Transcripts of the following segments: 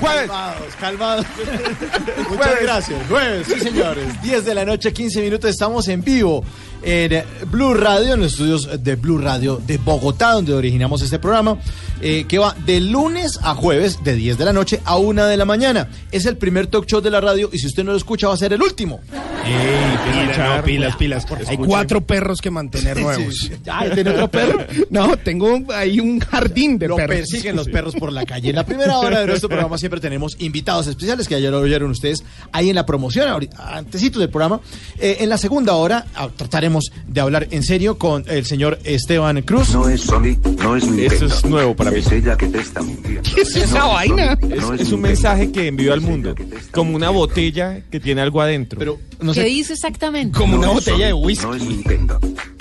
Jueves. Calmados, calmados. Muchas gracias. Jueves, sí señores. 10 de la noche, 15 minutos. Estamos en vivo en Blue Radio, en los estudios de Blue Radio de Bogotá, donde originamos este programa, eh, que va de lunes a jueves, de 10 de la noche a 1 de la mañana. Es el primer talk show de la radio y si usted no lo escucha va a ser el último. Mira, no, pilas, pilas. Hay cuatro perros que mantener nuevos. Ay, ¿tiene otro perro? No, tengo ahí un jardín de Lo perros. persiguen los perros por la calle. En la primera hora de nuestro programa siempre tenemos invitados especiales que ayer lo oyeron ustedes ahí en la promoción, ahorita- antesito del programa. Eh, en la segunda hora ah, trataremos de hablar en serio con el señor Esteban Cruz. No es Sony, no es Nintendo. Eso es nuevo para mí. Es ella que te está mintiendo. ¿Qué es esa No vaina? Es, no es un mensaje que envió al mundo, como una botella que tiene algo adentro. Pero no ¿Qué sé, dice exactamente? Como una No botella de whisky. No es Nintendo.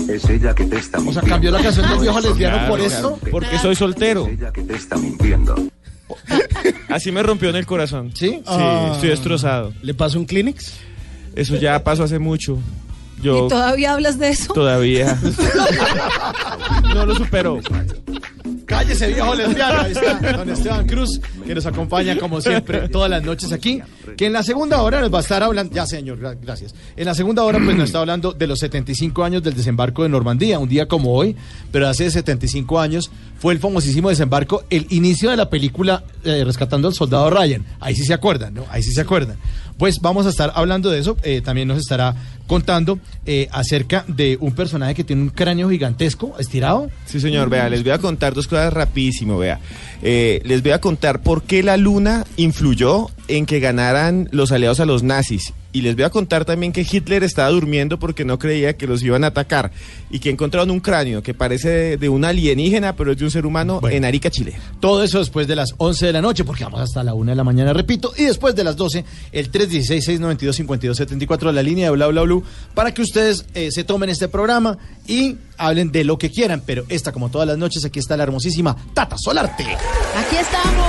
Es ella que te está o mintiendo. sea, cambió la canción del viejo lesbiano por esto. Porque soy soltero. Es ella que te está mintiendo. Así me rompió en el corazón. ¿Sí? Sí, Ah. estoy destrozado. ¿Le pasó un Kleenex? Eso ya pasó hace mucho. Yo ¿Y todavía hablas de eso? todavía no lo superó. Cállese, viejo lesbiano. Ahí está don Esteban Cruz, que nos acompaña como siempre todas las noches aquí. Que en la segunda hora nos va a estar hablando. Ya, señor, gra- gracias. En la segunda hora, pues nos está hablando de los 75 años del desembarco de Normandía, un día como hoy, pero hace 75 años fue el famosísimo desembarco, el inicio de la película eh, Rescatando al Soldado Ryan. Ahí sí se acuerdan, ¿no? Ahí sí se acuerdan. Pues vamos a estar hablando de eso. eh, también nos estará contando eh, acerca de un personaje que tiene un cráneo gigantesco, estirado. Sí, señor, vea, les voy a contar dos cosas rapidísimo, vea. Eh, les voy a contar por qué la luna influyó en que ganaran los aliados a los nazis. Y les voy a contar también que Hitler estaba durmiendo porque no creía que los iban a atacar. Y que encontraron un cráneo que parece de, de un alienígena, pero es de un ser humano Bueno. en Arica, Chile. Todo eso después de las 11 de la noche, porque vamos hasta la 1 de la mañana, repito. Y después de las 12, el 316-692-5274 de la línea de Bla Bla Blue, para que ustedes eh, se tomen este programa y hablen de lo que quieran. Pero esta, como todas las noches, aquí está la hermosísima Tata Solarte. Aquí estamos.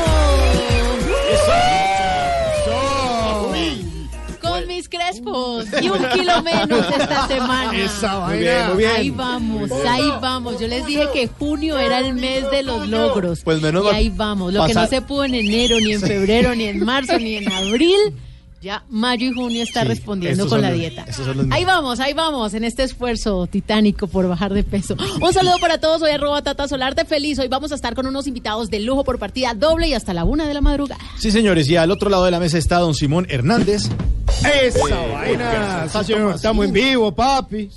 Y un kilo menos esta semana. Esa Muy bien, muy bien. Ahí vamos, ahí vamos. Yo les dije que junio era el mes de los logros. Pues menos y ahí vamos. Lo que no se pudo en enero, ni en febrero, ni en marzo, ni en abril. Ya mayo y junio está Sí, respondiendo con la los- dieta. Ahí vamos, ahí vamos, en este esfuerzo titánico por bajar de peso. Un saludo para todos, hoy arroba Tata Solarte feliz. Hoy vamos a estar con unos invitados de lujo por partida doble y hasta la una de la madrugada. Sí, señores, y al otro lado de la mesa está don Simón Hernández. Esa vaina. Señor, Estamos en vivo, papi.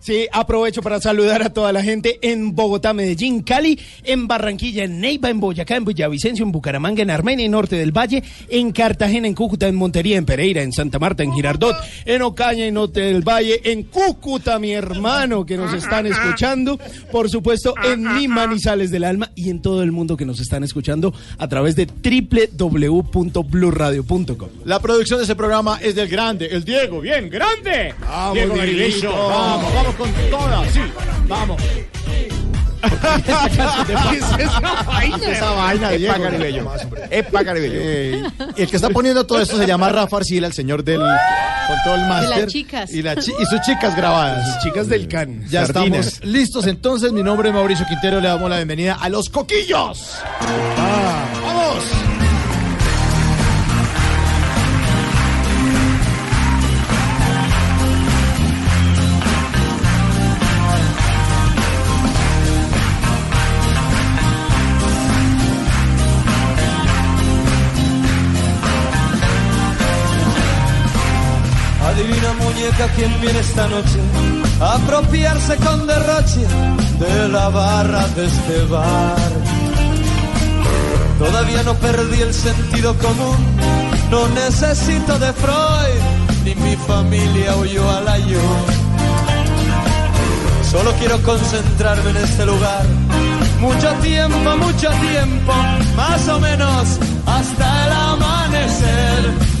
Sí. aprovecho para saludar a toda la gente en Bogotá, Medellín, Cali, en Barranquilla, en Neiva, en Boyacá, en Villavicencio, en Bucaramanga, en Armenia, en Norte del Valle, en Cartagena, en Cúcuta, en Montería, en Pereira, en Santa Marta, en Girardot, en Ocaña, en Norte del Valle, en Cúcuta, mi hermano, que nos están escuchando. Por supuesto, en mi Manizales del Alma y en todo el mundo que nos están escuchando a través de www.bluradio.com. La producción de ese programa es del grande, el Diego, bien, grande. Diego Garibello. Vamos, vamos con todas, sí, vamos. Esa vaina, Diego. Epa, Caribello. Epa, Caribello. Eh, el que está poniendo todo esto se llama Rafa Arcila, el señor del control master. chicas. Y, la chi- y sus chicas grabadas. Las chicas del CAN. Ya sardinas. estamos listos entonces. Mi nombre es Mauricio Quintero. Le damos la bienvenida a los coquillos. ¡Vamos! Muñeca quién viene esta noche a apropiarse con derroche de la barra de este bar. Todavía no perdí el sentido común, no necesito de Freud, ni mi familia huyó al ayuno. Solo quiero concentrarme en este lugar. Mucho tiempo, mucho tiempo, más o menos hasta el amanecer.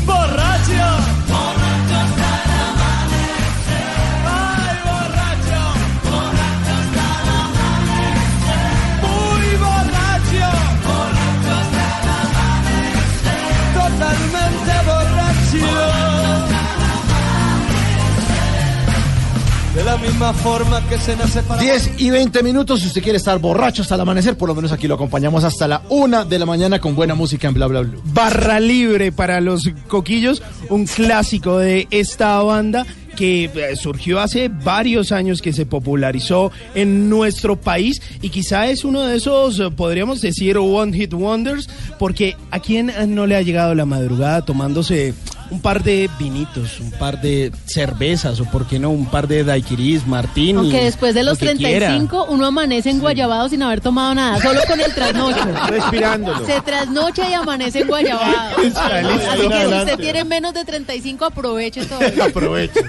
10 y 20 minutos. Si usted quiere estar borracho hasta el amanecer, por lo menos aquí lo acompañamos hasta la una de la mañana con buena música en Bla Bla Blue. Barra libre para los coquillos, un clásico de esta banda que eh, surgió hace varios años, que se popularizó en nuestro país y quizá es uno de esos, eh, podríamos decir, one hit wonders, porque a quién eh, no le ha llegado la madrugada tomándose un par de vinitos, un par de cervezas o por qué no un par de daiquiris, martini. Aunque después de los lo que quiera. 35 uno amanece en Guayabado sin haber tomado nada, solo con el trasnocho. Respirándolo. Se trasnocha y amanece en Guayabado. Está listo. Así que si usted tiene menos de 35, aproveche todo. Aprovechen.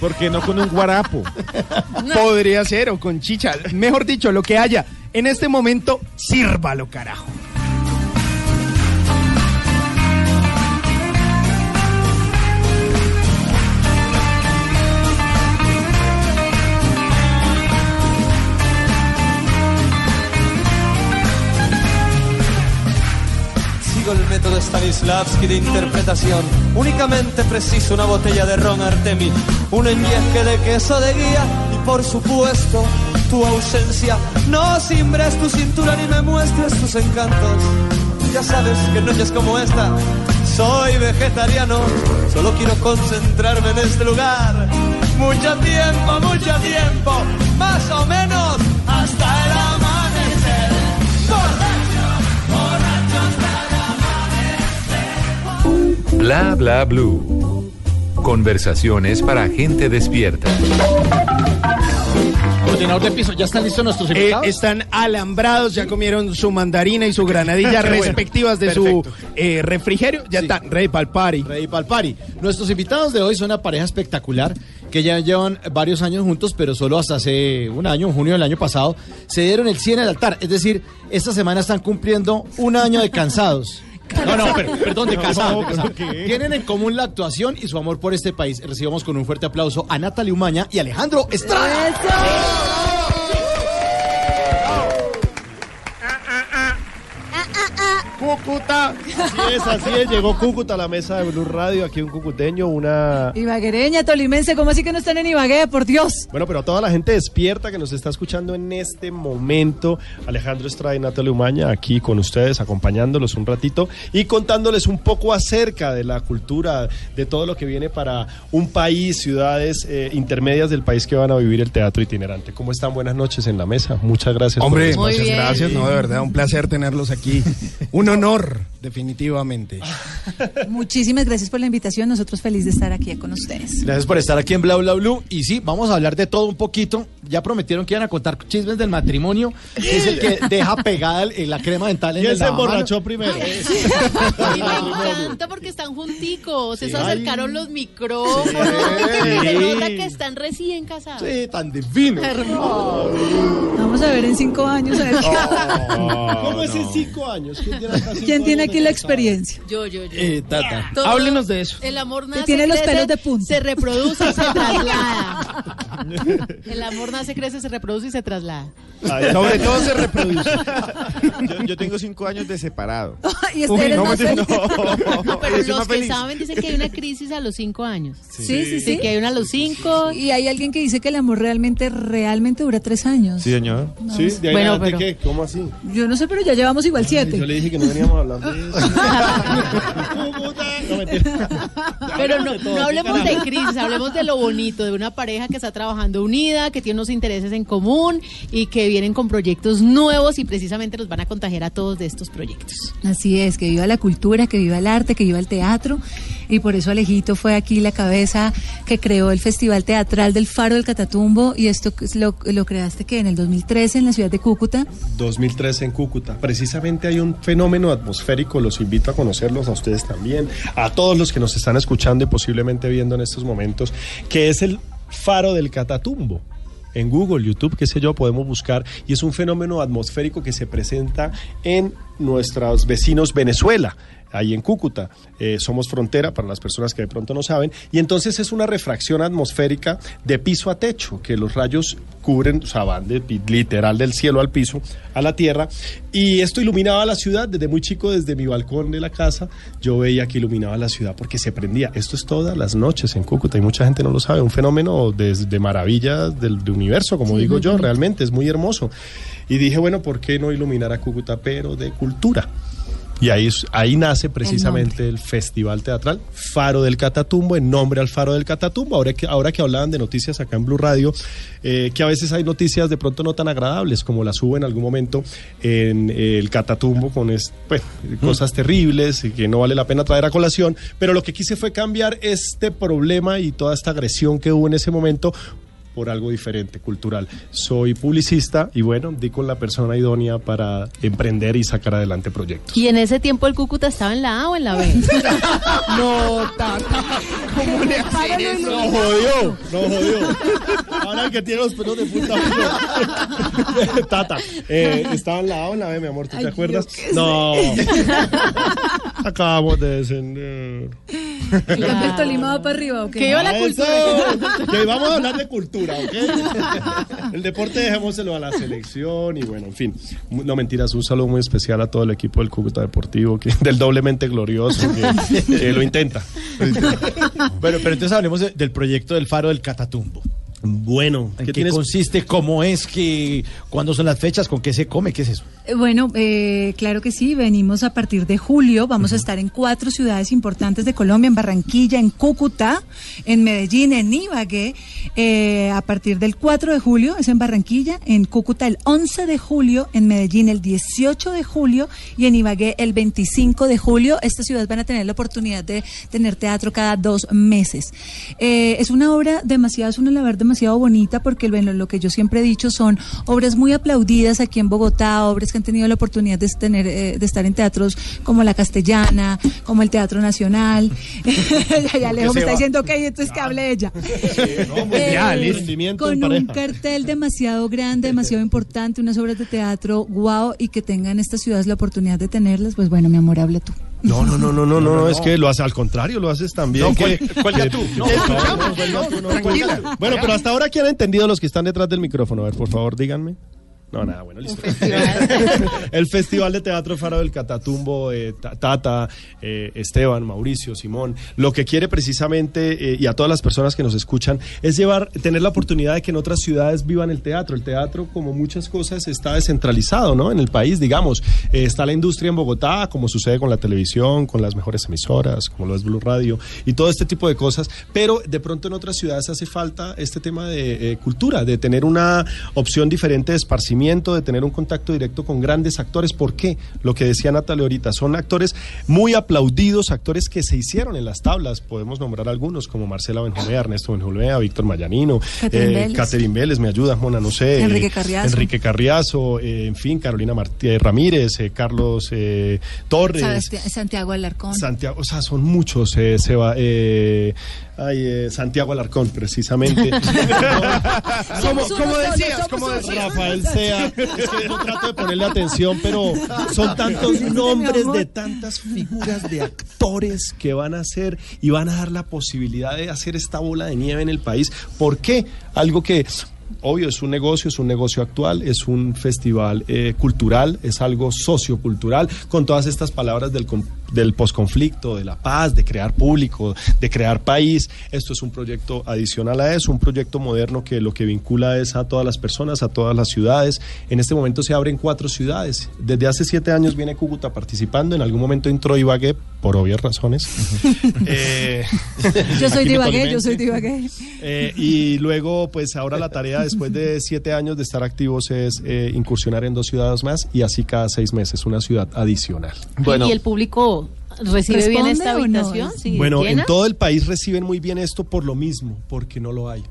¿Por qué no con un guarapo? Podría ser, o con chicha. Mejor dicho, lo que haya. En este momento, sírvalo, carajo. El método Stanislavski de interpretación. Únicamente preciso una botella de ron Artemi, un enjesque de queso de guía y por supuesto tu ausencia. No simbres tu cintura ni me muestres tus encantos. Ya sabes que noches como esta soy vegetariano. Solo quiero concentrarme en este lugar. Mucho tiempo, mucho tiempo, más o menos hasta el Bla bla blue. Conversaciones para gente despierta. Coordinador de piso, ¿ya están listos nuestros Eh, invitados? están alambrados, ya comieron su mandarina y su granadilla bueno. respectivas de Perfecto. su eh, refrigerio. Ya Sí. están, ready para el party. Rey Palpari. Nuestros invitados de hoy son una pareja espectacular que ya llevan varios años juntos, pero solo hasta hace un año, en junio del año pasado, se dieron el 100 al altar. Es decir, esta semana están cumpliendo un año de cansados. No, no, per- perdón, de casados. Tienen en común la actuación y su amor por este país. Recibamos con un fuerte aplauso a Natalie Umaña y Alejandro Estrada. Cúcuta. Así es, así es. Llegó Cúcuta a la mesa de Blue Radio, aquí un cucuteño, una... Ibaguereña, tolimense, ¿cómo así que no están en Ibagué? Por Dios. Bueno, pero a toda la gente despierta que nos está escuchando en este momento, Alejandro Estrada y Natalia Umaña aquí con ustedes, acompañándolos un ratito y contándoles un poco acerca de la cultura, de todo lo que viene para un país, ciudades eh, intermedias del país que van a vivir el teatro itinerante. ¿Cómo están? Buenas noches en la mesa. Muchas gracias. por Hombre, muchas bien. gracias, no, de verdad, un placer tenerlos aquí. Un honor, honor definitivamente. Muchísimas gracias por la invitación. Nosotros felices de estar aquí con ustedes. Gracias por estar aquí en Bla Bla Blue. Y sí, vamos a hablar de todo un poquito. Ya prometieron que iban a contar chismes del matrimonio, que es el que deja pegada el- la crema dental en ¿Quién el se emborrachó primero? A mí me encanta porque están junticos, eso acercaron los micrófonos, Sí. se nota que están recién casados. Sí, tan divino. Hermoso. Vamos a ver en cinco años. a ver ¿Cómo es en cinco años? ¿Quién tiene, ¿Quién tiene aquí la experiencia? Yo, yo, yo. Eh, Tata, Todo- háblenos de eso. El amor nace, tiene los crece, pelos de punta. se reproduce y se traslada. El amor nace, crece, se reproduce y se traslada. Sobre todo se reproduce. Yo, yo tengo cinco años de separado. y este no, más me- feliz. No, pero los que feliz. saben dicen que hay una crisis a los cinco años. Sí, sí, sí. que hay una a los cinco. Y hay alguien que dice que el amor realmente, realmente dura tres años. Sí, señor. Sí, de ahí Bueno, adelante, pero- ¿qué? ¿Cómo así? Yo no sé, pero ya llevamos igual siete. Yo le dije que no veníamos a Pero no, no hablemos de crisis, hablemos de lo bonito, de una pareja que está trabajando unida, que tiene unos intereses en común y que vienen con proyectos nuevos y precisamente los van a contagiar a todos de estos proyectos. Así es, que viva la cultura, que viva el arte, que viva el teatro. Y por eso Alejito fue aquí la cabeza que creó el Festival Teatral del Faro del Catatumbo. Y esto lo, lo creaste que en el 2013 en la ciudad de Cúcuta. 2013 en Cúcuta. Precisamente hay un fenómeno atmosférico, los invito a conocerlos a ustedes también, a todos los que nos están escuchando y posiblemente viendo en estos momentos, que es el faro del Catatumbo. En Google, YouTube, qué sé yo, podemos buscar y es un fenómeno atmosférico que se presenta en nuestros vecinos Venezuela. Ahí en Cúcuta. Eh, somos frontera para las personas que de pronto no saben. Y entonces es una refracción atmosférica de piso a techo, que los rayos cubren, o sea, van de, literal del cielo al piso, a la tierra. Y esto iluminaba la ciudad desde muy chico, desde mi balcón de la casa. Yo veía que iluminaba la ciudad porque se prendía. Esto es todas las noches en Cúcuta y mucha gente no lo sabe. Un fenómeno de, de maravilla del de universo, como digo yo, realmente es muy hermoso. Y dije, bueno, ¿por qué no iluminar a Cúcuta, pero de cultura? Y ahí, es- ahí nace precisamente el, Festival Teatral Faro del Catatumbo, en nombre al Faro del Catatumbo. Ahora que, ahora que hablaban de noticias acá en Blue Radio, eh, que a veces hay noticias de pronto no tan agradables, como las hubo en algún momento en eh, el Catatumbo, con es- pues, cosas terribles y que no vale la pena traer a colación. Pero lo que quise fue cambiar este problema y toda esta agresión que hubo en ese momento por algo diferente, cultural. Soy publicista y bueno, di con la persona idónea para emprender y sacar adelante proyectos. Y en ese tiempo el Cúcuta estaba en la A o en la B. No, tata. ¿Cómo le hacen eso? No jodió, no jodió. Ahora el que tiene los pelos de punta. fue- Tata, eh, estaba en la A o en la B, mi amor, ¿tú te acuerdas? No. Acabamos de descender. ¿Cuándo el Tolima va para arriba o qué? Que iba la Eso. cultura. Que vamos a hablar de cultura, El deporte dejémoselo a la selección y bueno, en fin. No mentiras, un saludo muy especial a todo el equipo del Cúcuta Deportivo, que, del doblemente glorioso, que, lo intenta. Bueno, pero entonces hablemos de- del proyecto del Faro del Catatumbo. Bueno, ¿En ¿qué qué, tienes? consiste? ¿Cómo es? que ¿Cuándo son las fechas? ¿Con qué se come? ¿Qué es eso? Eh, Bueno, eh, claro que sí, venimos a partir de julio, vamos a estar en cuatro ciudades importantes de Colombia, en Barranquilla, en Cúcuta, en Medellín, en Ibagué, eh, a partir del 4 de julio es en Barranquilla, en Cúcuta el 11 de julio, en Medellín el 18 de julio y en Ibagué el 25 de julio. Estas ciudades van a tener la oportunidad de tener teatro cada dos meses. Eh, es una obra demasiado, es una labor demasiado bonita porque bueno, lo que yo siempre he dicho son obras muy aplaudidas aquí en Bogotá, obras que han tenido la oportunidad de, tener, eh, de estar en teatros como La Castellana, como el Teatro Nacional. ya, Alejo me está diciendo, ok, entonces que hable ella. Eh, con un cartel demasiado grande, demasiado importante, unas obras de teatro, wow, y que tengan estas ciudades la oportunidad de tenerlas, pues bueno, mi amor, habla tú. No, no, no, no, no, no, es que lo haces al contrario, lo haces también. No, que, tú. No, no, no, cuelga tú. Bueno, pero hasta ahora, ¿quién ha entendido los que están detrás del micrófono? A ver, por favor, díganme. No, nada, bueno, listo. el Festival de Teatro Faro del Catatumbo, eh, Ta- Tata, eh, Esteban, Mauricio, Simón, lo que quiere precisamente, eh, y a todas las personas que nos escuchan, es llevar, tener la oportunidad de que en otras ciudades vivan el teatro. El teatro, como muchas cosas, está descentralizado, ¿no? En el país, digamos. Eh, está la industria en Bogotá, como sucede con la televisión, con las mejores emisoras, como lo es Blue Radio, y todo este tipo de cosas. Pero de pronto en otras ciudades hace falta este tema de eh, cultura, de tener una opción diferente de esparcimiento, de tener un contacto directo con grandes actores. ¿Por qué? Lo que decía Natalia ahorita, son actores muy aplaudidos, actores que se hicieron en las tablas. Podemos nombrar algunos como Marcela Benjumea, Ernesto Benjumea, Víctor Mayanino, Catherine eh, Vélez. Me ayudas, Mona, no sé. Enrique Carriazo. Enrique Carriazo, eh, en fin, Carolina Martí- eh, Ramírez, eh, Carlos eh, Torres. Santiago Alarcón. Santiago, o sea, son muchos, Seba, eh, ay, eh, Santiago Alarcón, precisamente. Como, como decías, como decías. Rafael Sea, es que no trato de ponerle atención, pero son tantos nombres de tantas figuras de actores que van a hacer y van a dar la posibilidad de hacer esta bola de nieve en el país. ¿Por qué? Algo que obvio es un negocio, es un negocio actual, es un festival eh, cultural, es algo sociocultural, con todas estas palabras del, del posconflicto, de la paz, de crear público, de crear país. Esto es un proyecto adicional a eso, un proyecto moderno que lo que vincula es a todas las personas, a todas las ciudades. En este momento se abren cuatro ciudades. Desde hace siete años viene Cúcuta participando, en algún momento entró Ibagué, por obvias razones. Eh, Yo soy de Ibagué, yo soy de Ibagué. Eh, y luego, pues ahora la tarea, después de siete años de estar activos, es eh, incursionar en dos ciudades más y así cada seis meses, una ciudad adicional. ¿Y el público recibe bien ¿Responde esta no? habitación? ¿Sí, bueno, llena? en todo el país reciben muy bien esto por lo mismo, porque no lo hay.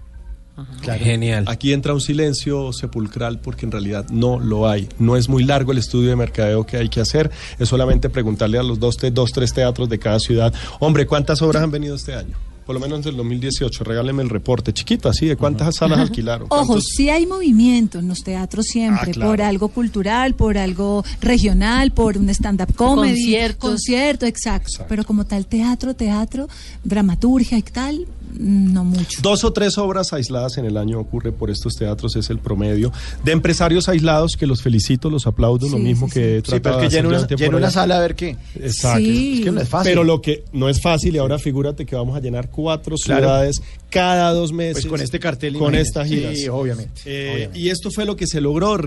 Genial. Aquí entra un silencio sepulcral porque en realidad no lo hay. No es muy largo el estudio de mercadeo que hay que hacer. Es solamente preguntarle a los dos, te- dos tres teatros de cada ciudad, hombre, ¿cuántas obras han venido este año? Por lo menos del 2018. Regáleme el reporte. Chiquita, ¿sí? ¿De cuántas salas alquilaron? Ojo, ¿Cuántos- sí hay movimiento en los teatros siempre, Ah, claro. por algo cultural, por algo regional, por un stand-up comedy. Conciertos. Concierto, exacto. Pero como tal, teatro, teatro, dramaturgia y tal, no mucho. Dos o tres obras aisladas en el año ocurre por estos teatros, es el promedio. De empresarios aislados, que los felicito, los aplaudo, lo mismo sí, que Sí, pero es que llena una, llena una sala a ver qué. Exacto. Sí. Es que no es fácil. Pero lo que no es fácil, y ahora figúrate que vamos a llenar cuatro Claro. ciudades cada dos meses. Pues con este cartel. Con estas giras. Sí, obviamente. Eh, obviamente. y esto fue lo que se logró.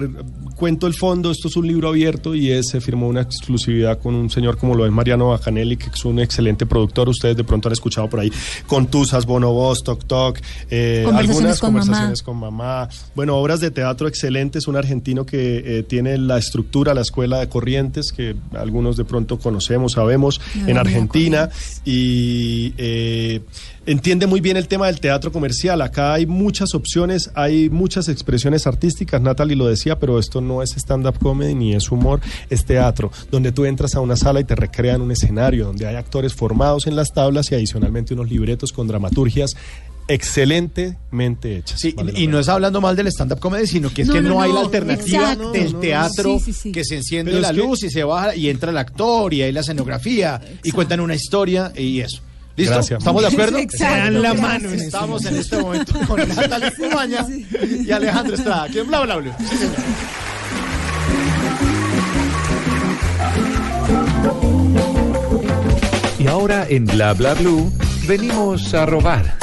Cuento el fondo, esto es un libro abierto y es, se firmó una exclusividad con un señor como lo es Mariano Bajanelli, que es un excelente productor. Ustedes de pronto han escuchado por ahí con Tusas, Bonobos, Toc Toc, eh, Conversaciones algunas con conversaciones con mamá. Bueno, obras de teatro excelentes. Un argentino que eh, tiene la estructura, la escuela de Corrientes, que algunos de pronto conocemos, sabemos, en Argentina. Y. eh, entiende muy bien el tema del teatro comercial. Acá hay muchas opciones, hay muchas expresiones artísticas. Natalie lo decía, pero esto no es stand-up comedy ni es humor, es teatro, donde tú entras a una sala y te recrean un escenario, donde hay actores formados en las tablas y adicionalmente unos libretos con dramaturgias excelentemente hechas. Sí, Vale la y no es hablando mal del stand-up comedy, sino que es No, que no, no, hay no, la alternativa exacto. del No, teatro sí, sí, sí. que se enciende Pero la que- luz y se baja y entra el actor y hay la escenografía y cuentan una historia y eso. ¿Listo? Gracias. ¿Estamos de acuerdo? Exacto, la mano ese Estamos en este momento con Natalia Cumaña y Alejandro Estrada. ¿Quién bla bla bla? Sí, señor. Y ahora en Bla Bla Blue venimos a robar.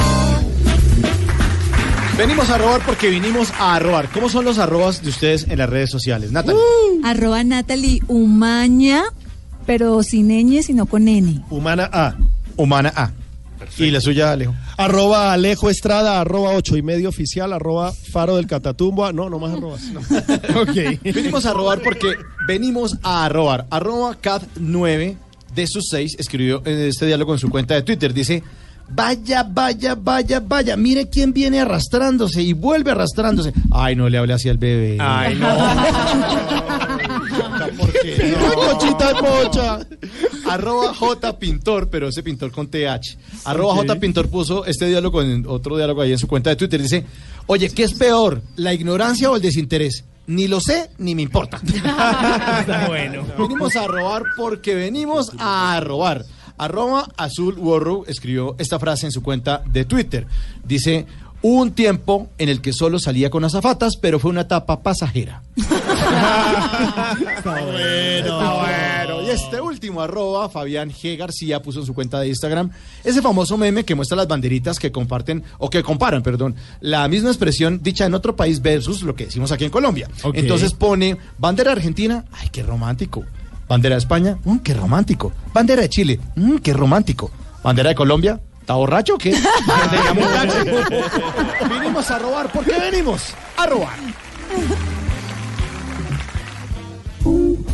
Venimos a robar porque vinimos a robar. ¿Cómo son los arrobas de ustedes en las redes sociales? Natalia. Arroba Natalie Umaña, pero sin ñ, sino con N. Humana A. Humana A. Y la suya, Alejo. Arroba Alejo Estrada, arroba ocho y medio oficial, arroba Faro del Catatumbo. No, no más arrobas. no. Ok. Venimos a robar porque venimos a robar. Arroba cat9 de sus seis escribió en este diálogo en su cuenta de Twitter. Dice, vaya, vaya, vaya, vaya, mire quién viene arrastrándose y vuelve arrastrándose. Ay, no le hable así al bebé. Ay, no. ¿Por qué? Ay, Pochita de pocha. Arroba J Pintor, pero ese pintor con TH. Arroba Ok. J Pintor puso este diálogo en otro diálogo ahí en su cuenta de Twitter. Dice, oye, ¿qué es peor? ¿La ignorancia o el desinterés? Ni lo sé, ni me importa. Bueno. Venimos a robar porque venimos a robar. Arroba Azul Warrow escribió esta frase en su cuenta de Twitter. Dice, hubo un tiempo en el que solo salía con azafatas, pero fue una etapa pasajera. Está bueno. Está bueno. Y este último arroba, Fabián G. García, puso en su cuenta de Instagram ese famoso meme que muestra las banderitas que comparten, o que comparan, perdón, la misma expresión dicha en otro país versus lo que decimos aquí en Colombia. Entonces pone bandera argentina, ay, qué romántico. Bandera de España, mmm, qué romántico. Bandera de Chile, mmm, qué romántico. Bandera de Colombia, ¿está borracho o qué? Vinimos a robar, ¿por qué venimos? A robar.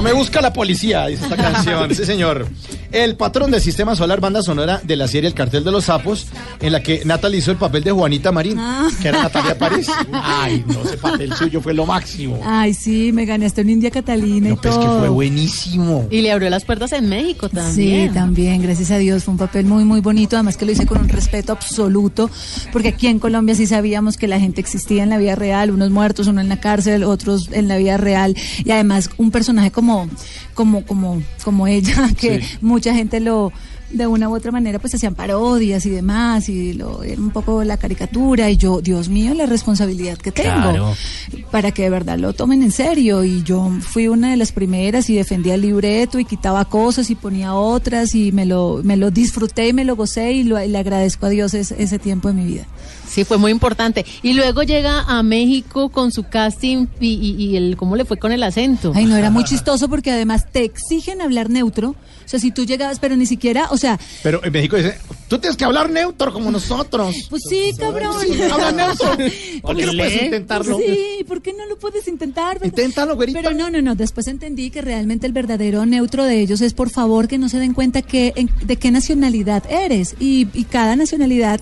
Ahora me busca la policía, dice esta canción. Sí, señor. El patrón del sistema solar, banda sonora de la serie El cartel de los sapos, en la que Natalie hizo el papel de Juanita Marín, Ah. que era Natalia París. Ay, no, ese papel suyo fue lo máximo. Ay, sí, me gané hasta una India Catalina y No, pues que fue buenísimo. Y le abrió las puertas en México también. Sí, también, gracias a Dios, fue un papel muy, muy bonito, además que lo hice con un respeto absoluto, porque aquí en Colombia sí sabíamos que la gente existía en la vida real, unos muertos, uno en la cárcel, otros en la vida real, y además un personaje como, como, como, como ella, que mucha gente lo de una u otra manera pues hacían parodias y demás y lo era un poco la caricatura y yo Dios mío la responsabilidad que tengo Claro. para que de verdad lo tomen en serio y yo fui una de las primeras y defendía el libreto y quitaba cosas y ponía otras y me lo me lo disfruté y me lo gocé y, lo- y le agradezco a Dios ese tiempo de mi vida. Sí, fue muy importante. Y luego llega a México con su casting y, y- y el cómo le fue con el acento. Ay, no, era muy chistoso porque además te exigen hablar neutro. O sea, si tú llegabas, pero ni siquiera, o sea, Pero en México dice, Tú tienes que hablar neutro como nosotros. Pues sí, cabrón. Habla neutro. ¿Por qué no puedes intentarlo? Sí, ¿por qué no lo puedes intentar? verdad? Inténtalo, güerita. Pero no, no, no. Después entendí que realmente el verdadero neutro de ellos es, por favor, que no se den cuenta que, en- de qué nacionalidad eres. Y, y cada nacionalidad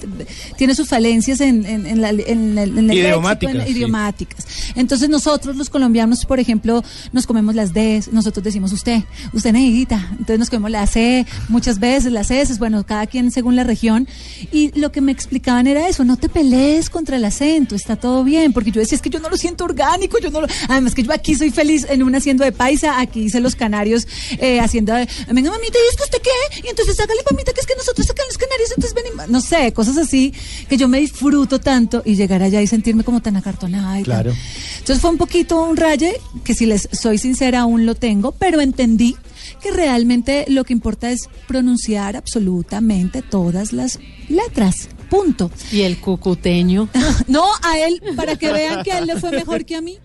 tiene sus falencias en, en, en la, en la- en el Idiomáticas, léxico, sí. idiomáticas. Entonces nosotros, los colombianos, por ejemplo, nos comemos las Ds, nosotros decimos usted, usted negrita. Entonces nos comemos la C muchas veces, las S, bueno, cada quien según la región. Y lo que me explicaban era eso, no te pelees contra el acento, está todo bien, porque yo decía, es que yo no lo siento orgánico, yo no lo... Además que yo aquí soy feliz en una haciendo de paisa, aquí hice los canarios eh, haciendo, de, venga mamita, ¿y es que usted qué? Y entonces hágale mamita, que es que nosotros acá en los canarios, entonces ven y ma-". no sé, cosas así, que yo me disfruto tanto y llegar allá y sentirme como tan acartonada y tan- Claro. Entonces fue un poquito un raye, que si les soy sincera aún lo tengo, pero entendí que realmente lo que importa es pronunciar absolutamente todas las letras. Punto. Y el cucuteño. No, a él, para que vean que a él le fue mejor que a mí.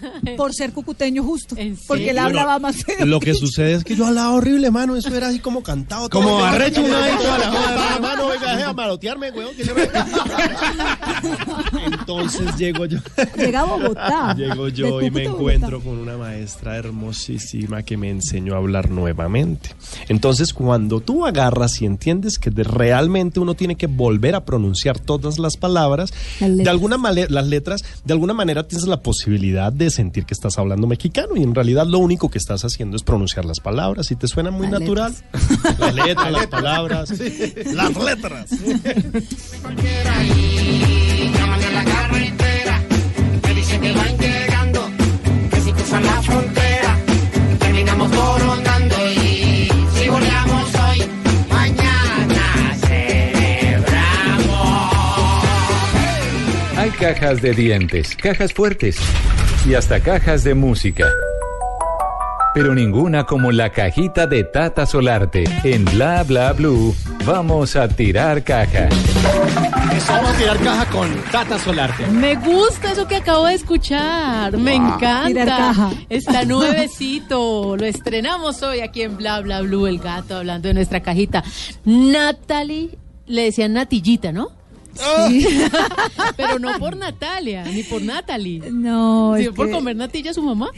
Por ser cucuteño justo. ¿En Porque él hablaba más feo. Lo que sucede es que yo hablaba horrible, mano. Eso era así como cantado. Como arrecho una vez toda la Ah, Mano, venga, deja malotearme, weón. Entonces llego yo. Llega a Bogotá. Llego yo y me encuentro con una maestra hermosísima que me enseñó a hablar nuevamente. Entonces, cuando tú agarras y entiendes que de- realmente uno tiene que volver a pronunciar todas las palabras, Las de alguna manera, las letras, de alguna manera tienes la posibilidad de sentir que estás hablando mexicano y en realidad lo único que estás haciendo es pronunciar las palabras y te suena muy Las natural. Letras, las palabras, las letras. cajas de dientes, cajas fuertes y hasta cajas de música. Pero ninguna como la cajita de Tata Solarte. En Bla Bla Blue, vamos a tirar caja. Eso vamos a tirar caja con Tata Solarte. Me gusta eso que acabo de escuchar. Me encanta. Tirar caja. Está nuevecito. Lo estrenamos hoy aquí en Bla Bla Blue, el gato, hablando de nuestra cajita. Natalie, le decían Natillita, ¿no? Pero no por Natalia, ni por Natalie. No, es por que, comer natilla su mamá.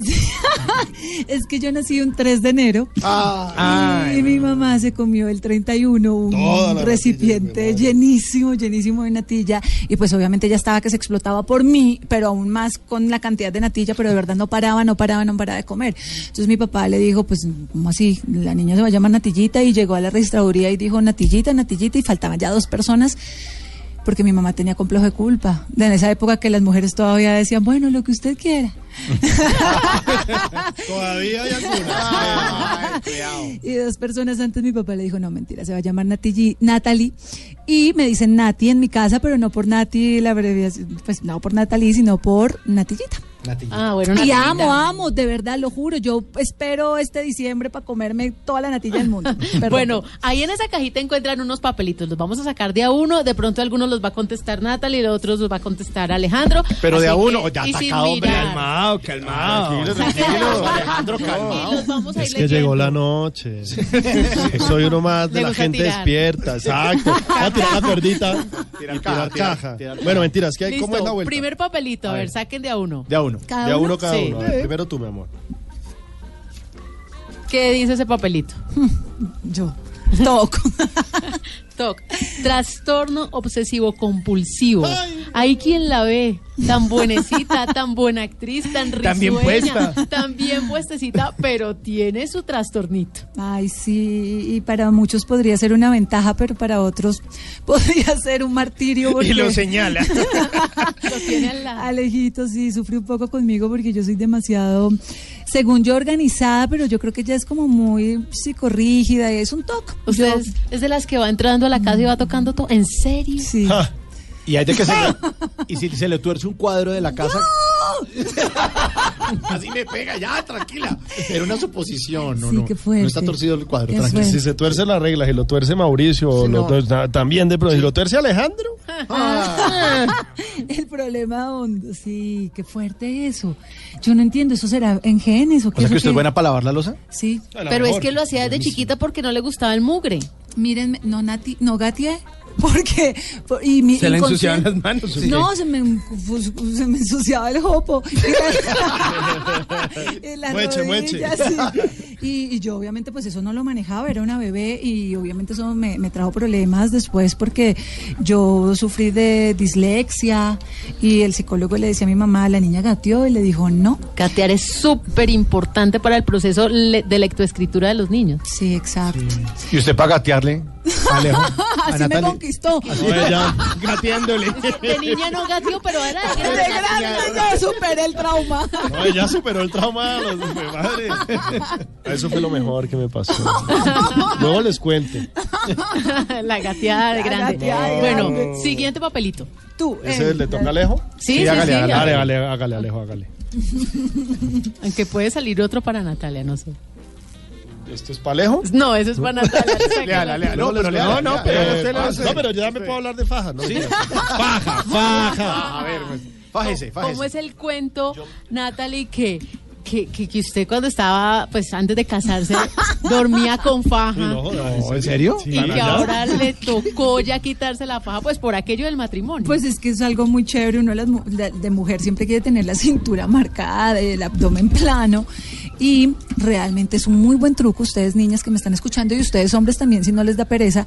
es que yo nací un 3 de enero. Ah, y mi mamá se comió el 31 un recipiente llenísimo, llenísimo de natilla. Y pues obviamente ya estaba que se explotaba por mí, pero aún más con la cantidad de natilla, pero de verdad no paraba, no paraba, no paraba de comer. Entonces mi papá le dijo, pues, ¿cómo así? La niña se va a llamar Natillita y llegó a la registraduría y dijo Natillita, Natillita y faltaban ya dos personas. Porque mi mamá tenía complejo de culpa. En esa época que las mujeres todavía decían, bueno, lo que usted quiera. Todavía hay algunas. Y dos personas antes mi papá le dijo, no, mentira, se va a llamar Nati, Natalie. Y me dicen Nati en mi casa, pero no por Nati, la abreviación, pues no por Natalie, sino por Natillita. Ah, bueno, Y natillita. amo, amo, de verdad, lo juro. Yo espero este diciembre para comerme toda la natilla del mundo. Bueno, ahí en esa cajita encuentran unos papelitos. Los vamos a sacar de a uno. De pronto algunos los va a contestar Natalie y de otros los va a contestar Alejandro. Pero de a uno, que- ya y atacado, hombre. Calmado, calmado. Tranquilo, tranquilo, Alejandro, calmado. Y los vamos a ir Es que llegó la noche. Soy uno más de Le la gente tirar. despierta. Exacto. Voy a tirar la cuerdita Tirar y caja, tirar tirar- caja. tirar Bueno, mentiras, ¿qué hay? Listo, ¿Cómo es la vuelta? primer papelito. A ver, saquen de a uno. De a uno. ¿Cada De a uno? uno cada Sí. uno. Ver, Primero tú, mi amor. ¿Qué dice ese papelito? Yo. Toco. Trastorno obsesivo compulsivo. Hay quien la ve tan buenecita, tan buena actriz, tan risueña, Tan bien puesta. tan bien puestecita, pero tiene su trastornito. Ay, sí, y para muchos podría ser una ventaja, pero para otros podría ser un martirio. Y lo señala. Lo tiene al lado. Alejito sí sufre un poco conmigo porque yo soy demasiado, según yo, organizada, pero yo creo que ella es como muy psicorrígida y es un toque. Usted Yo- es de las que va entrando a la casa y va tocando todo. ¿En serio? sí. Y hay de que se le, y si se le tuerce un cuadro de la casa. Así me pega, ya, tranquila. Era una suposición, no, Sí, no. qué fuerte. No está torcido el cuadro, tranquila. Si se tuerce la regla, si lo tuerce Mauricio, o lo no. tuerce- también de pronto, si lo tuerce Alejandro. El problema hondo, sí, qué fuerte eso. Yo no entiendo, ¿eso será en genes o O qué? sea eso que usted es buena para lavar la losa. Sí. Pero es que lo hacía desde chiquita porque no le gustaba el mugre. Mírenme, no Nati, no Gatie, porque por- y mi Se le ensuciaban las manos. No, se me, pues, se me ensuciaba el jopo. Y la Mueche, mueche. rodilla, sí. Y, y yo obviamente pues eso no lo manejaba, era una bebé y obviamente eso me, me trajo problemas después porque yo sufrí de dislexia y el psicólogo le decía a mi mamá, la niña gateó y le dijo no. Gatear es súper importante para el proceso le- de lectoescritura de los niños. Sí, exacto. ¿Y usted para gatearle? Alejo. Así me conquistó. Gateándole. De niña no gateó, pero era de De grande. grande yo superé el trauma. No, ella superó el trauma. los- madre. Eso fue lo mejor que me pasó. Luego les cuento. La gateada de grande. gateada de bueno, grande. siguiente papelito. Tú. ¿Ese eh, le toca a Alejo? Sí, sí, hágale, sí. hágale, Hágale, hágale, hágale, Alejo, hágale. Aunque puede salir otro para Natalia, no sé. ¿Esto es para Alejo? No, eso es para Natalia. Léala, léala. No, pero Luego léala. les- No, pero Eh. No, pero ya me puedo hablar de faja, ¿no? Faja, faja. A ver, pues, fájese, fájese. ¿Cómo es el cuento, Natalie, que, que, que, que usted cuando estaba, pues antes de casarse, dormía con faja? No, No, ¿En serio? Y que ahora le tocó ya quitarse la faja, pues por aquello del matrimonio. Pues es que es algo muy chévere, uno las mu- de, de mujer siempre quiere tener la cintura marcada, el abdomen plano y realmente es un muy buen truco, ustedes niñas que me están escuchando y ustedes hombres también si no les da pereza,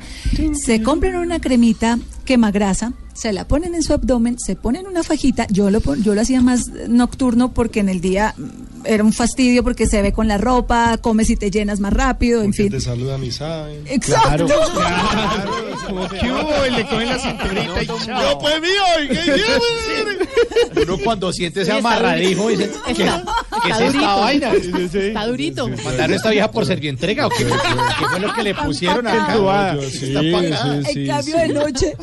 se compran una cremita quemagrasa, se la ponen en su abdomen, se ponen una fajita, yo lo, yo lo hacía más nocturno porque en el día mm, era un fastidio porque se ve con la ropa, comes y te llenas más rápido, en Porque fin. te saludan y saben. Exacto. Como que hubo y le cogen la cinturita y chao. Yo, pues mío, ¿y qué Uno cuando siente ese amarradijo dice, ¿qué, Está, qué está es esta durito. vaina? Está durito. ¿Mandaron a esta vieja por servientrega o qué, qué fue lo que le pusieron? Entubada. Sí, sí, sí, en cambio sí. de noche.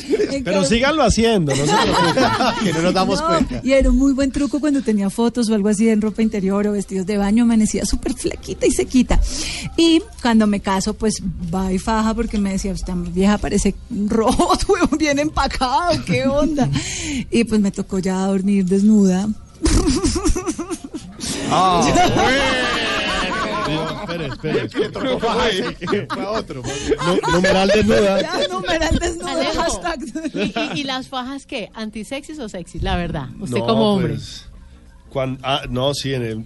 Pero cambio- síganlo haciendo, no se que no nos damos No, cuenta. Y era un muy buen truco cuando tenía fotos o algo así en ropa interior o vestidos de baño, amanecía súper flaquita y sequita. Y cuando me caso, pues va y faja porque me decía, usted mi vieja parece robot, huevón, bien empacado, qué onda. Y pues me tocó ya dormir desnuda. Ah, Espere, espere. Fue a otro. Nu- Numeral desnuda. Ya, numeral desnuda, hashtag. ¿Y, y, y las fajas qué? ¿Antisexis o sexis? La verdad. Usted No, como hombre. pues, cuan- ah, no, sí, en el.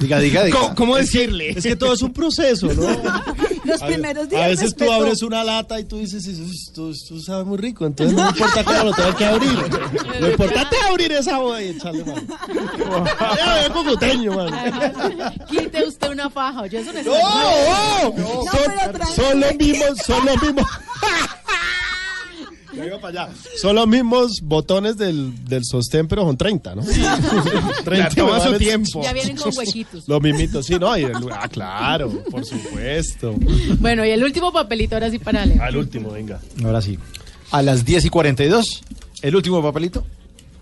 Diga, diga, diga. ¿Cómo, cómo decirle? Es que todo es un proceso, ¿no? Los A- primeros días. A veces tú abres una lata y tú dices, "Eso- esto, esto sabe muy rico, entonces no importa que lo tengo que abrir. Lo importante es abrir esa boda y echarle mano. Ya veo cocoteño, man. Quite usted una faja. Yo eso no es ¡No! oh, No, son, pero son los mismos, son los mismos. Ya iba para allá. Son los mismos botones del, del sostén, pero son 30, ¿no? 30 toma su tiempo. Ya vienen con huequitos. Los mismitos, sí, ¿no? Y el- ah, claro, por supuesto. Bueno, y el último papelito ahora sí para Alejo. Al último, venga. Ahora sí. A las 10 y 42, el último papelito.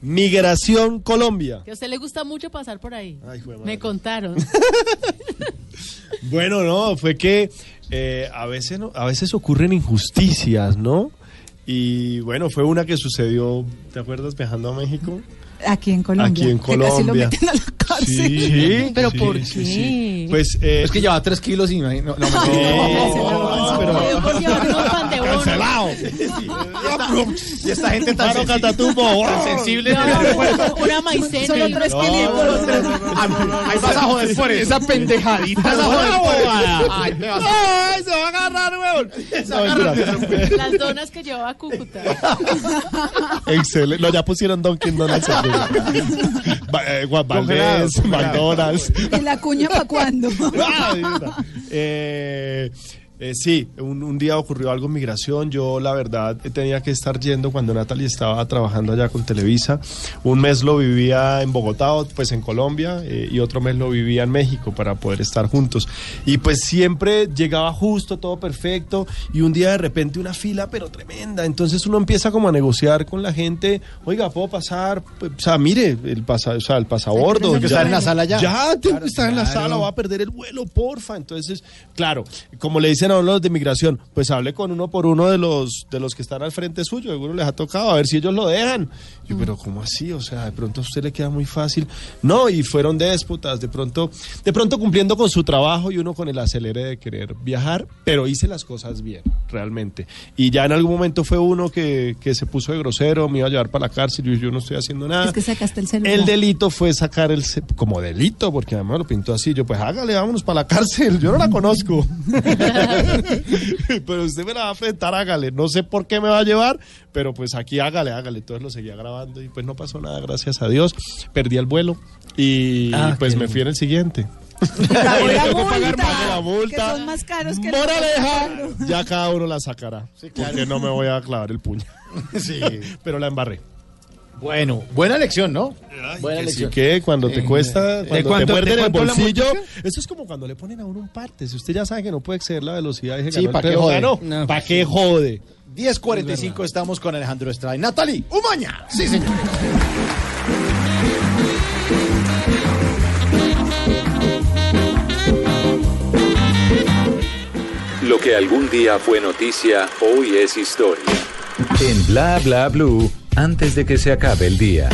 Migración Colombia. Que a usted le gusta mucho pasar por ahí. Ay, madre. Me contaron. Bueno, no, fue que eh, a, veces no- a veces ocurren injusticias, ¿no? Y bueno, fue una que sucedió, ¿te acuerdas viajando a México? Aquí en Colombia. Aquí en Que casi lo Colombia. meten a la cárcel. Sí, ¿Pero sí, por sí, qué? sí. Pues eh, Es que lleva 3 kilos y no, no, no, no, pero cancelado. Y esta gente tan, Claro, Catatumbo. tan sensible. Una maicena. Solo tres no. Ahí vas a joder por eso. Esa pendejadita. Vas a joder por eso. Ay, me vas a- ¡Ay, se va a agarrar, mentira. Las donas que llevaba Cúcuta. Excelente. No, ya pusieron Dunkin' Donuts. Eh, Juan Valdés, Congelado, McDonald's. ¿Y la cuña para cuándo? Eh, eh, sí, un, un día ocurrió algo en migración. Yo, la verdad, tenía que estar yendo cuando Natalie estaba trabajando allá con Televisa. Un mes lo vivía en Bogotá, pues en Colombia, eh, y otro mes lo vivía en México para poder estar juntos. Y pues siempre llegaba justo, todo perfecto, y un día de repente una fila, pero tremenda. Entonces uno empieza como a negociar con la gente. Oiga, ¿puedo pasar? Pues, O sea, mire, el, pasa, o sea, el pasabordo. Tengo que estar en la sala ya. Ya, tengo Claro, que estar en la claro. sala, voy a perder el vuelo, porfa. Entonces, claro, como le dicen los de migración. Pues hable con uno por uno de los de los que están al frente suyo. Seguro les ha tocado, a ver si ellos lo dejan. Yo, pero ¿cómo así? O sea, de pronto a usted le queda muy fácil. No, y fueron déspotas, de pronto, de pronto cumpliendo con su trabajo y uno con el acelere de querer viajar, pero hice las cosas bien, realmente. Y ya en algún momento fue uno que, que se puso de grosero, me iba a llevar para la cárcel y yo no estoy haciendo nada. Es que sacaste el celular. El delito fue sacar el como delito, porque además lo pintó así. Yo, pues hágale, vámonos para la cárcel. Yo no la conozco. pero usted me la va a enfrentar, hágale. No sé por qué me va a llevar, pero pues aquí hágale, hágale. Entonces lo seguía grabando y pues no pasó nada, gracias a Dios. Perdí el vuelo y Ah, pues me fui en el siguiente. la Pagué la multa. Que son más caros que Moraleja, ya cada uno la sacará. Porque no me voy a clavar el puño. Sí. Pero la embarré. Bueno, buena lección, ¿no? Buena Que sí lección. que cuando te Eh, cuesta, ¿de cuando cuánto- te muerden de el bolsillo, eso es como cuando le ponen a uno un parte. Si usted ya sabe que no puede exceder la velocidad, dije, Sí, ganó el ¿pa' qué jode? No. ¿Pa' qué jode? 10.45 estamos con Alejandro Estrada. y Natalie Umaña. Sí, señor. Lo que algún día fue noticia, hoy es historia. En Bla Bla Blue, antes de que se acabe el día.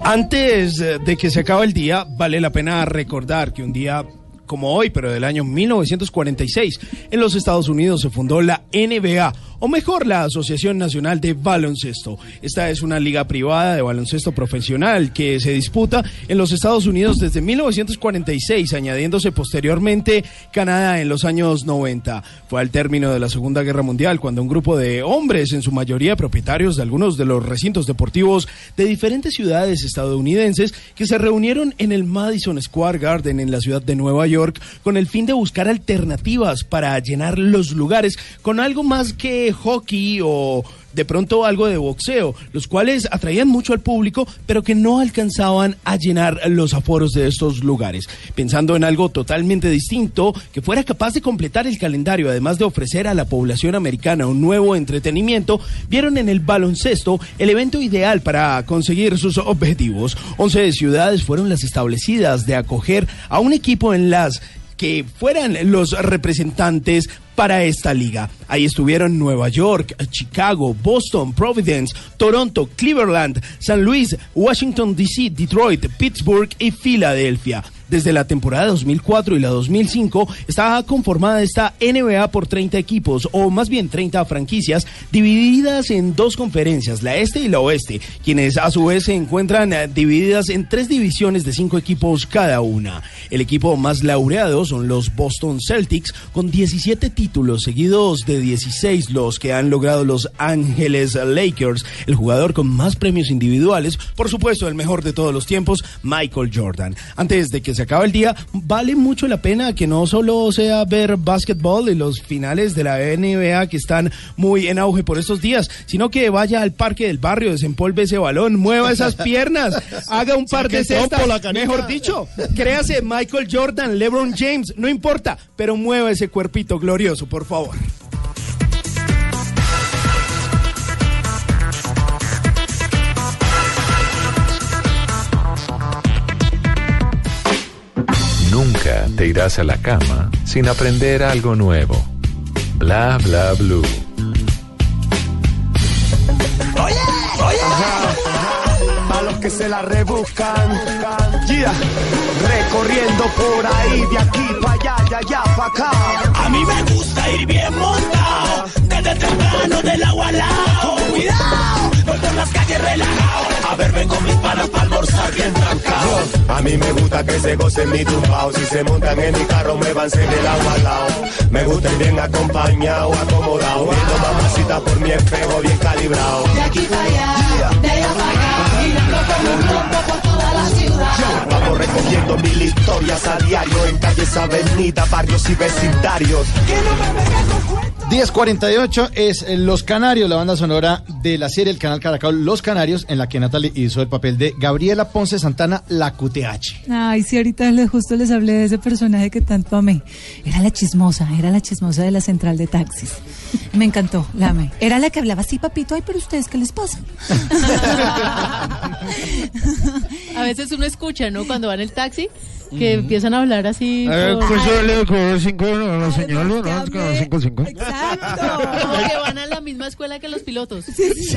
Antes de que se acabe el día, vale la pena recordar que un día como hoy, pero del año 1946, en los Estados Unidos se fundó la NBA, o mejor, la Asociación Nacional de Baloncesto. Esta es una liga privada de baloncesto profesional que se disputa en los Estados Unidos desde 1946, añadiéndose posteriormente Canadá en los años 90. Fue al término de la Segunda Guerra Mundial cuando un grupo de hombres, en su mayoría propietarios de algunos de los recintos deportivos de diferentes ciudades estadounidenses, que se reunieron en el Madison Square Garden en la ciudad de Nueva York con el fin de buscar alternativas para llenar los lugares con algo más que hockey o de pronto algo de boxeo, los cuales atraían mucho al público, pero que no alcanzaban a llenar los aforos de estos lugares. Pensando en algo totalmente distinto, que fuera capaz de completar el calendario, además de ofrecer a la población americana un nuevo entretenimiento, vieron en el baloncesto el evento ideal para conseguir sus objetivos. 11 ciudades fueron las establecidas de acoger a un equipo en las que fueran los representantes para esta liga. Ahí estuvieron Nueva York, Chicago, Boston, Providence, Toronto, Cleveland, San Luis, Washington DC, Detroit, Pittsburgh y Filadelfia. Desde la temporada 2004 y la 2005 estaba conformada esta NBA por 30 equipos, o más bien 30 franquicias, divididas en dos conferencias, la este y la oeste, quienes a su vez se encuentran eh, divididas en tres divisiones de cinco equipos cada una. El equipo más laureado son los Boston Celtics, con 17 títulos, seguidos de 16 los que han logrado los Ángeles Lakers, el jugador con más premios individuales, por supuesto el mejor de todos los tiempos, Michael Jordan. Antes de que se acabe el día, vale mucho la pena que no solo sea ver básquetbol y los finales de la NBA que están muy en auge por estos días, sino que vaya al parque del barrio, desempolve ese balón, mueva esas piernas, haga un par de cestas, mejor dicho, créase Michael Jordan, LeBron James, no importa, pero mueva ese cuerpito glorioso, por favor. Nunca te irás a la cama sin aprender algo nuevo. Bla Bla Blue. A los que se la rebuscan, yeah. recorriendo por ahí, de aquí para allá, de allá para acá. A mí me gusta ir bien montado, desde temprano del agua al lado. Cuidado, voy por las calles relajado. A ver, vengo mis panas A mí me gusta que se gocen mi tumbao. Si se montan en mi carro, me van en el agua al lado. Me gusta ir bien acompañado, acomodado. Viendo mamacita por mi espejo, bien calibrado. De aquí para allá, de allá para acá, girando como un trompo por toda la ciudad. Vamos recogiendo mil historias a diario en calles, avenidas, barrios y vecindarios. 1048 es eh, Los Canarios, la banda sonora de la serie El Canal Caracol Los Canarios, en la que Natalie hizo el papel de Gabriela Ponce Santana, la QTH. Ay, sí, ahorita les- justo les hablé de ese personaje que tanto amé. Era la chismosa, era la chismosa de la central de taxis. Me encantó, la amé. Era la que hablaba así, papito, ay, pero ustedes, ¿qué les pasa? A veces uno escucha, ¿no? Cuando va en el taxi, que empiezan a hablar así. Eh, pues yo le cojo cinco a la señora, ¿no? Cinco, cinco. Como que van a la misma escuela que los pilotos.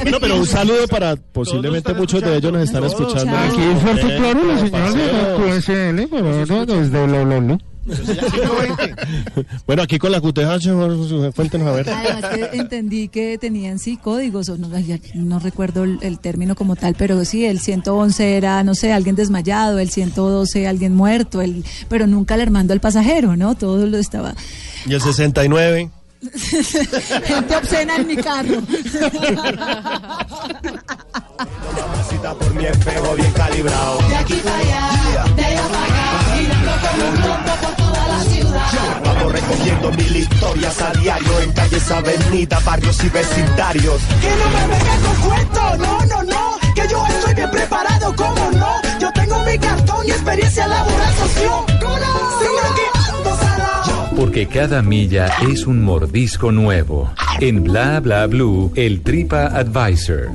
Bueno, pero un saludo para posiblemente muchos de ellos nos están escuchando. Aquí es fuerte, Eh, claro, la señora de la. QSL, pero no, desde lo, lo, lo. Bueno, aquí con la QTH, cuéntenos a ver. Además que entendí que tenían sí códigos, o no, no recuerdo el, el término como tal, pero sí, el 111 era, no sé, alguien desmayado, el 112 alguien muerto, el, pero nunca alarmando al pasajero, ¿no? Todo lo estaba... Y el 69. Gente obscena en mi carro. Mamacita por mi espejo bien calibrado. De aquí para allá, de allá para acá, Vamos recogiendo mil historias a diario en calles, avenidas, barrios y vecindarios. Que no me vengan con cuentos, no, no, no, que yo estoy bien preparado, ¿cómo no? Yo tengo mi cartón y experiencia laboral socio. Seguro que ando salado. Porque cada milla es un mordisco nuevo. En Bla Bla Blue, el Tripa Advisor.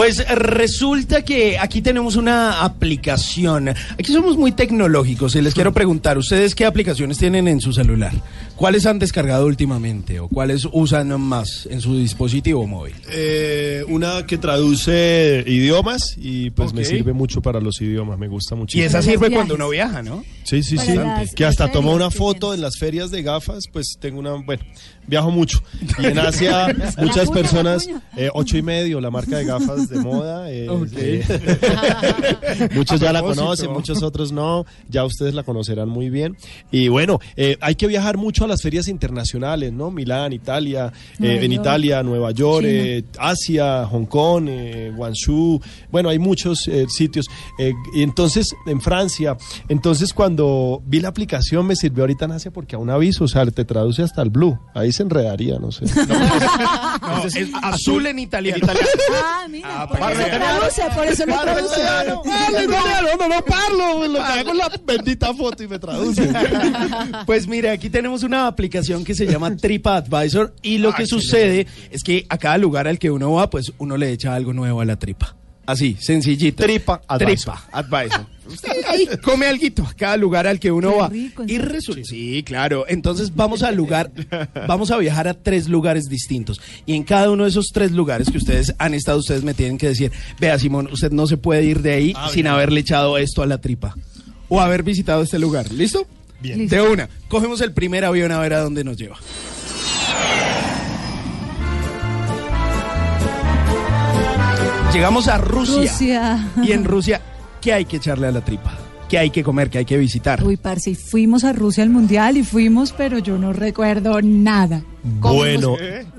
Pues resulta que aquí tenemos una aplicación. Aquí somos muy tecnológicos y les quiero preguntar, ¿ustedes qué aplicaciones tienen en su celular? ¿Cuáles han descargado últimamente o cuáles usan más en su dispositivo móvil? Eh, una que traduce idiomas y pues me sirve mucho para los idiomas, me gusta mucho. Y esa sirve cuando uno viaja, ¿no? Sí, sí, Para sí. las- que hasta ferias una foto en las ferias de gafas, pues tengo una, bueno, viajo mucho. Y en Asia muchas cuña, personas, eh, ocho y medio, la marca de gafas de moda. eh, eh, muchos ya la conocen, muchos otros no. Ya ustedes la conocerán muy bien. Y bueno, eh, hay que viajar mucho a las ferias internacionales, ¿no? Milán, Italia, Nueva eh, en York. Italia, Nueva York, eh, Asia, Hong Kong, eh, Guangzhou, bueno, hay muchos eh, sitios. Eh, y entonces, en Francia, entonces cuando vi la aplicación me sirvió ahorita en Asia porque a un aviso, o sea, te traduce hasta el blue. Ahí se enredaría, no sé. No, es azul en italiano. Ah, mira, por eso traduce, por eso lo traduce. no, no, no parlo, lo que hago es la bendita foto y me traduce. Pues mire, aquí tenemos una aplicación que se llama TripAdvisor y lo que sucede es que a cada lugar al que uno va, pues uno le echa algo nuevo a la tripa. Así, sencillito. Tripa Advisor. Tripa Advisor. Usted ahí come alguito a cada lugar al que uno Qué va. rico, y resulta, sí, claro. Entonces vamos al lugar, vamos a viajar a tres lugares distintos. Y en cada uno de esos tres lugares que ustedes han estado, ustedes me tienen que decir, vea Simón, usted no se puede ir de ahí sin haberle echado esto a la tripa. O haber visitado este lugar. ¿Listo? Bien. De una. Cogemos el primer avión a ver a dónde nos lleva. Llegamos a Rusia. Rusia. Y en Rusia, ¿qué hay que echarle a la tripa? ¿Qué hay que comer? ¿Qué hay que visitar? Uy, parce, y fuimos a Rusia al Mundial y fuimos, pero yo no recuerdo nada. Bueno,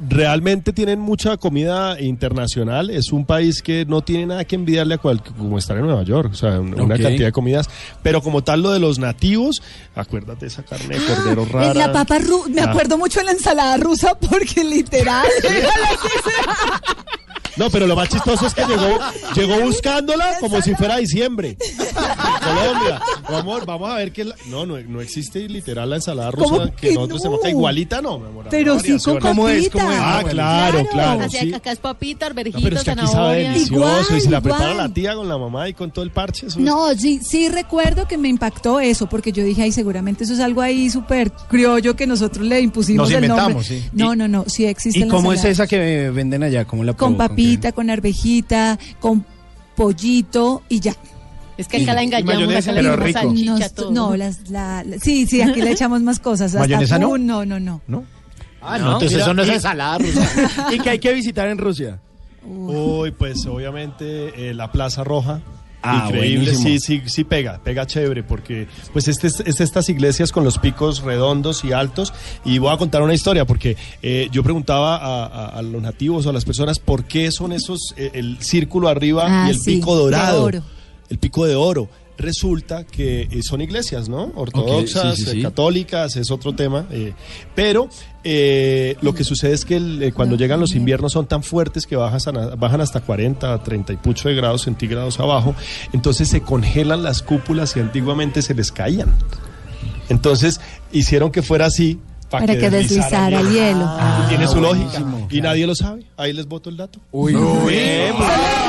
realmente tienen mucha comida internacional. Es un país que no tiene nada que envidiarle a cual, como estar en Nueva York. O sea, un- una cantidad de comidas. Pero como tal, lo de los nativos, acuérdate esa carne de cordero rara. En la papa ru me Ah. acuerdo mucho de la ensalada rusa porque literal. No, pero lo más chistoso es que llegó, llegó buscándola como si fuera diciembre. Colombia. Amor, vamos a ver que... la- No, no, no existe literal la ensalada rusa ¿Cómo que que nosotros no? tenemos. Igualita no, mi amor. Pero sí con. ¿Cómo es? ¿Cómo es? papita. Ah, claro, claro. Así sí. acá es papita, No, pero es que aquí sabe zanahoria. delicioso. y si la Igual, prepara igual. la tía con la mamá y con todo el parche, eso es- No, sí, sí recuerdo que me impactó eso, porque yo dije, ay, seguramente eso es algo ahí súper criollo que nosotros le impusimos Nos el nombre. sí. No, no, no, sí existe ¿Y cómo es esa que venden allá? ¿Cómo la Con probó? Papita, con arvejita, con pollito y ya. Es que acá la engañamos, acá le dimos salchicha, No, todo. no, las, la, la- sí, sí, aquí le echamos más cosas. hasta ¿Mayonesa no? atún, no, no, no. Ah, no, entonces eso no es ensalada rusa. ¿Y qué hay que visitar en Rusia? Uy, pues obviamente eh, la Plaza Roja. Ah, Increíble, buenísimo. sí, sí, sí pega, pega chévere, porque pues este es, es estas iglesias con los picos redondos y altos, y voy a contar una historia, porque eh, yo preguntaba a, a- a los nativos o a las personas por qué son esos, eh, el círculo arriba Ah, y el sí, pico de dorado, oro. el pico de oro. Resulta que eh, son iglesias, ¿no? Ortodoxas, sí, sí, sí. eh, católicas, es otro tema. eh, pero eh, lo que sucede es que el, eh, cuando llegan los inviernos son tan fuertes que bajas a- bajan hasta 40, 30 y pucho de grados centígrados abajo. Entonces se congelan las cúpulas y antiguamente se les caían. Entonces hicieron que fuera así Para que deslizara el hielo. Y tiene su lógica. buenísimo, Y nadie lo sabe. Ahí les voto el dato. Uy, Bien, Radio.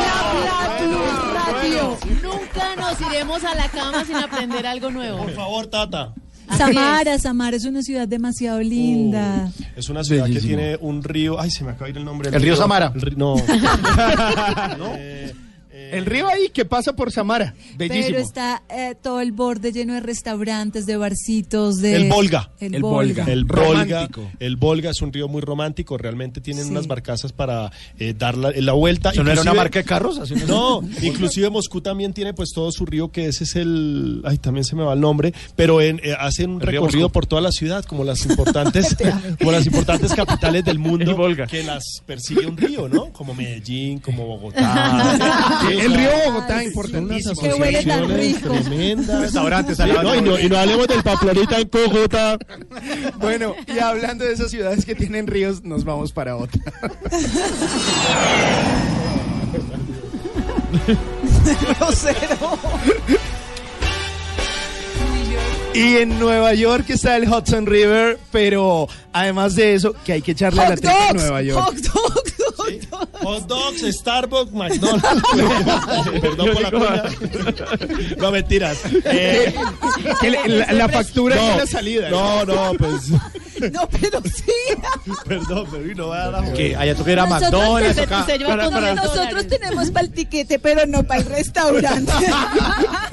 Iremos a la cama sin aprender algo nuevo. Por favor, Tata. Samara, Samara es una ciudad demasiado linda. Es una ciudad Bellísimo. que tiene un río. Ay, se me acaba de ir el nombre. ¿El río Samara? El ri- no. El río ahí que pasa por Samara. Bellísimo. Pero está eh, todo el borde lleno de restaurantes, de barcitos, de... El Volga. El, El Volga. El Volga, el Volga es un río muy romántico, realmente tienen Sí. unas barcazas para eh, dar la, la vuelta. ¿Eso no era una Inclusive- marca de carros? Así No, inclusive Moscú también tiene pues todo su río que ese es el, ay también se me va el nombre, pero en, eh, hacen un recorrido Moscú. por toda la ciudad como las importantes, como las importantes capitales del mundo El Volga. que las persigue un río, ¿no? Como Medellín, como Bogotá. O el río Bogotá, importantísimo. Que huele tan rico. Tremendas. Restaurantes Sí, al lado no, y, no, y no hablemos del Pamplonita en Cúcuta. Bueno, y hablando de esas ciudades que tienen ríos, nos vamos para otra. Y en Nueva York está el Hudson River, pero además de eso, que hay que echarle a la tripa a Nueva York. Hot dogs, hot dogs. Hot dogs, Starbucks, McDonald's. Perdón por la cuña. No, mentiras. Eh, Que la, la- la factura no, es la salida. No, no, pues. No, pero sí. Perdón, pero no voy a dar la Que allá toca ir a Nosotros McDonald's. Lleva con diez Nosotros tenemos para el tiquete, pero no para el restaurante.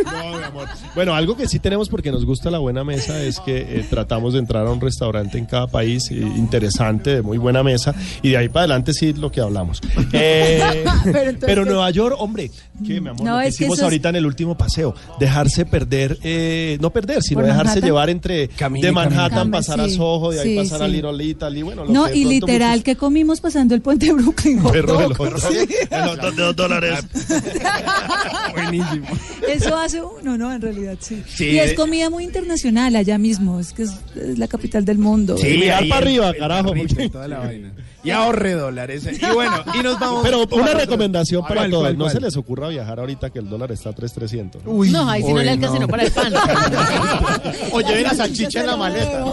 No, mi amor. Bueno, algo que sí tenemos porque nos gusta la buena mesa es que eh, tratamos de entrar a un restaurante en cada país eh, interesante, de muy buena mesa, y de ahí para adelante sí lo que hablamos. Eh, Pero Nueva York, hombre, ¿qué, mi amor? No, lo que es que hicimos es- ahorita en el último paseo, dejarse perder, eh, no perder, sino ¿Por dejarse Manhattan? llevar entre Camine, de Manhattan, camine. pasar a Soho, de ahí sí, pasar a sí. Little Italy, bueno, lo No, que y literal, muchos- que comimos pasando el puente de Brooklyn? Perro de dos dólares. Buenísimo. Eso hace uno, ¿no? En realidad, sí. Sí, y es comida muy internacional allá mismo, es que es, es la capital del mundo. Sí, para arriba, el carajo, y toda la vaina. Y ahorre dólares. Y bueno, y nos vamos. Pero una recomendación para ¿Cuál, todos, cuál, no cuál? se les ocurra viajar ahorita que el dólar está a 3.300. ¿no? Uy, No, ahí sí no le alcanza sino para el pan. O lleven la salchicha en la maleta.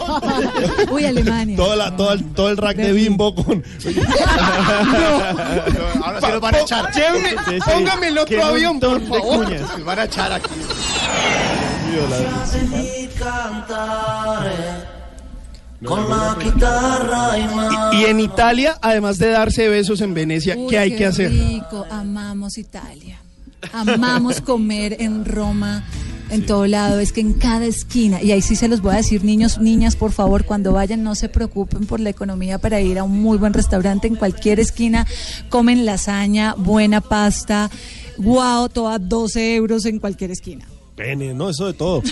Uy, Alemania. Todo, la- todo el, todo el rack de bimbo con... Ahora sí nos van a echar. Lléveme, Sí, sí. póngame el otro avión, por favor. cuñas. Nos van a echar aquí. Y en Italia, además de darse besos en Venecia, Uy, ¿qué hay que hacer? rico, amamos Italia. Amamos comer en Roma, en todo lado, es que en cada esquina, y ahí sí se los voy a decir, niños, niñas, por favor, cuando vayan no se preocupen por la economía para ir a un muy buen restaurante, en cualquier esquina. Comen lasaña, buena pasta, guau, toda 12 euros en cualquier esquina. Pene, no, eso de todo.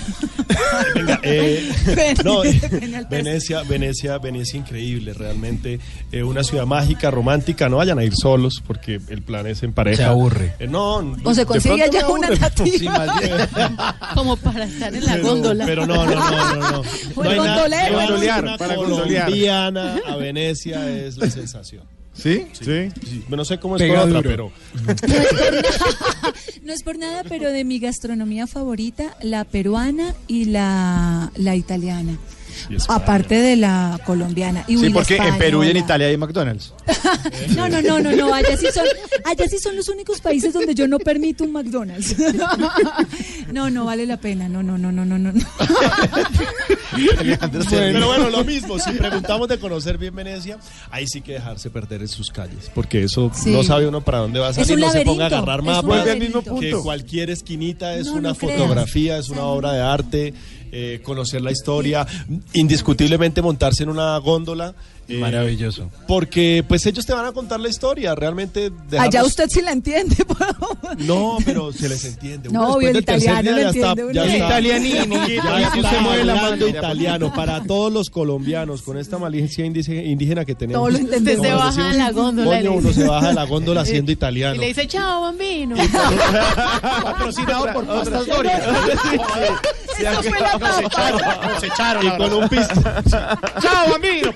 Venga, eh, Pene, no, eh, Venecia, Venecia, Venecia increíble, realmente eh, una ciudad mágica, romántica. No vayan a ir solos porque el plan es en pareja. Se aburre. Eh, no, O se consigue me una nativa. Como para estar en la Pero- góndola. Pero no, no, no, no, no. No hay nada- para gondolear. colombiana a Venecia es la sensación. ¿Sí? Sí. sí. No sé cómo es Pega con otra, pero No es, por nada, no es por nada, pero de mi gastronomía favorita, la peruana y la, la italiana. Aparte de la colombiana. Y Sí, porque en Perú y en. Italia hay McDonald's. No, no, no, no, no. Allá sí, son, allá sí son los únicos países donde yo no permito un McDonald's. No, no vale la pena. No, no, no, no, no, no. Pero bueno, lo mismo, si preguntamos de conocer bien Venecia, ahí sí que dejarse perder en sus calles, porque eso Sí. no sabe uno para dónde va a salir, no se ponga a agarrar mismo que punto. cualquier esquinita es No, una no creas. fotografía, es una obra de arte, eh, conocer la historia, indiscutiblemente montarse en una góndola. Eh, Maravilloso. Porque pues ellos te van a contar la historia, realmente Allá dejarnos- usted sí la entiende. No, pero se les entiende. No, Uno obvio, después el italiano lo ya está- entiende ya está- Italianini, ya usted mueve la mano. italiano para todos los colombianos con esta malicia indígena, que tenemos. Todos lo entendemos. Usted se baja decimos, de la góndola y Coño, uno se baja de la góndola siendo Y italiano. le dice, chao, bambino. Patrocinado por Pastas Doria. Eso fue la tapa. Nos echaron, Y con un pistón. Chao, bambino,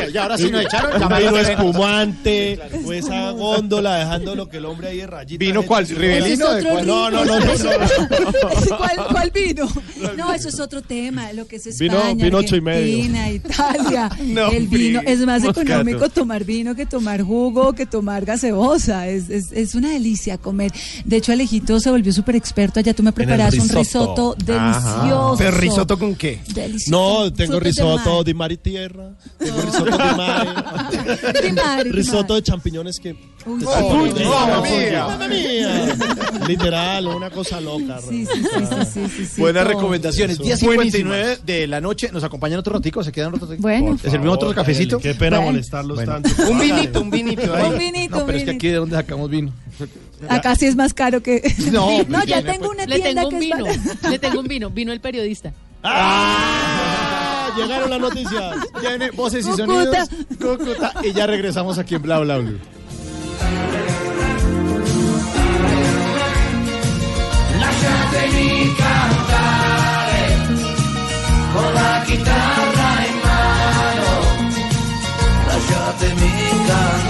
pastatoria. Y ahora sí nos echaron. Un ya vino espumante, o esa góndola dejando lo que el hombre ahí de rayita. ¿Vino cuál? ¿Rivelino? No, no, no, no, no. ¿Cuál, cuál vino? No, eso es otro tema, lo que es Vino- España, vino ocho y medio. Italia. No, el vino es más económico tomar vino que tomar jugo, que tomar gaseosa. Es, es, es una delicia comer. De hecho, Alejito se volvió súper experto. Allá tú me preparas un risotto delicioso. ¿Pero risotto con qué? Delicioso. No, tengo risotto mar. de mar y tierra. Tengo risotto de risotto de champiñones que. Uy, mamma mía. Mamma mía. Literal, una cosa loca. Sí, sí, sí, sí, sí, sí, sí, Buenas todo. recomendaciones. Eso. 10.59 de la noche. ¿Nos acompañan otro ratico? ¿Se quedan otro ratico? Bueno. ¿Le servimos otro cafecito? Qué pena Bueno. molestarlos Bueno. tanto. Un vinito, un vinito ahí. Un vinito, No, un pero es que aquí de dónde sacamos vino. Acá sí es más caro que. No, no ya pues, tengo una Le tienda tengo que un es. Le tengo un vino. Vino el periodista. ¡Ah! Llegaron las noticias. Tiene voces y Cúcuta. sonidos. Cúcuta. Y ya regresamos aquí en Bla Bla Blue. Lasciatemi cantare con la chitarra in mano. Lasciatemi cantare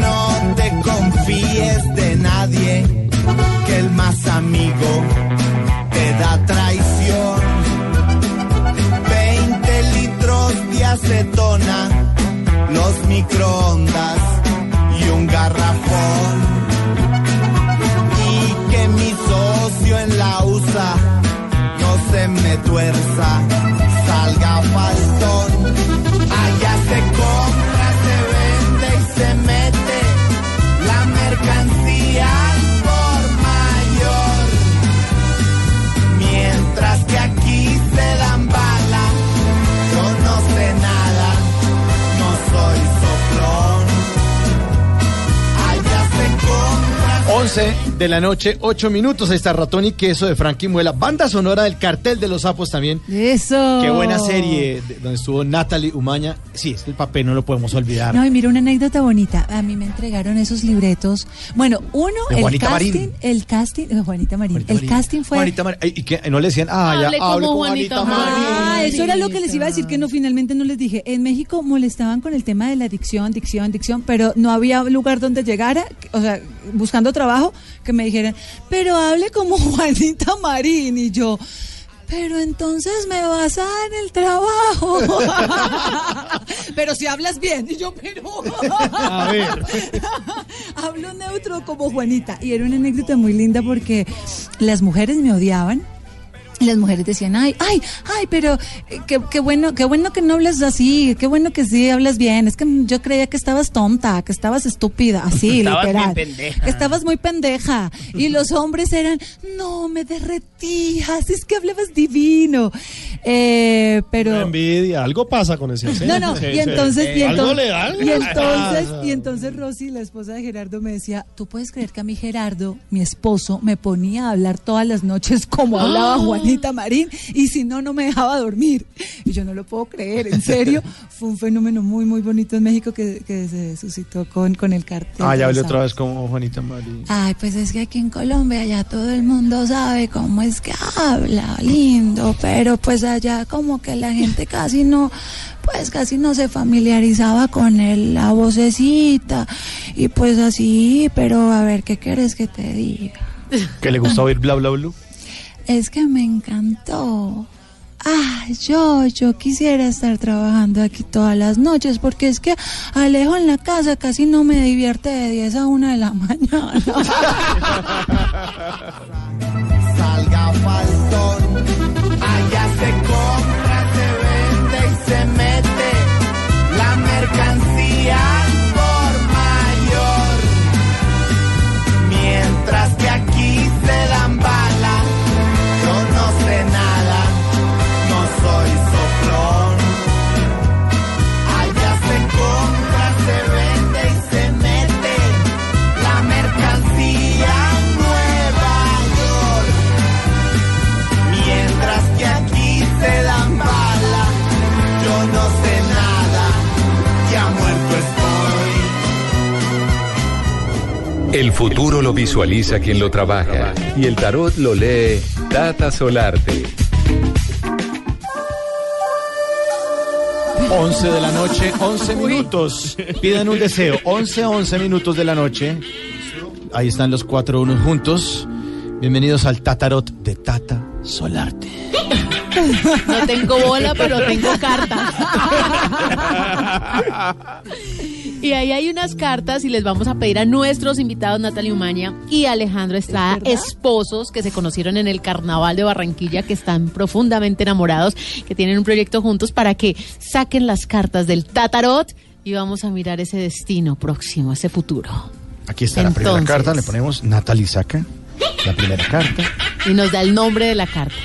No te confíes de nadie, que el más amigo te da traición. 20 litros de acetona, los microondas y un garrafón. Y que mi socio en la USA no se me tuerza, 13 de la noche, 8 minutos. Ahí está Ratón y Queso de Frankie Muela. Banda sonora del Cartel de los Sapos también. Eso. Qué buena serie de- donde estuvo Natalie Umaña. Sí, es el papel no lo podemos olvidar. No, y mira una anécdota bonita. A mí me entregaron esos libretos. Bueno, uno, De el Juanita casting, Marín. el casting, eh, Juanita Marín. Juanita el Marín. casting fue. Juanita Marín. ¿Y que no le decían? Ah, ya Hable como con Juanita Juanita Marín. Ah, eso era lo que les iba a decir que no finalmente no les dije. En México molestaban con el tema de la adicción, dicción, dicción, pero no había lugar donde llegara, o sea, buscando trabajo, que me dijeran, pero hable como Juanita Marín y yo. Pero entonces me vas a dar el trabajo. pero si hablas bien. Y yo, pero. A ver. Hablo neutro como Juanita. Y era una anécdota muy linda porque las mujeres me odiaban. Y las mujeres decían, ay, ay, ay, pero eh, qué, qué bueno, qué bueno que no hablas así, qué bueno que sí hablas bien. Es que yo creía que estabas tonta, que estabas estúpida, así, Estabas literal. pendeja. Que estabas muy pendeja. Y los hombres eran, no, me derretías, es que hablabas divino. Eh, pero. Una envidia, algo pasa con ese acento. No, no, Sí, y sí. entonces, y algo entonces, le da. y entonces, y entonces Rosy, la esposa de Gerardo, me decía, tú puedes creer que a mí Gerardo, mi esposo, me ponía a hablar todas las noches como hablaba Ah. Juanita Marín, y si no, no me dejaba dormir. Y yo no lo puedo creer, en serio, fue un fenómeno muy, muy bonito en México que, que se suscitó con, con el cartel. Ah, ya hablé otra vez como Juanita Marín. Ay, pues es que aquí en Colombia ya todo el mundo sabe cómo es que habla, lindo, pero pues allá como que la gente casi no, pues casi no se familiarizaba con el- la vocecita y pues así, pero a ver, ¿qué quieres que te diga? ¿Que le gusta oír bla bla blue? Es que me encantó Ay, yo, yo quisiera estar trabajando aquí todas las noches porque es que Alejo en la casa casi no me divierte de 10 a 1 de la mañana. salga faltón. Allá se compra, se vende y se mete El futuro lo visualiza quien lo trabaja y el tarot lo lee Tata Solarte. 11 de la noche, 11 minutos. Piden un deseo. 11, 11 minutos de la noche. Ahí están los cuatro unos juntos. Bienvenidos al Tatarot de Tata Solarte. No tengo bola, pero tengo cartas. Y ahí hay unas cartas y les vamos a pedir a nuestros invitados Natalia Umaña y Alejandro Estrada, esposos que se conocieron en el Carnaval de Barranquilla, que están profundamente enamorados, que tienen un proyecto juntos para que saquen las cartas del Tatarot y vamos a mirar ese destino próximo, ese futuro. Aquí está la primera carta. Le ponemos Natalie saca la primera carta. Y nos da el nombre de la carta.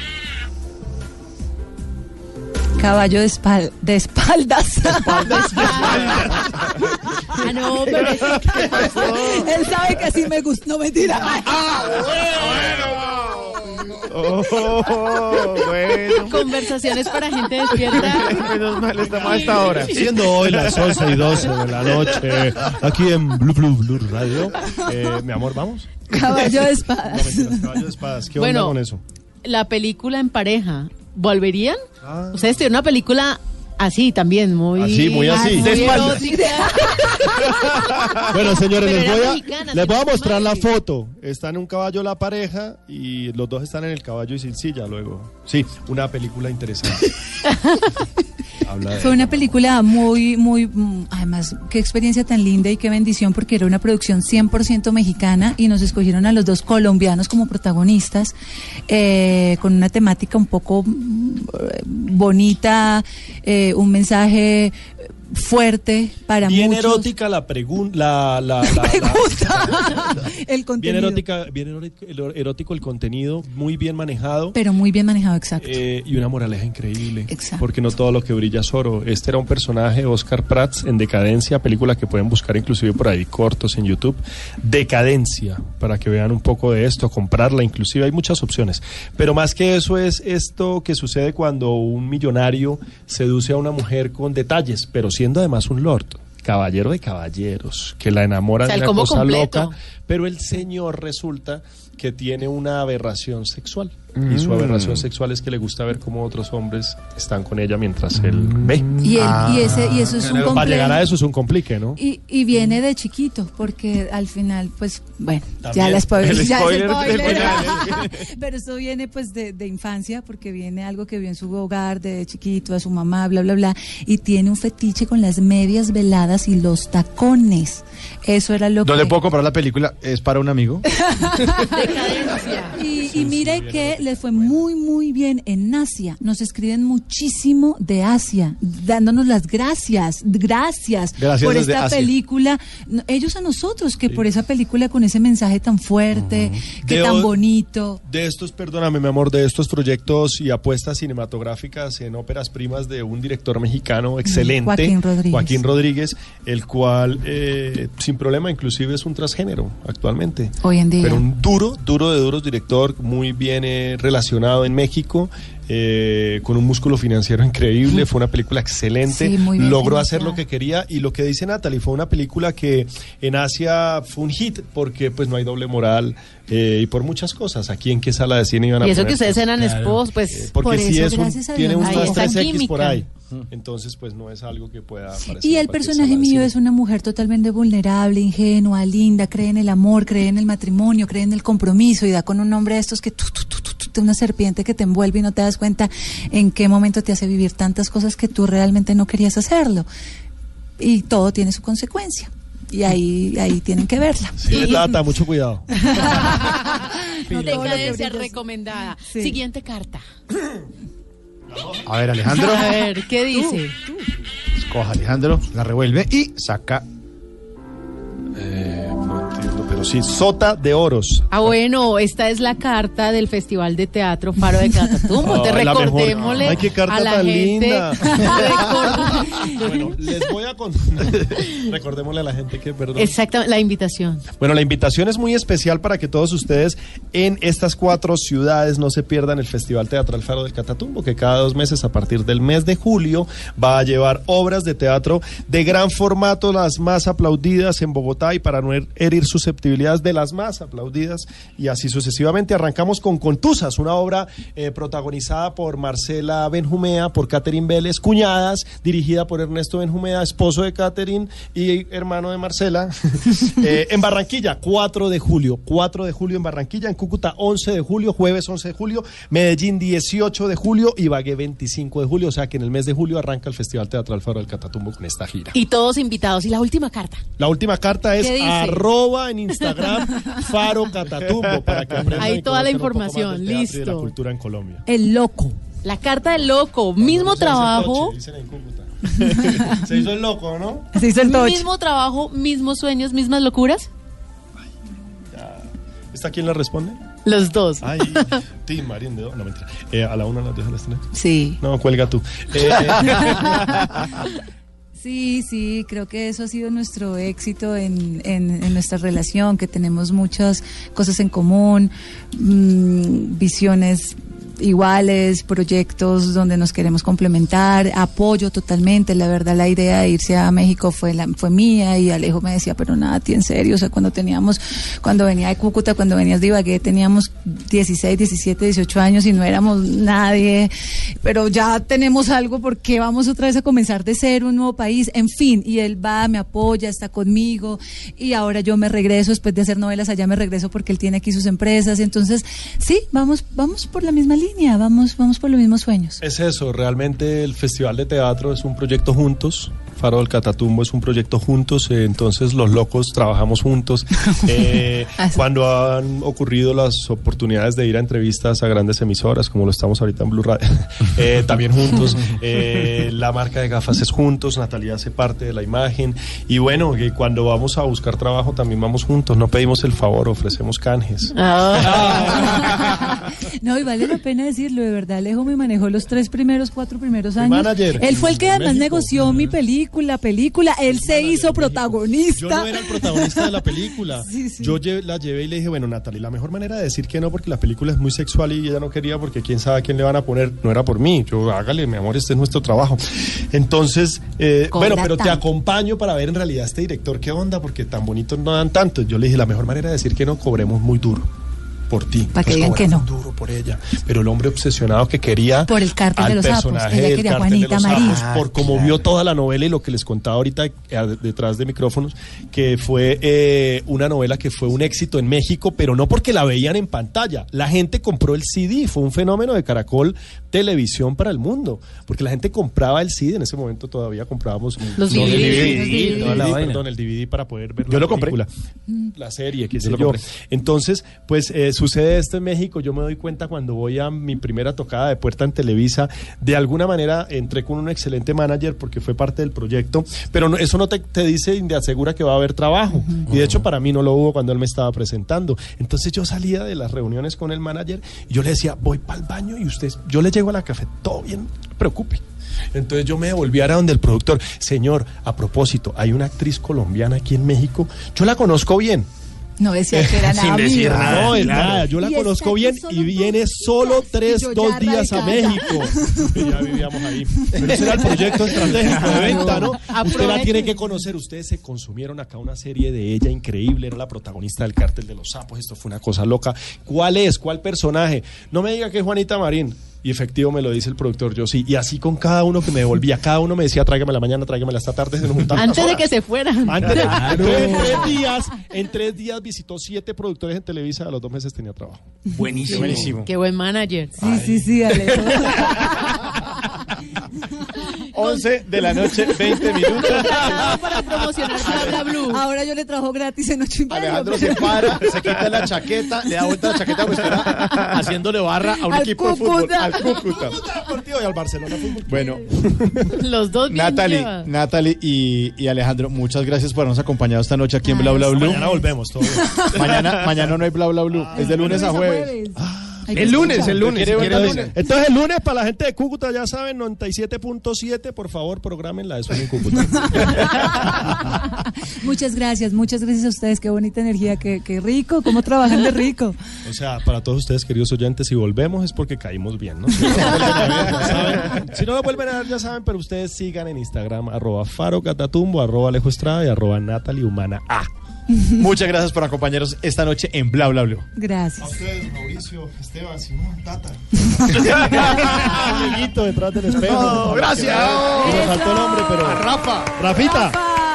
Caballo de, espal- de espaldas. Ah, no, pero es- ¿qué pasó? Él sabe que así me gusta. No mentira. Oh, bueno. Conversaciones para gente despierta. Menos mal estamos a esta hora. Siendo hoy las 11 y 12 de la noche, aquí en Blue Blue Blue Radio. Eh, mi amor, ¿vamos? Caballo de No, espadas. mentiras, caballo de espadas. ¿Qué Bueno. onda con eso? La película en pareja, ¿volverían? Ah. Ustedes tienen una película así también, muy... Así, muy así. muy De. Bueno, señores, les voy a, mexicana, les voy a mostrar la foto. Está en un caballo la pareja y los dos están en el caballo y sin silla luego. Sí, una película interesante. Habla de- Fue una película muy, muy, mm, además, qué experiencia tan linda y qué bendición porque era una producción 100% mexicana y nos escogieron a los dos colombianos como protagonistas eh, con una temática un poco mm, bonita, eh, un mensaje fuerte para Bien muchos. erótica la pregunta. La, la, la- la- El bien contenido. erótica, bien erótico el, contenido, muy bien manejado. Pero muy bien manejado, exacto. eh, y una moraleja increíble. Exacto. Porque no todo lo que brilla es oro. Este era un personaje, Oscar Prats, en Decadencia, película que pueden buscar inclusive por ahí cortos en YouTube. Decadencia, para que vean un poco de esto, comprarla, inclusive hay muchas opciones. Pero más que eso es esto que sucede cuando un millonario seduce a una mujer con detalles, pero siendo además un lord. Caballero de caballeros, que la enamora O sea, de una cosa completo. loca, pero el señor resulta que tiene una aberración sexual. Y su Mm. aberración sexual es que le gusta ver cómo otros hombres están con ella mientras él ve. Y, él- y ese, y eso es un Para llegar a eso es un complique, ¿no? Y, y viene de chiquito, porque al final, pues, bueno, ya También. la spoiler. El ya es spoiler del spoiler. final. Pero eso viene pues de, de infancia, porque viene algo que vio en su hogar de chiquito, a su mamá, bla, bla, bla, y tiene un fetiche con las medias veladas y los tacones. Eso era lo ¿Dónde que... puedo comprar la película? ¿Es para un amigo? Y, y mire que le fue muy, muy bien en Asia. Nos escriben muchísimo de Asia, dándonos las gracias, gracias, Gracias por esta película. Ellos a nosotros, que por esa película con ese mensaje tan fuerte, que De tan bonito. De estos, perdóname, mi amor, de estos proyectos y apuestas cinematográficas en óperas primas de un director mexicano excelente, Joaquín Rodríguez. Joaquín Rodríguez, el cual eh, sin problema inclusive es un transgénero actualmente. Hoy en día. Pero un duro, duro de duros director, muy bien eh, relacionado en México, eh, con un músculo financiero increíble, fue una película excelente, Sí, muy bien logró hacer lo que quería y lo que dice Natalie, fue una película que en Asia fue un hit porque pues no hay doble moral eh, y por muchas cosas. Aquí en qué sala de cine iban a Y eso poner que ustedes eran Claro. esposos, pues... Eh, porque Por si eso, es un, tiene Dios. un Ahí está 2-3X por ahí. Entonces, pues no es algo que pueda aparecer. Y el personaje mío es una mujer totalmente vulnerable, ingenua, linda, cree en el amor, cree en el matrimonio, cree en el compromiso y da con un hombre de estos que tu, tu, tu, tu, tu, una serpiente que te envuelve y no te das cuenta en qué momento te hace vivir tantas cosas que tú realmente no querías hacerlo. Y todo tiene su consecuencia. Y ahí, ahí tienen que verla. Sí, Tata, mucho cuidado. Decadencia recomendada. Siguiente carta. A ver, Alejandro. A ver, ¿qué dice? Escoja Alejandro, la revuelve y saca. Eh, sí, Sota de Oros. Ah, bueno, esta es la carta del Festival de Teatro Faro de Catatumbo. Te Ay, la mejor. recordémosle Ay, qué carta a la tan gente. linda. Bueno, les voy a contar. Recordémosle a la gente que, perdón. Exactamente, la invitación. Bueno, la invitación es muy especial para que todos ustedes en estas cuatro ciudades no se pierdan el Festival Teatral Faro del Catatumbo, que cada dos meses, a partir del mes de julio, va a llevar obras de teatro de gran formato, las más aplaudidas en Bogotá y para no her- herir susceptibilidades de las más aplaudidas y así sucesivamente. Arrancamos con Contusas, una obra eh, protagonizada por Marcela Benjumea, por Catherine Vélez, Cuñadas, dirigida por Ernesto Benjumea, esposo de Catherine y hermano de Marcela. Eh, en Barranquilla, 4 de julio, 4 de julio en Barranquilla, en Cúcuta 11 de julio, jueves 11 de julio, Medellín 18 de julio y Bagué 25 de julio, o sea que en el mes de julio arranca el Festival Teatral Faro del Catatumbo con esta gira. Y todos invitados. Y la última carta. La última carta es arroba en Instagram Faro Catatumbo para que aprendan Ahí toda la información, y de la listo. cultura en Colombia. El loco. La carta del loco. Mismo trabajo. Dicen en Cúcuta. Se hizo el loco, ¿no? Se hizo el toche. Mismo trabajo, mismos sueños, mismas locuras. ¿Está quién la responde? Los dos. Ay, Tim Marín de No, mentira. Eh, a la una las dejan las tres. Sí. No, cuelga tú. Eh, Sí, sí, creo que eso ha sido nuestro éxito en, en- en nuestra relación, que tenemos muchas cosas en común, mm, visiones iguales, proyectos donde nos queremos complementar, apoyo totalmente. La verdad, la idea de irse a México fue la, fue mía y Alejo me decía, pero nada, en serio, o sea, cuando teníamos, cuando venía de Cúcuta, cuando venías de Ibagué, teníamos 16, 17, 18 años y no éramos nadie, pero ya tenemos algo porque vamos otra vez a comenzar de cero, un nuevo país, en fin, y él va, me apoya, está conmigo y ahora yo me regreso después de hacer novelas allá me regreso porque él tiene aquí sus empresas, entonces sí, vamos vamos por la misma línea, vamos vamos por los mismos sueños. Es eso, realmente el Festival de Teatro es un proyecto juntos. Faro del Catatumbo es un proyecto juntos, eh, entonces los locos trabajamos juntos. Eh, cuando han ocurrido las oportunidades de ir a entrevistas a grandes emisoras, como lo estamos ahorita en Blue Radio, eh, también juntos. Eh, la marca de gafas es juntos, Natalia hace parte de la imagen. Y bueno, que cuando vamos a buscar trabajo también vamos juntos, no pedimos el favor, ofrecemos canjes. No, y vale la pena decirlo, de verdad, Alejo me manejó los tres primeros, cuatro primeros años. manager. Él fue el que además México. negoció mi película, película, él se hizo protagonista. Yo no era el protagonista de la película. Yo la llevé y le dije, bueno, Natalie, la mejor manera de decir que no, porque la película es muy sexual y ella no quería, porque quién sabe a quién le van a poner, no era por mí. Yo, hágale, mi amor, este es nuestro trabajo. Entonces, eh, bueno, pero te acompaño para ver en realidad este director qué onda, porque tan bonitos no dan tanto. Yo le dije, la mejor manera de decir que no, cobremos muy duro. Por ti. Para que Pues digan que no. duro por ella. Pero el hombre obsesionado que quería. Por el cártel al de los sapos. personaje Ella del quería Juanita los María. sapos, por como vio toda la novela y lo que les contaba ahorita eh, detrás de micrófonos, que fue eh, una novela que fue un éxito en México, pero no porque la veían en pantalla. La gente compró el CD, fue un fenómeno de Caracol Televisión para el mundo, porque la gente compraba el CD, en ese momento todavía comprábamos Los no, el DVD, DVD, los toda la DVD. vaina. perdón, el DVD para poder ver Yo la lo compré. película, la serie, sé lo compré. Entonces, pues eh, sucede esto en México. Yo me doy cuenta cuando voy a mi primera tocada de puerta en Televisa. De alguna manera entré con un excelente manager porque fue parte del proyecto, pero no- eso no te, te dice y te asegura que va a haber trabajo. Y de hecho, para mí no lo hubo cuando él me estaba presentando. Entonces, yo salía de las reuniones con el manager y yo le decía, voy para el baño y usted, yo le llego a la café, todo bien, no preocupe. Entonces yo me devolví ahora donde el productor, señor, a propósito, hay una actriz colombiana aquí en México, yo la conozco bien, No decía que era nada mío. no, es claro. nada, yo la conozco bien y viene solo tres, dos ya días a. México. ya vivíamos ahí. Pero ese era el proyecto estratégico de venta, ¿no? Usted la tiene que conocer. Ustedes se consumieron acá una serie de ella increíble. Era la protagonista del cártel de los sapos. Esto fue una cosa loca. ¿Cuál es? ¿Cuál personaje? No me diga que es Juanita Marín. Y efectivo me lo dice el productor, yo sí. Y así con cada uno que me devolvía, cada uno me decía, tráigamela mañana, tráigamela esta tarde, se nos juntaban Antes de que se fueran. Antes de- Claro. en tres días, en tres días visitó siete productores en Televisa, a los dos meses tenía trabajo. Buenísimo. Buenísimo. Qué buen manager. Sí, sí, sí, Alejo. 11 de la noche, 20 minutos. Para promocionar Bla Bla Blue. Ahora yo le trabajo gratis en ocho y medio. Alejandro se para, se quita la chaqueta, le da vuelta a la chaqueta pues espera, haciéndole barra a un Al equipo de fútbol. Cúcuta. Al Cúcuta. partido y al Barcelona Fútbol. Bueno, Los dos Natalie. Natalie y, y Alejandro, muchas gracias por habernos acompañado esta noche aquí en Bla Bla Blue. Mañana volvemos todos. Mañana, mañana no hay Bla Bla Blue, es de lunes a jueves. Hay que El lunes, el lunes. ¿Quiere si ver quiere el ver. lunes? Entonces el lunes para la gente de Cúcuta ya saben 97.7, por favor, programen la de Sueño en Cúcuta. Muchas gracias, muchas gracias a ustedes. Qué bonita energía, qué, qué rico, cómo trabajan de rico. O sea, para todos ustedes, queridos oyentes, si volvemos es porque caímos bien, ¿no? Si no, nos vuelven a ver, ya saben. Si no nos vuelven a ver, ya saben, pero ustedes sigan en Instagram, arroba Faro Catatumbo, arroba Alejo Estrada y arroba Natalie Humana A. Muchas gracias por acompañarnos esta noche en Bla Bla Blue. Gracias. ustedes, Mauricio, Esteban, Simón, Tata. Amiguito detrás del espejo. No, gracias. Faltó el nombre, pero... A Rafa. Rafita,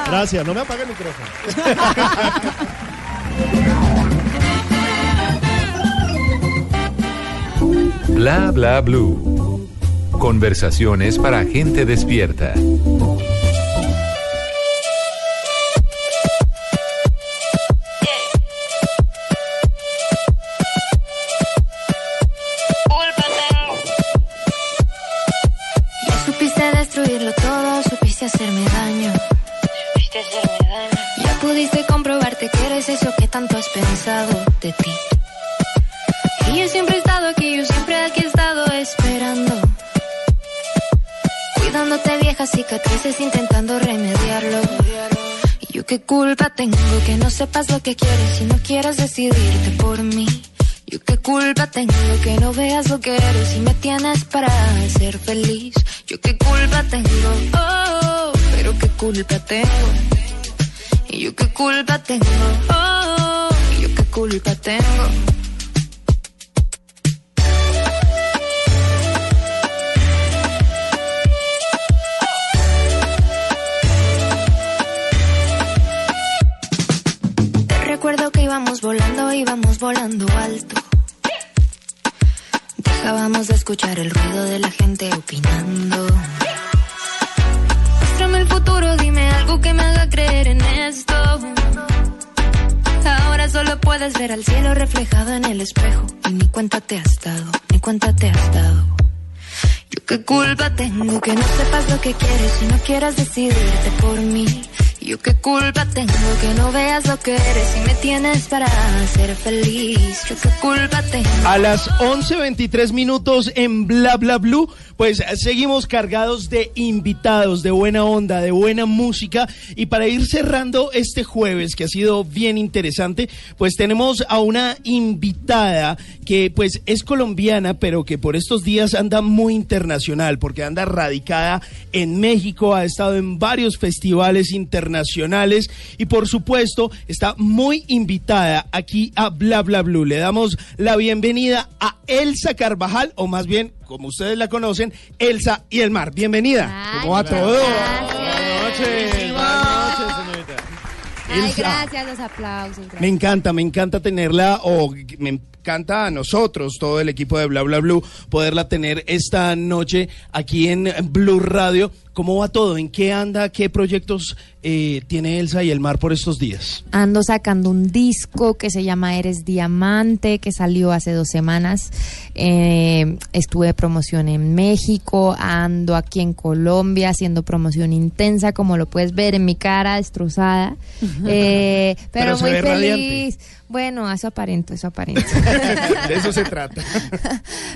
gracias. No me apague el micrófono. Bla bla blue. Conversaciones para gente despierta. Hacerme daño. Supiste hacerme daño. Ya pudiste comprobarte que eres eso que tanto has pensado de ti. Y yo siempre he estado aquí, yo siempre aquí he estado esperando. Cuidándote viejas cicatrices, intentando remediarlo. Y yo qué culpa tengo que no sepas lo que quieres y no quieras decidirte por mí. Yo qué culpa tengo que no veas lo que eres y me tienes para ser feliz. Yo qué culpa tengo, oh, pero qué culpa tengo. Y yo qué culpa tengo, oh, y yo qué culpa tengo. Te recuerdo que íbamos volando, íbamos volando alto. Dejábamos de escuchar el ruido de la gente opinando. El futuro, dime algo que me haga creer en esto. Ahora solo puedes ver al cielo reflejado en el espejo. Y ni cuenta te has dado, ni cuenta te has dado. Yo qué culpa tengo que no sepas lo que quieres y no quieras decidirte por mí. Yo qué culpa que no veas lo que eres y me tienes para ser feliz. Yo qué. A las 11.23 minutos en Bla Bla Blue, pues seguimos cargados de invitados, de buena onda, de buena música. Y para ir cerrando este jueves, que ha sido bien interesante, pues tenemos a una invitada que pues es colombiana, pero que por estos días anda muy internacional, porque anda radicada en México, ha estado en varios festivales internacionales y por supuesto está muy invitada aquí a Bla Bla Blue. Le damos la bienvenida a Elsa Carvajal, o más bien, como ustedes la conocen, Elsa y el Mar. Bienvenida. ¿Cómo va todo? Buenas noches. Buenas noches, señorita. Ay, gracias, los aplausos. gracias. Me encanta, me encanta tenerla, o me encanta a nosotros, todo el equipo de Bla Bla Blue, poderla tener esta noche aquí en Blue Radio. ¿Cómo va todo? ¿En qué anda? ¿Qué proyectos eh, tiene Elsa y el Mar por estos días? Ando sacando un disco que se llama Eres Diamante, que salió hace dos semanas. Eh, estuve de promoción en México, ando aquí en Colombia haciendo promoción intensa, como lo puedes ver en mi cara destrozada. Eh, pero, Pero se muy ve feliz. radiante. Bueno, eso aparento, eso aparento. De eso se trata.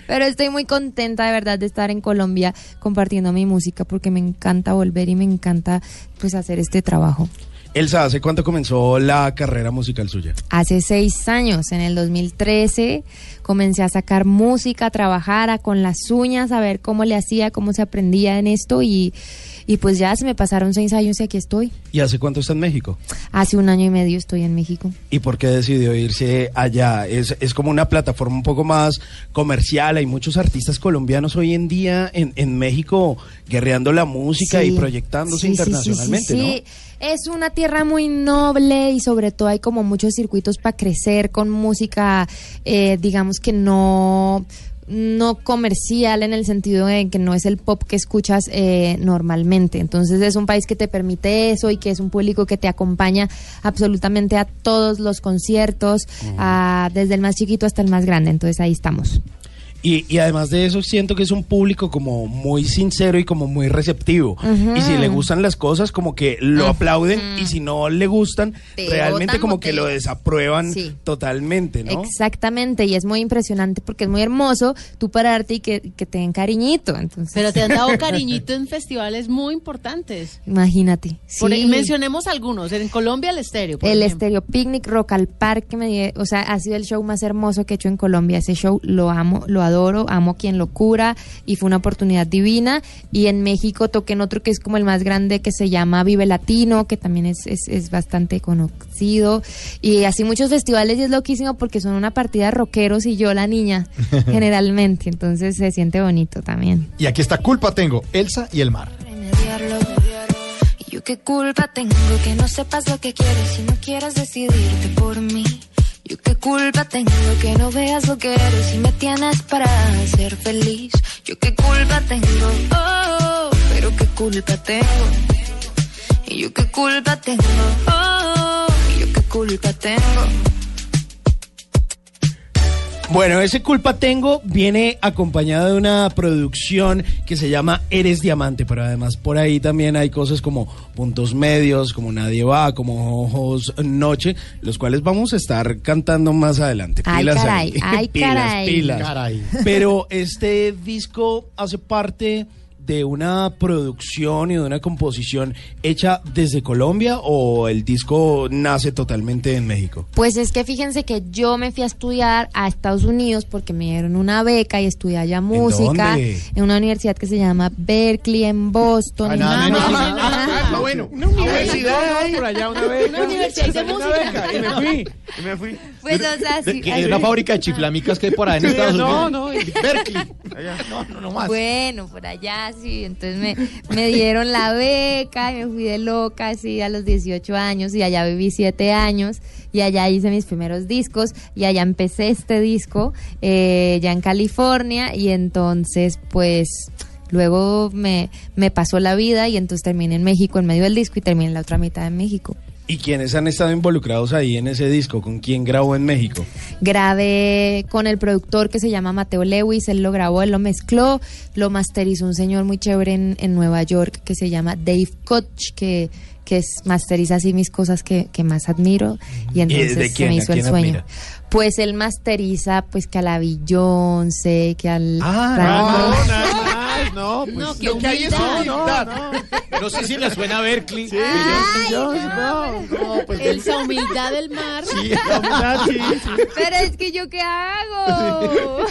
Pero estoy muy contenta de verdad de estar en Colombia compartiendo mi música porque me encanta volver y me encanta pues hacer este trabajo. Elsa, ¿hace cuánto comenzó la carrera musical suya? Hace seis años, en el 2013, comencé a sacar música, a trabajar a- con las uñas, a ver cómo le hacía, cómo se aprendía en esto y, y pues ya se me pasaron seis años y aquí estoy. ¿Y hace cuánto está en México? Hace un año y medio estoy en México. ¿Y por qué decidió irse allá? Es, es como una plataforma un poco más comercial. Hay muchos artistas colombianos hoy en día en, en México guerreando la música y proyectándose Sí, sí, sí, sí, internacionalmente, sí. Es una tierra muy noble y sobre todo hay como muchos circuitos para crecer con música, eh, digamos que no no comercial en el sentido de que no es el pop que escuchas eh, normalmente. Entonces es un país que te permite eso y que es un público que te acompaña absolutamente a todos los conciertos, a- desde el más chiquito hasta el más grande. Entonces ahí estamos. Y, y además de eso, siento que es un público como muy sincero y como muy receptivo. Y si le gustan las cosas, como que lo aplauden. Y si no le gustan, Te realmente como que te- lo desaprueban Sí. totalmente, ¿no? Exactamente, y es muy impresionante porque es muy hermoso tú pararte y que, que te den cariñito. Entonces, Pero te han dado cariñito en festivales muy importantes. Imagínate. Por- sí. mencionemos algunos. En Colombia, el estéreo. por el ejemplo. Estéreo Picnic Rock al Parque, me o sea, ha sido el show más hermoso que he hecho en Colombia. Ese show lo amo, lo adoro, amo quien lo cura y fue una oportunidad divina. Y en México toqué en otro que es como el más grande que se llama Vive Latino, que también es, es, es bastante conocido. Y así muchos festivales y es loquísimo porque son una partida de rockeros y yo la niña, generalmente. Entonces se siente bonito también. Y aquí está Culpa Tengo, Elsa y el mar. yo qué culpa tengo que no sepas lo que quieres y no quieras decidirte por mí. Yo qué culpa tengo que no veas lo que eres y me tienes para ser feliz. Yo qué culpa tengo, oh, pero qué culpa tengo. Y yo qué culpa tengo, oh, y yo qué culpa tengo. Bueno, ese culpa tengo viene acompañado de una producción que se llama Eres Diamante, pero además por ahí también hay cosas como puntos medios, como Nadie va, como Ojos Noche, los cuales vamos a estar cantando más adelante. Ay, Pilas caray, ahí. ay, pilas, caray. pilas. Caray. Pero este disco hace parte de una producción y de una composición hecha desde Colombia o el disco nace totalmente en México. Pues es que fíjense que yo me fui a estudiar a Estados Unidos porque me dieron una beca y estudié allá música dónde? en una universidad que se llama Berkeley en Boston. Ah, no, no, Ah, no, ah, no. bueno. Una universidad por allá, una beca. Una universidad de música. Y me fui, y me fui. Pues o sea, sí, una fábrica de chiflamicas que hay por ahí en Estados no, Unidos. no, en Berkeley. No, no, no más. Bueno, por allá sí, entonces me, me dieron la beca y me fui de loca así a los 18 años y allá viví 7 años y allá hice mis primeros discos y allá empecé este disco eh, ya en California y entonces pues luego me, me pasó la vida y entonces terminé en México en medio del disco y terminé en la otra mitad en México. ¿Y quiénes han estado involucrados ahí en ese disco? ¿Con quién grabó en México? Grabé con el productor que se llama Mateo Lewis, él lo grabó, él lo mezcló, lo masterizó un señor muy chévere en, en Nueva York que se llama Dave Koch, que, que es, masteriza así mis cosas que, que más admiro y entonces de se me ¿A hizo el sueño. admira? Pues él masteriza pues que a la Beyoncé, que al... Ah, más, no, pues No, que hay es humildad. humildad. No, sé si le suena a Berkeley. Ay, no, no, pues Elsa Humildad del Mar. sí, la humildad, sí, sí. Pero es que yo qué hago.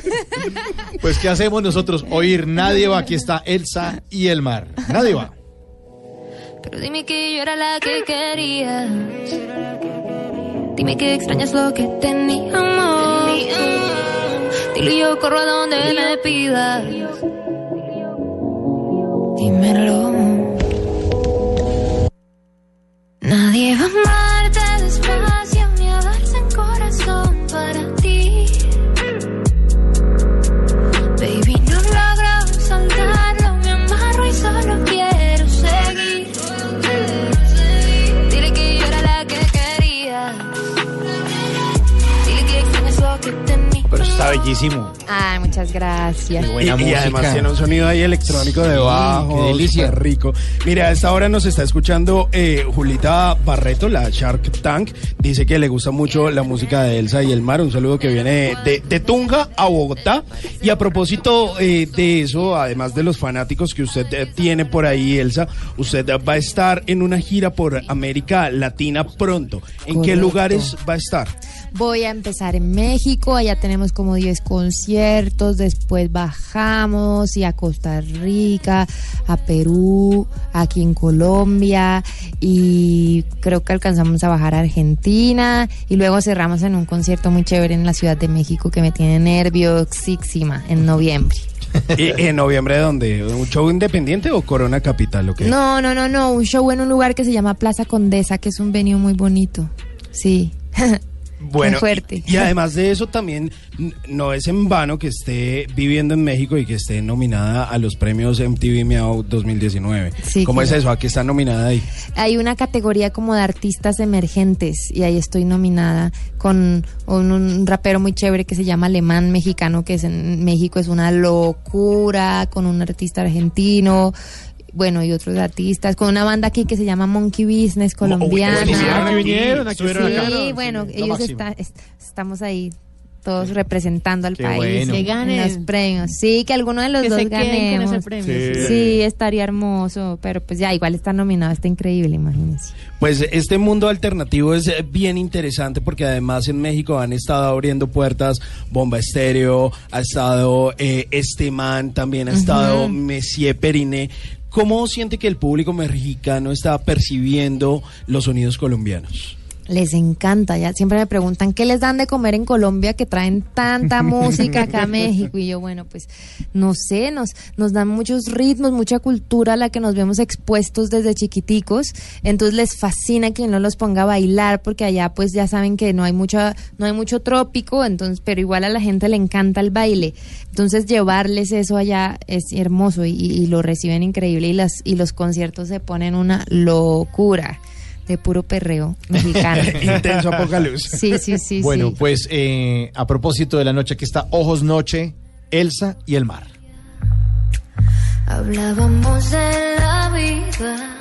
Pues, ¿qué hacemos nosotros? Oír Nadie va. Aquí está Elsa y el mar. Nadie va. Pero dime que yo era la que querías. Dime que extrañas lo que teníamos. Dilo y yo corro a donde me pidas. Dímelo. Está bellísimo. Ay, muchas gracias. Y, Buena y música. además tiene un sonido ahí electrónico debajo. qué delicia. rico. Mira, a esta hora nos está escuchando eh, Julita Barreto, la Shark Tank. Dice que le gusta mucho la música de Elsa y el mar. Un saludo que viene de, de Tunja a Bogotá. Y a propósito eh, de eso, además de los fanáticos que usted eh, tiene por ahí, Elsa, usted va a estar en una gira por América Latina pronto. ¿En qué lugares va a estar? Voy a empezar en México, allá tenemos como 10 conciertos. conciertos, después bajamos y a Costa Rica, a Perú, aquí en Colombia y creo que alcanzamos a bajar a Argentina y luego cerramos en un concierto muy chévere en la Ciudad de México que me tiene nerviosísima en noviembre. ¿Y en noviembre dónde? ¿Un show independiente o Corona Capital? ¿o qué? No, no, no, no, un show en un lugar que se llama Plaza Condesa, que es un venue muy bonito. Sí. Bueno, fuerte. Y, y además de eso también no es en vano que esté viviendo en México y que esté nominada a los premios MTV Miau 2019. Sí, ¿Cómo es eso? ¿A qué está nominada ahí? Hay una categoría como de artistas emergentes y ahí estoy nominada con un, un rapero muy chévere que se llama Alemán Mexicano, que es en México es una locura, con un artista argentino. Bueno, y otros artistas, con una banda aquí que se llama Monkey Business colombiana. buenísimo. Aquí vinieron, aquí sí, acá. bueno, Lo ellos está- est- estamos ahí todos representando al Qué país bueno. Que ganen. en los premios. Sí, que alguno de los Que dos se con ganemos. ese Sí. Sí, estaría hermoso, pero pues ya igual está nominado, está increíble, imagínense. Pues este mundo alternativo es eh, bien interesante porque además en México han estado abriendo puertas Bomba Estéreo, ha estado eh, este man, también ha estado Ujú. Messier Periné. ¿Cómo siente que el público mexicano está percibiendo los sonidos colombianos? Les encanta, ya siempre me preguntan qué les dan de comer en Colombia que traen tanta música acá a México y yo bueno pues no sé, nos nos dan muchos ritmos, mucha cultura a la que nos vemos expuestos desde chiquiticos, entonces les fascina que uno los ponga a bailar porque allá pues ya saben que no hay mucha no hay mucho trópico, entonces pero igual a la gente le encanta el baile, entonces llevarles eso allá es hermoso y, y lo reciben increíble y las y los conciertos se ponen una locura de puro perreo mexicano. Intenso apocaluz. Sí, sí, sí. Bueno, sí. pues eh, a propósito de la noche, aquí está Ojos Noche, Elsa y el mar. Hablábamos de la vida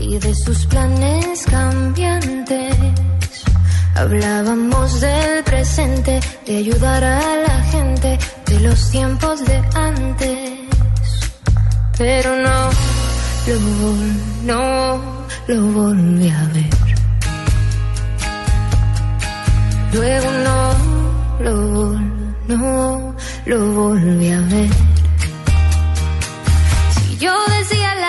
y de sus planes cambiantes. Hablábamos del presente, de ayudar a la gente de los tiempos de antes. Pero no lo, no lo volví a ver. Luego no lo, no lo volví a ver. Si yo decía la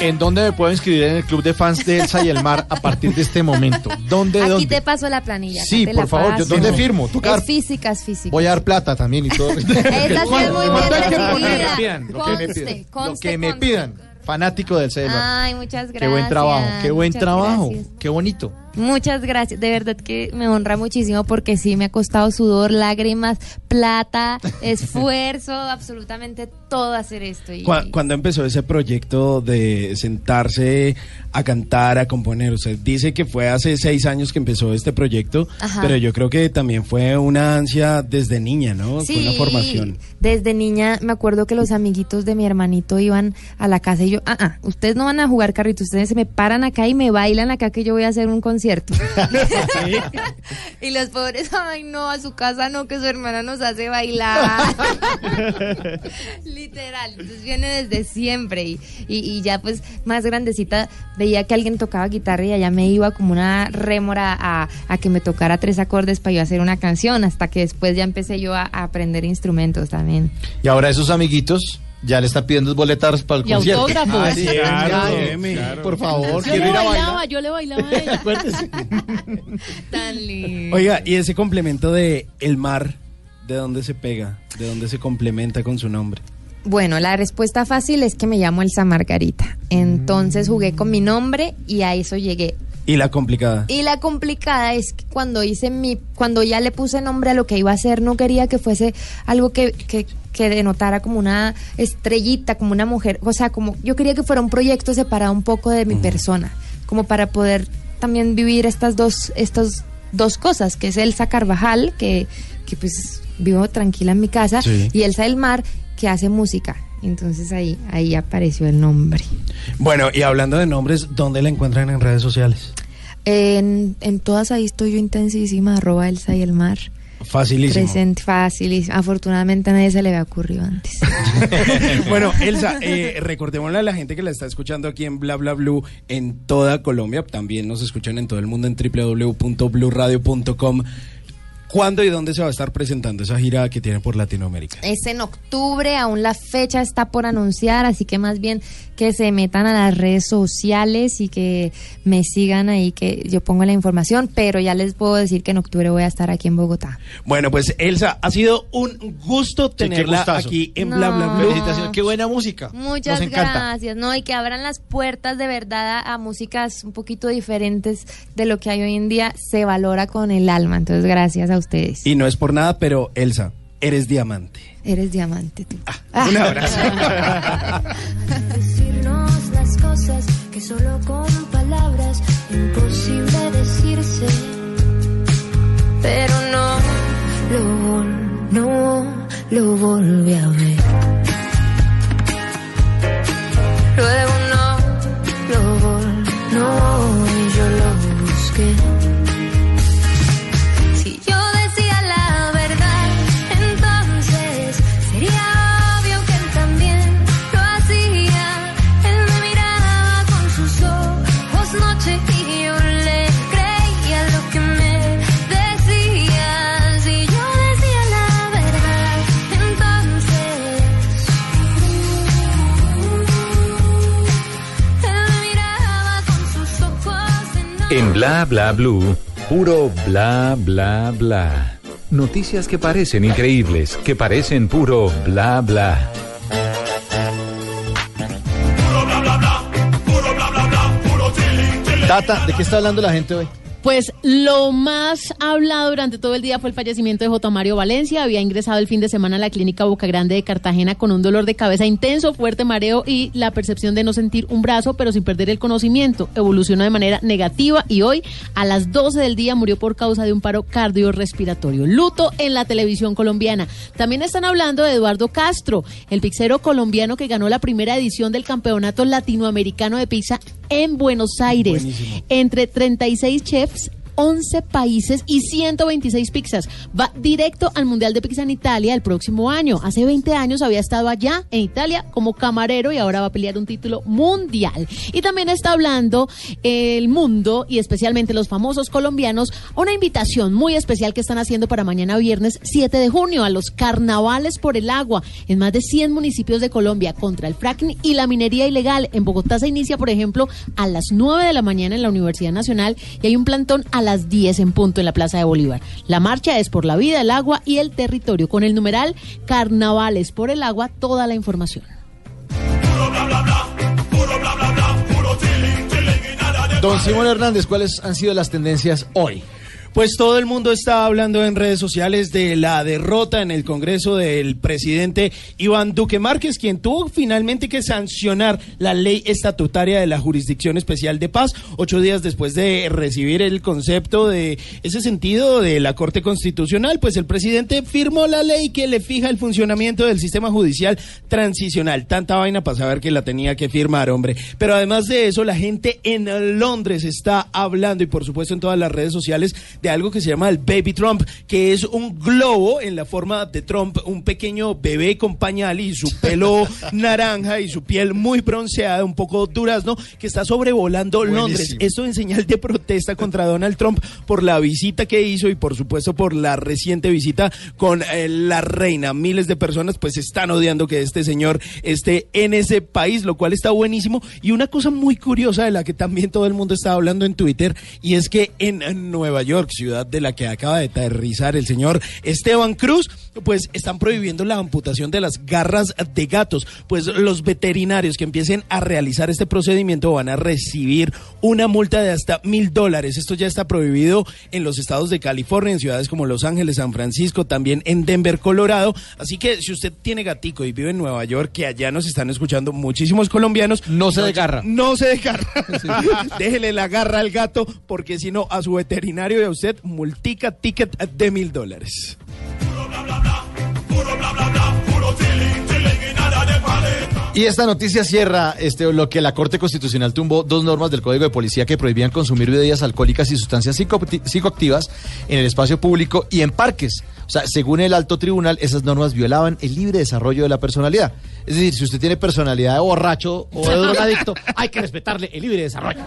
¿en dónde me puedo inscribir en el club de fans de Elsa y el mar a partir de este momento? ¿Dónde, Aquí dónde? te paso la planilla. Sí, te por la favor, yo-. ¿dónde firmo? Tú, Car- Es física, es física. Voy a dar plata también y todo. Esa sí es muy bien lo que me pidan. Lo que me pidan. Fanático del Elsa y el mar. Ay, muchas gracias. Qué buen trabajo, qué buen trabajo. gracias. Qué bonito. Muchas gracias, de verdad que me honra muchísimo porque sí me ha costado sudor, lágrimas, plata, esfuerzo, absolutamente todo hacer esto. Y, Cu- Cuando empezó ese proyecto de sentarse a cantar, a componer? Usted dice que fue hace seis años que empezó este proyecto, Ajá. pero yo creo que también fue una ansia desde niña, ¿no? Fue una formación. Desde niña me acuerdo que los amiguitos de mi hermanito iban a la casa y yo, ah, ah, ustedes no van a jugar carrito, ustedes se me paran acá y me bailan acá que yo voy a hacer un concierto. y los pobres, ay no, a su casa no, que su hermana nos hace bailar. Literal, entonces viene desde siempre y, y, y ya pues más grandecita veía que alguien tocaba guitarra y allá me iba como una rémora a, a que me tocara tres acordes para yo hacer una canción, hasta que después ya empecé yo a, a aprender instrumentos también. Y ahora esos amiguitos ya le están pidiendo boletas para el Y concierto. autógrafos. Ah, sí, Claro, claro, claro. Por favor, Yo quiero le ir a bailaba, bailar. yo le bailaba a ella. Tan lindo. Oiga, y ese complemento de el mar, ¿de dónde se pega? ¿De dónde se complementa con su nombre? Bueno, la respuesta fácil es que me llamo Elsa Margarita. Entonces jugué con mi nombre y a eso llegué. Y la complicada. Y la complicada es que cuando hice mi, cuando ya le puse nombre a lo que iba a hacer, no quería que fuese algo que, que, que denotara como una estrellita, como una mujer. O sea, como yo quería que fuera un proyecto separado un poco de mi persona, como para poder también vivir estas dos, estas dos cosas, que es Elsa Carvajal, que, que pues vivo tranquila en mi casa, Sí. y Elsa del Mar, que hace música. Entonces ahí, ahí apareció el nombre. Bueno, y hablando de nombres, ¿dónde la encuentran en redes sociales? En, en todas ahí estoy yo intensísima, arroba Elsa y el mar. Facilísimo. Presente, facilísimo. Afortunadamente a nadie se le había ocurrido antes. bueno, Elsa, eh, recordémosle a la gente que la está escuchando aquí en Bla Bla Blue en toda Colombia, también nos escuchan en todo el mundo en www.bluradio.com. ¿Cuándo y dónde se va a estar presentando esa gira que tiene por Latinoamérica? Es en octubre, aún la fecha está por anunciar, así que más bien que se metan a las redes sociales y que me sigan ahí, que yo pongo la información, pero ya les puedo decir que en octubre voy a estar aquí en Bogotá. Bueno, pues Elsa, ha sido un gusto tenerla gustazo. aquí en No. Bla Bla Blue. Felicitaciones, qué buena música. Muchas Nos encanta. gracias, ¿no? Y que abran las puertas de verdad a, a músicas un poquito diferentes de lo que hay hoy en día, se valora con el alma, entonces gracias a ustedes. Y no es por nada, pero Elsa, eres diamante. Eres diamante tú. Un abrazo. Decirnos las cosas que solo con palabras imposible decirse. Pero no lo vol- no lo volví a ver. Luego En Bla Bla Blue, puro bla bla bla. Noticias que parecen increíbles, que parecen puro bla bla. Tata, ¿de qué está hablando la gente hoy? Pues lo más hablado durante todo el día fue el fallecimiento de J. Mario Valencia. Había ingresado el fin de semana a la clínica Boca Grande de Cartagena con un dolor de cabeza intenso, fuerte mareo y la percepción de no sentir un brazo, pero sin perder el conocimiento. Evolucionó de manera negativa y hoy a las 12 del día murió por causa de un paro cardiorrespiratorio. Luto en la televisión colombiana. También están hablando de Eduardo Castro, el pizzero colombiano que ganó la primera edición del Campeonato Latinoamericano de Pizza en Buenos Aires. Entre 36 chefs gifts 11 países y 126 pizzas. Va directo al Mundial de Pizza en Italia el próximo año. Hace 20 años había estado allá en Italia como camarero y ahora va a pelear un título mundial. Y también está hablando el mundo y especialmente los famosos colombianos una invitación muy especial que están haciendo para mañana viernes 7 de junio a los carnavales por el agua en más de 100 municipios de Colombia contra el fracking y la minería ilegal. En Bogotá se inicia, por ejemplo, a las 9 de la mañana en la Universidad Nacional y hay un plantón a las 10 en punto en la Plaza de Bolívar. La marcha es por la vida, el agua y el territorio. Con el numeral Carnavales por el agua, toda la información. Don Simón Hernández, ¿cuáles han sido las tendencias hoy? Pues todo el mundo está hablando en redes sociales de la derrota en el Congreso del presidente Iván Duque Márquez, quien tuvo finalmente que sancionar la ley estatutaria de la Jurisdicción Especial de Paz, ocho días después de recibir el concepto de ese sentido de la Corte Constitucional, pues el presidente firmó la ley que le fija el funcionamiento del sistema judicial transicional. Tanta vaina para saber que la tenía que firmar, hombre. Pero además de eso, la gente en Londres está hablando y por supuesto en todas las redes sociales de algo que se llama el Baby Trump, que es un globo en la forma de Trump, un pequeño bebé con pañal y su pelo naranja y su piel muy bronceada, un poco durazno, que está sobrevolando Londres. Esto en señal de protesta contra Donald Trump por la visita que hizo y por supuesto por la reciente visita con eh, la reina. Miles de personas pues están odiando que este señor esté en ese país, lo cual está buenísimo. Y una cosa muy curiosa de la que también todo el mundo está hablando en Twitter y es que en Nueva York, ciudad de la que acaba de aterrizar el señor Esteban Cruz, pues están prohibiendo la amputación de las garras de gatos. Pues los veterinarios que empiecen a realizar este procedimiento van a recibir una multa de hasta mil dólares. Esto ya está prohibido en los estados de California, en ciudades como Los Ángeles, San Francisco, también en Denver, Colorado. Así que si usted tiene gatico y vive en Nueva York, que allá nos están escuchando muchísimos colombianos, No se desgarra. no se desgarra. Déjele la garra al gato, porque si no, a su veterinario y a usted, multica ticket de mil dólares. Y esta noticia cierra este, lo que la Corte Constitucional tumbó dos normas del Código de Policía que prohibían consumir bebidas alcohólicas y sustancias psicoacti- psicoactivas en el espacio público y en parques. O sea, según el alto tribunal, esas normas violaban el libre desarrollo de la personalidad. Es decir, si usted tiene personalidad de borracho o de drogadicto, hay que respetarle el libre desarrollo.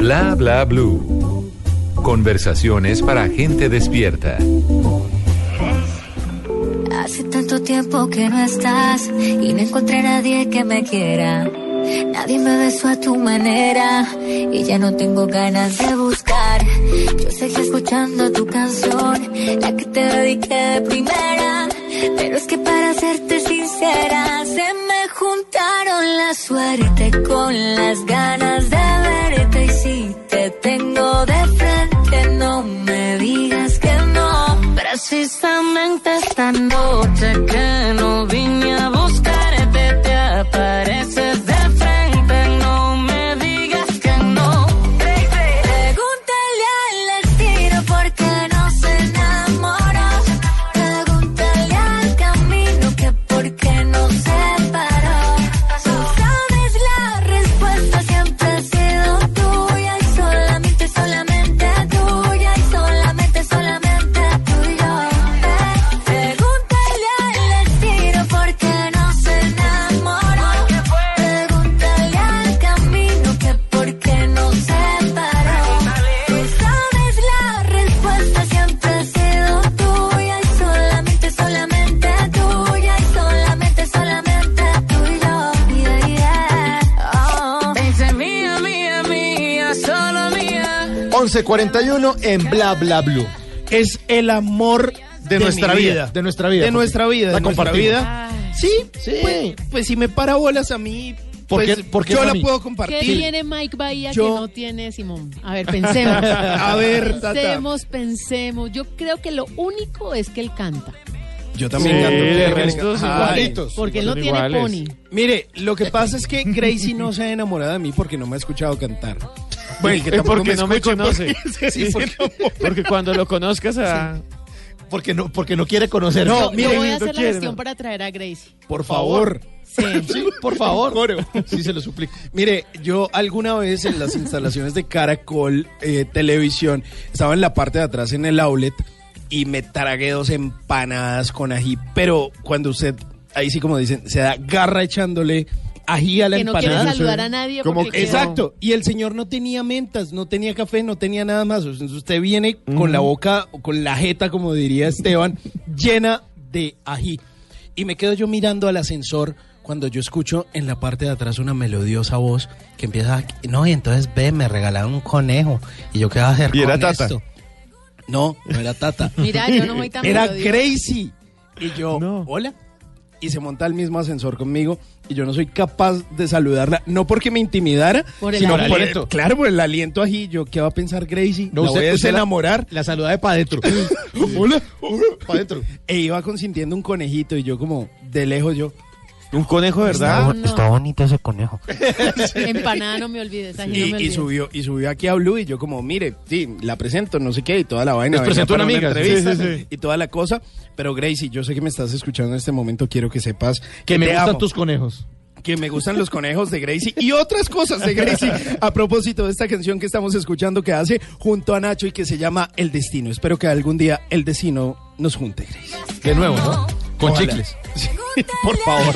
Bla bla blue. Conversaciones para gente despierta. Hace tanto tiempo que no estás y no encontré a nadie que me quiera. Nadie me besó a tu manera y ya no tengo ganas de buscar. Yo seguí escuchando tu canción, la que te dediqué de primera. Pero es que para serte sincera, se me juntaron la suerte con las ganas de tengo de frente, no me digas que no. Precisamente esta noche que no vine a 11.41 en Bla Bla Blue. Es el amor De nuestra vida, de nuestra vida, De nuestra vida, la vida. Sí, Sí. Pues, pues si me para bolas a mí, ¿Por pues, qué- por qué yo la mí? puedo ¿Qué compartir. tiene Mike Bahía Yo- que no tiene Simón? A ver, pensemos. A ver, Tata. Pensemos, pensemos. Yo creo que lo único es que él canta. Yo también Sí, canto. de Ay, resto son igualitos. Porque él no tiene pony. Mire, lo que pasa es que Gracie no se ha enamorado de mí porque no me ha escuchado cantar. Bueno, y que tampoco porque no me conoce. porque- sí, porque- Porque cuando lo conozcas a... Porque no, porque no quiere conocer. No, Yo mire, voy a no hacer la quiere, gestión no. para traer a Gracie. por favor. Sí. Sí, por favor. Coro. Sí, se lo suplico. Mire, yo alguna vez en las instalaciones de Caracol eh, Televisión estaba en la parte de atrás en el outlet y me tragué dos empanadas con ají, pero cuando usted, ahí sí como dicen, se da garra echándole ají a la Que no quiere saludar a nadie. Como porque que- Exacto, y el señor no tenía mentas, no tenía café, no tenía nada más. Entonces usted viene con la boca, con la jeta, como diría Esteban, llena de ají. Y me quedo yo mirando al ascensor cuando yo escucho en la parte de atrás una melodiosa voz que empieza a... No, y entonces ve, me regalaron un conejo. Y yo, ¿qué a hacer ¿Y era con Tata? esto? No, no era Tata. Mira, yo no soy tan Era melodiosa. Gracie. Y yo, hola. Y se monta al mismo ascensor conmigo y yo no soy capaz de saludarla, no porque me intimidara, Por el sino aliento. por el, claro, por el aliento ají. Yo, ¿qué va a pensar Gracie? No, ¿La usted- voy a la-? La saluda de pa' adentro. hola, hola, pa' adentro. E iba consintiendo un conejito y yo como de lejos yo, Un conejo, ¿verdad? No. Está bonito ese conejo. Empanada, no me olvides. no me y, subió y subió aquí a Blue y yo como, mire, sí, la presento, no sé qué, y toda la vaina. Les presento una amiga, entrevista sí, sí, sí. y toda la cosa. Pero Gracie, yo sé que me estás escuchando en este momento, quiero que sepas Que me te gustan amo. tus conejos. que me gustan los conejos de Gracie y otras cosas de Gracie a propósito de esta canción que estamos escuchando que hace junto a Nacho y que se llama El Destino. Espero que algún día el destino nos junte, Gracie. De nuevo, ¿no? Con Ojalá. chicles. Por favor.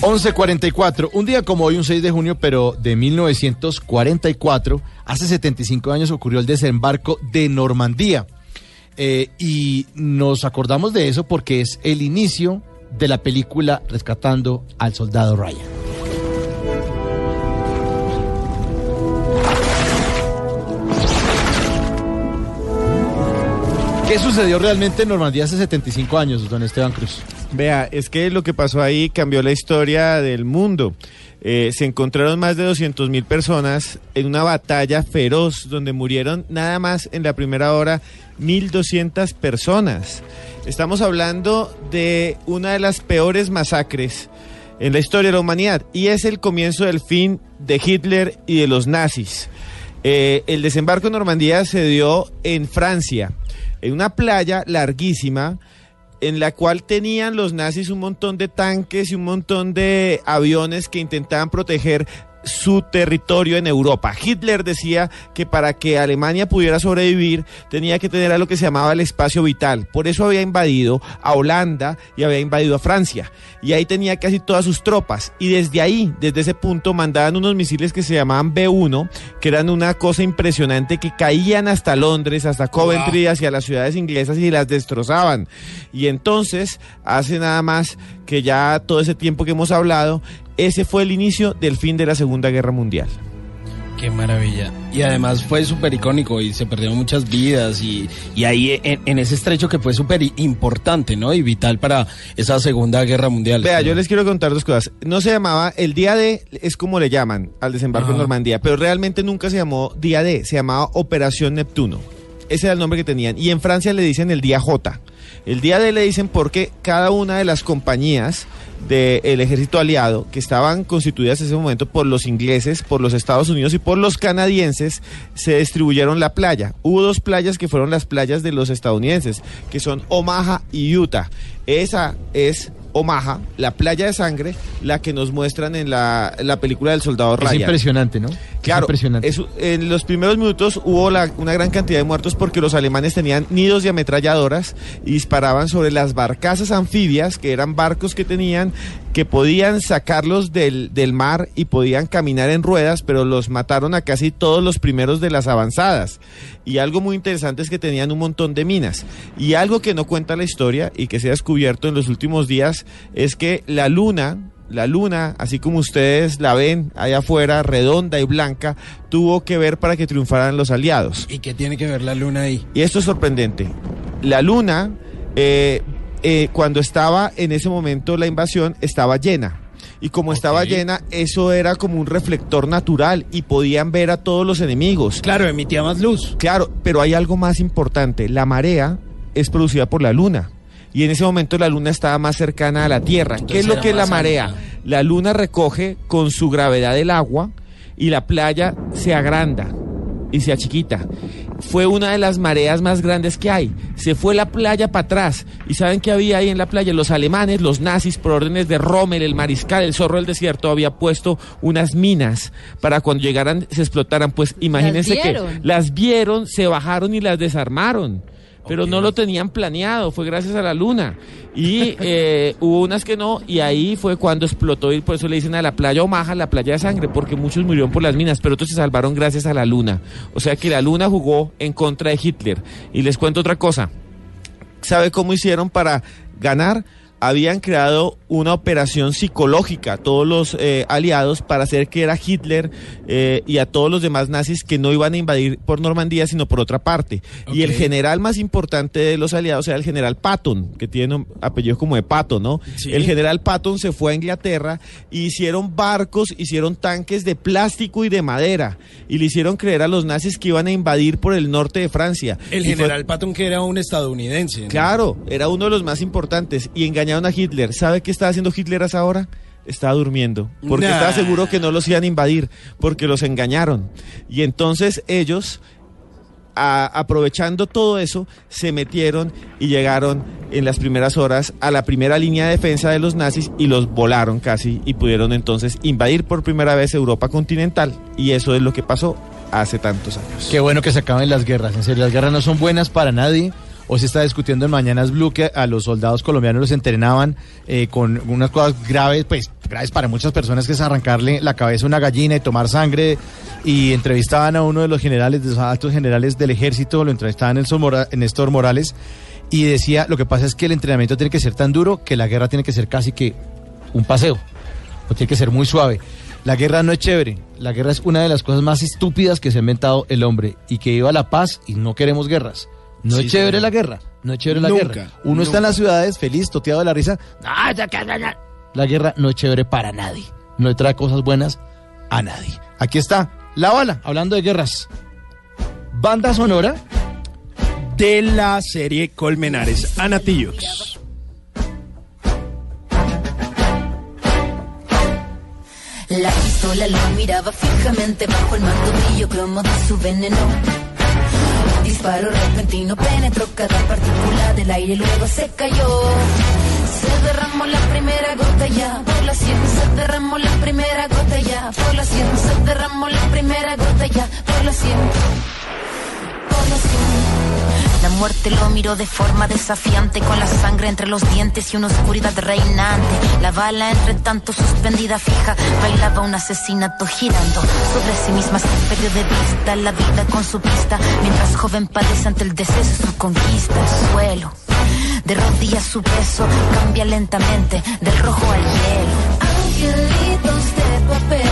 11.44, un día como hoy, un 6 de junio, pero de 1944, hace 75 años ocurrió el desembarco de Normandía. Eh, y nos acordamos de eso porque es el inicio de la película Rescatando al Soldado Ryan. ¿Qué sucedió realmente en Normandía hace 75 años, don Esteban Cruz? Vea, es que lo que pasó ahí cambió la historia del mundo. Eh, se encontraron más de 200 mil personas en una batalla feroz donde murieron nada más en la primera hora 1.200 personas. Estamos hablando de una de las peores masacres en la historia de la humanidad y es el comienzo del fin de Hitler y de los nazis. Eh, el desembarco en Normandía se dio en Francia, en una playa larguísima en la cual tenían los nazis un montón de tanques y un montón de aviones que intentaban proteger su territorio en Europa. Hitler decía que para que Alemania pudiera sobrevivir tenía que tener a lo que se llamaba el espacio vital. Por eso había invadido a Holanda y había invadido a Francia. Y ahí tenía casi todas sus tropas. Y desde ahí, desde ese punto, mandaban unos misiles que se llamaban B-1, que eran una cosa impresionante, que caían hasta Londres, hasta Coventry, hacia las ciudades inglesas y las destrozaban. Y entonces, hace nada más que ya todo ese tiempo que hemos hablado, ese fue el inicio del fin de la Segunda Guerra Mundial. Qué maravilla. Y además fue súper icónico y se perdieron muchas vidas y, y ahí en, en ese estrecho que fue súper importante, ¿no? Y vital para esa Segunda Guerra Mundial. Vea, yo les quiero contar dos cosas. No se llamaba, el día D es como le llaman al desembarco en. Normandía, pero realmente nunca se llamó día D, se llamaba Operación Neptuno. Ese era el nombre que tenían. Y en Francia le dicen el día J. El día D le dicen porque cada una de las compañías del ejército aliado que estaban constituidas en ese momento por los ingleses, por los Estados Unidos y por los canadienses se distribuyeron la playa. Hubo dos playas que fueron las playas de los estadounidenses, que son Omaha y Utah. Esa es Omaha, la playa de sangre, la que nos muestran en la, la película del soldado Es Ryan. impresionante, ¿no? Claro, Es impresionante. es- en los primeros minutos hubo la- una gran cantidad de muertos porque los alemanes tenían nidos de ametralladoras y disparaban sobre las barcazas anfibias, que eran barcos que tenían, que podían sacarlos del, del mar y podían caminar en ruedas, pero los mataron a casi todos los primeros de las avanzadas. Y algo muy interesante es que tenían un montón de minas. Y algo que no cuenta la historia y que se ha descubierto en los últimos días es que la luna, la luna, así como ustedes la ven allá afuera, redonda y blanca, tuvo que ver para que triunfaran los aliados. ¿Y qué tiene que ver la luna ahí? Y esto es sorprendente. La luna, eh, eh, cuando estaba en ese momento la invasión, estaba llena. Y como estaba llena, eso era como un reflector natural y podían ver a todos los enemigos. Claro, emitía más luz. Claro, pero hay algo más importante. La marea es producida por la luna. Y en ese momento la luna estaba más cercana a la Tierra. ¿Qué es lo que es la marea? alta. La luna recoge con su gravedad el agua y la playa se agranda y se achiquita. Fue una de las mareas más grandes que hay. Se fue la playa para atrás. ¿Y saben qué había ahí en la playa? Los alemanes, los nazis, por órdenes de Rommel, el mariscal, el zorro del desierto, había puesto unas minas para cuando llegaran se explotaran. Pues imagínense que las vieron, se bajaron y las desarmaron. Pero no lo tenían planeado, fue gracias a la luna. Y eh, hubo unas que no, y ahí fue cuando explotó, y por eso le dicen a la playa Omaha la playa de sangre, porque muchos murieron por las minas, pero otros se salvaron gracias a la luna. O sea que la luna jugó en contra de Hitler. Y les cuento otra cosa. ¿Sabe cómo hicieron para ganar? Habían creado una operación psicológica, todos los eh, aliados, para hacer que era Hitler eh, y a todos los demás nazis que no iban a invadir por Normandía, sino por otra parte. Y el general más importante de los aliados era el general Patton, que tiene un apellido como de Pato, ¿no? Sí. El general Patton se fue a Inglaterra y hicieron barcos, hicieron tanques de plástico y de madera, y le hicieron creer a los nazis que iban a invadir por el norte de Francia. El Y fue- general Patton que era un estadounidense. ¿no? Claro, era uno de los más importantes y engañaron a Hitler. ¿Sabe qué estaba haciendo Hitler hasta ahora? Estaba durmiendo, porque Nah. estaba seguro que no los iban a invadir, porque los engañaron. Y entonces ellos, a- aprovechando todo eso, se metieron y llegaron en las primeras horas a la primera línea de defensa de los nazis y los volaron casi y pudieron entonces invadir por primera vez Europa continental. Y eso es lo que pasó hace tantos años. Qué bueno que se acaben las guerras. En serio, las guerras no son buenas para nadie. Hoy se está discutiendo en Mañanas Blue que a los soldados colombianos los entrenaban eh, con unas cosas graves, pues graves para muchas personas, que es arrancarle la cabeza a una gallina y tomar sangre. Y entrevistaban a uno de los generales, de los altos generales del ejército, lo entrevistaban Nelson Mora- Néstor Morales, y decía, lo que pasa es que el entrenamiento tiene que ser tan duro que la guerra tiene que ser casi que un paseo, o tiene que ser muy suave. La guerra no es chévere, la guerra es una de las cosas más estúpidas que se ha inventado el hombre y que iba a la paz y no queremos guerras. No Sí, es chévere señor. la guerra. No es chévere la Nunca, guerra. Uno está en las ciudades feliz, toteado de la risa. ¡Ah, ya que- ya, ya! La guerra no es chévere para nadie. No le trae cosas buenas a nadie. Aquí está La Bala, hablando de guerras. Banda sonora de la serie Colmenares. Ana Tijoux. La pistola lo miraba fijamente bajo el manto brillo cromo de su veneno. Disparo repentino penetró cada partícula del aire, luego se cayó. Se derramó la primera gota ya por la sien, se derramó la primera gota ya por la sien, se derramó la primera gota ya sien. Por la muerte lo miró de forma desafiante, con la sangre entre los dientes y una oscuridad reinante. La bala, entre tanto suspendida fija, bailaba un asesinato girando sobre sí misma. Se perdió de vista la vida con su pista, mientras joven padece ante el deseo de su conquista. El suelo, de rodillas su peso, cambia lentamente del rojo al hielo. Angelitos de papel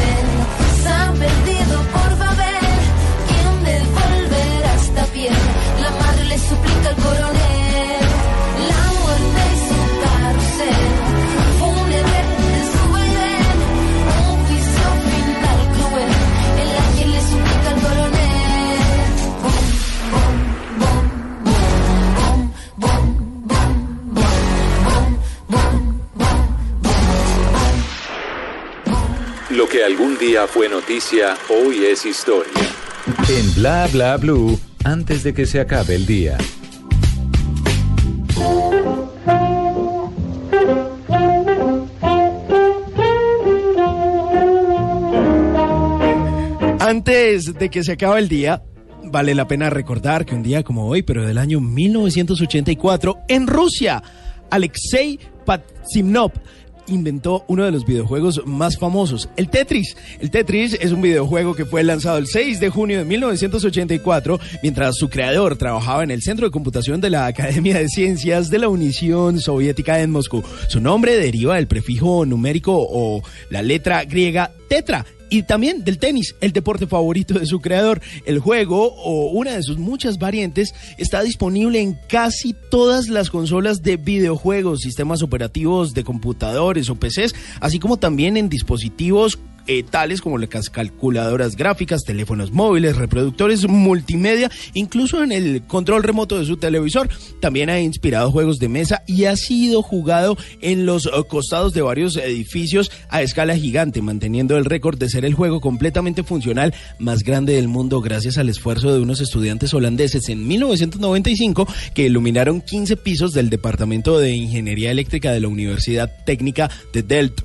Lo que algún día fue noticia, hoy es historia. En Bla Bla Blue, antes de que se acabe el día. Antes de que se acabe el día, vale la pena recordar que un día como hoy, pero del año 1984, en Rusia, Alexei Patsimnov inventó uno de los videojuegos más famosos, el Tetris. El Tetris es un videojuego que fue lanzado el 6 de junio de 1984, mientras su creador trabajaba en el Centro de Computación de la Academia de Ciencias de la Unión Soviética en Moscú. Su nombre deriva del prefijo numérico o la letra griega tetra, y también del tenis, el deporte favorito de su creador. El juego, o una de sus muchas variantes, está disponible en casi todas las consolas de videojuegos, sistemas operativos de computadores o PCs, así como también en dispositivos eh, tales como las calculadoras gráficas, teléfonos móviles, reproductores multimedia, incluso en el control remoto de su televisor. También ha inspirado juegos de mesa y ha sido jugado en los eh, costados de varios edificios a escala gigante, manteniendo el récord de ser el juego completamente funcional más grande del mundo gracias al esfuerzo de unos estudiantes holandeses en 1995 que iluminaron 15 pisos del Departamento de Ingeniería Eléctrica de la Universidad Técnica de Delft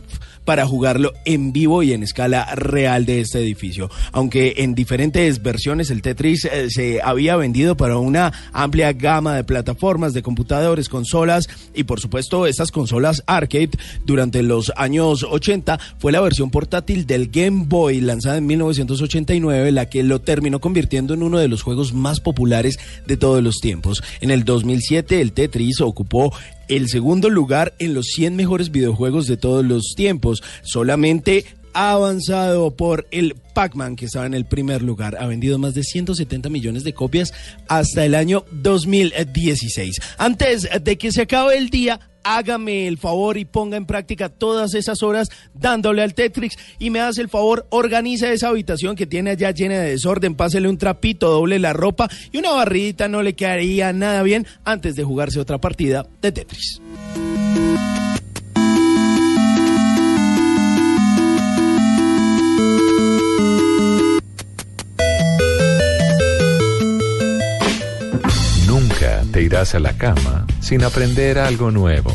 para jugarlo en vivo y en escala real de este edificio. Aunque en diferentes versiones el Tetris eh, se había vendido para una amplia gama de plataformas de computadores, consolas y por supuesto estas consolas arcade durante los años 80 fue la versión portátil del Game Boy lanzada en 1989 la que lo terminó convirtiendo en uno de los juegos más populares de todos los tiempos. En el 2007 el Tetris ocupó el segundo lugar en los 100 mejores videojuegos de todos los tiempos, solamente ha avanzado por el Pac-Man que estaba en el primer lugar. Ha vendido más de 170 millones de copias hasta el año 2016. Antes de que se acabe el día, hágame el favor y ponga en práctica todas esas horas dándole al Tetris y me hace el favor, organiza esa habitación que tiene allá llena de desorden, pásele un trapito, doble la ropa y una barridita no le quedaría nada bien antes de jugarse otra partida de Tetris. Te irás a la cama sin aprender algo nuevo.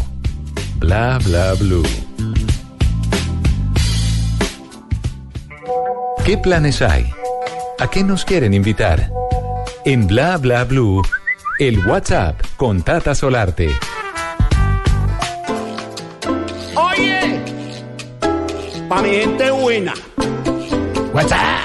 Bla bla blue. ¿Qué planes hay? ¿A qué nos quieren invitar? En Bla bla blue, el WhatsApp con Tata Solarte. Oye, pa' mi gente buena. WhatsApp,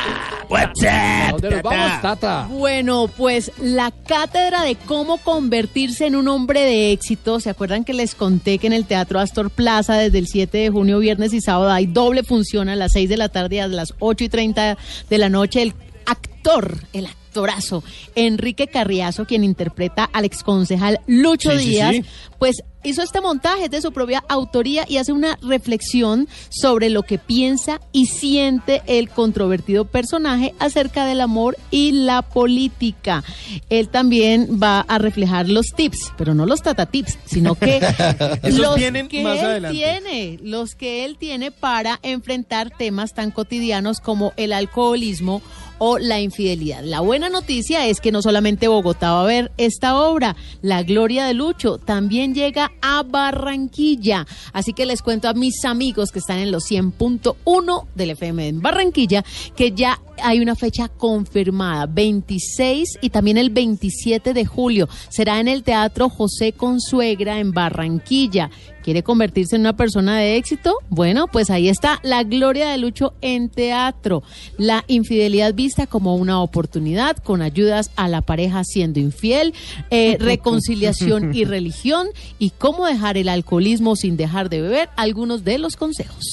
WhatsApp. ¿Dónde nos vamos, Tata? Bueno, pues la cátedra de cómo convertirse en un hombre de éxito. ¿Se acuerdan que les conté que en el Teatro Astor Plaza desde el 7 de junio, viernes y sábado hay doble función a las 6 de la tarde y a las 8 y 30 de la noche? El actor, el actor actorazo, Enrique Carriazo, quien interpreta al exconcejal Lucho Sí, Díaz, sí. pues hizo este montaje de su propia autoría y hace una reflexión sobre lo que piensa y siente el controvertido personaje acerca del amor y la política. Él también va a reflejar los tips, pero no los tata tips, sino que los que más él adelante. tiene, los que él tiene para enfrentar temas tan cotidianos como el alcoholismo o la infidelidad. La buena noticia es que no solamente Bogotá va a ver esta obra, La Gloria de Lucho también llega a Barranquilla. Así que les cuento a mis amigos que están en los 100.1 del FM en Barranquilla que ya hay una fecha confirmada, 26 y también el 27 de julio. Será en el Teatro José Consuegra en Barranquilla. ¿Quiere convertirse en una persona de éxito? Bueno, pues ahí está la gloria de Lucho en teatro. La infidelidad vista como una oportunidad con ayudas a la pareja siendo infiel, eh, reconciliación y religión y cómo dejar el alcoholismo sin dejar de beber, algunos de los consejos.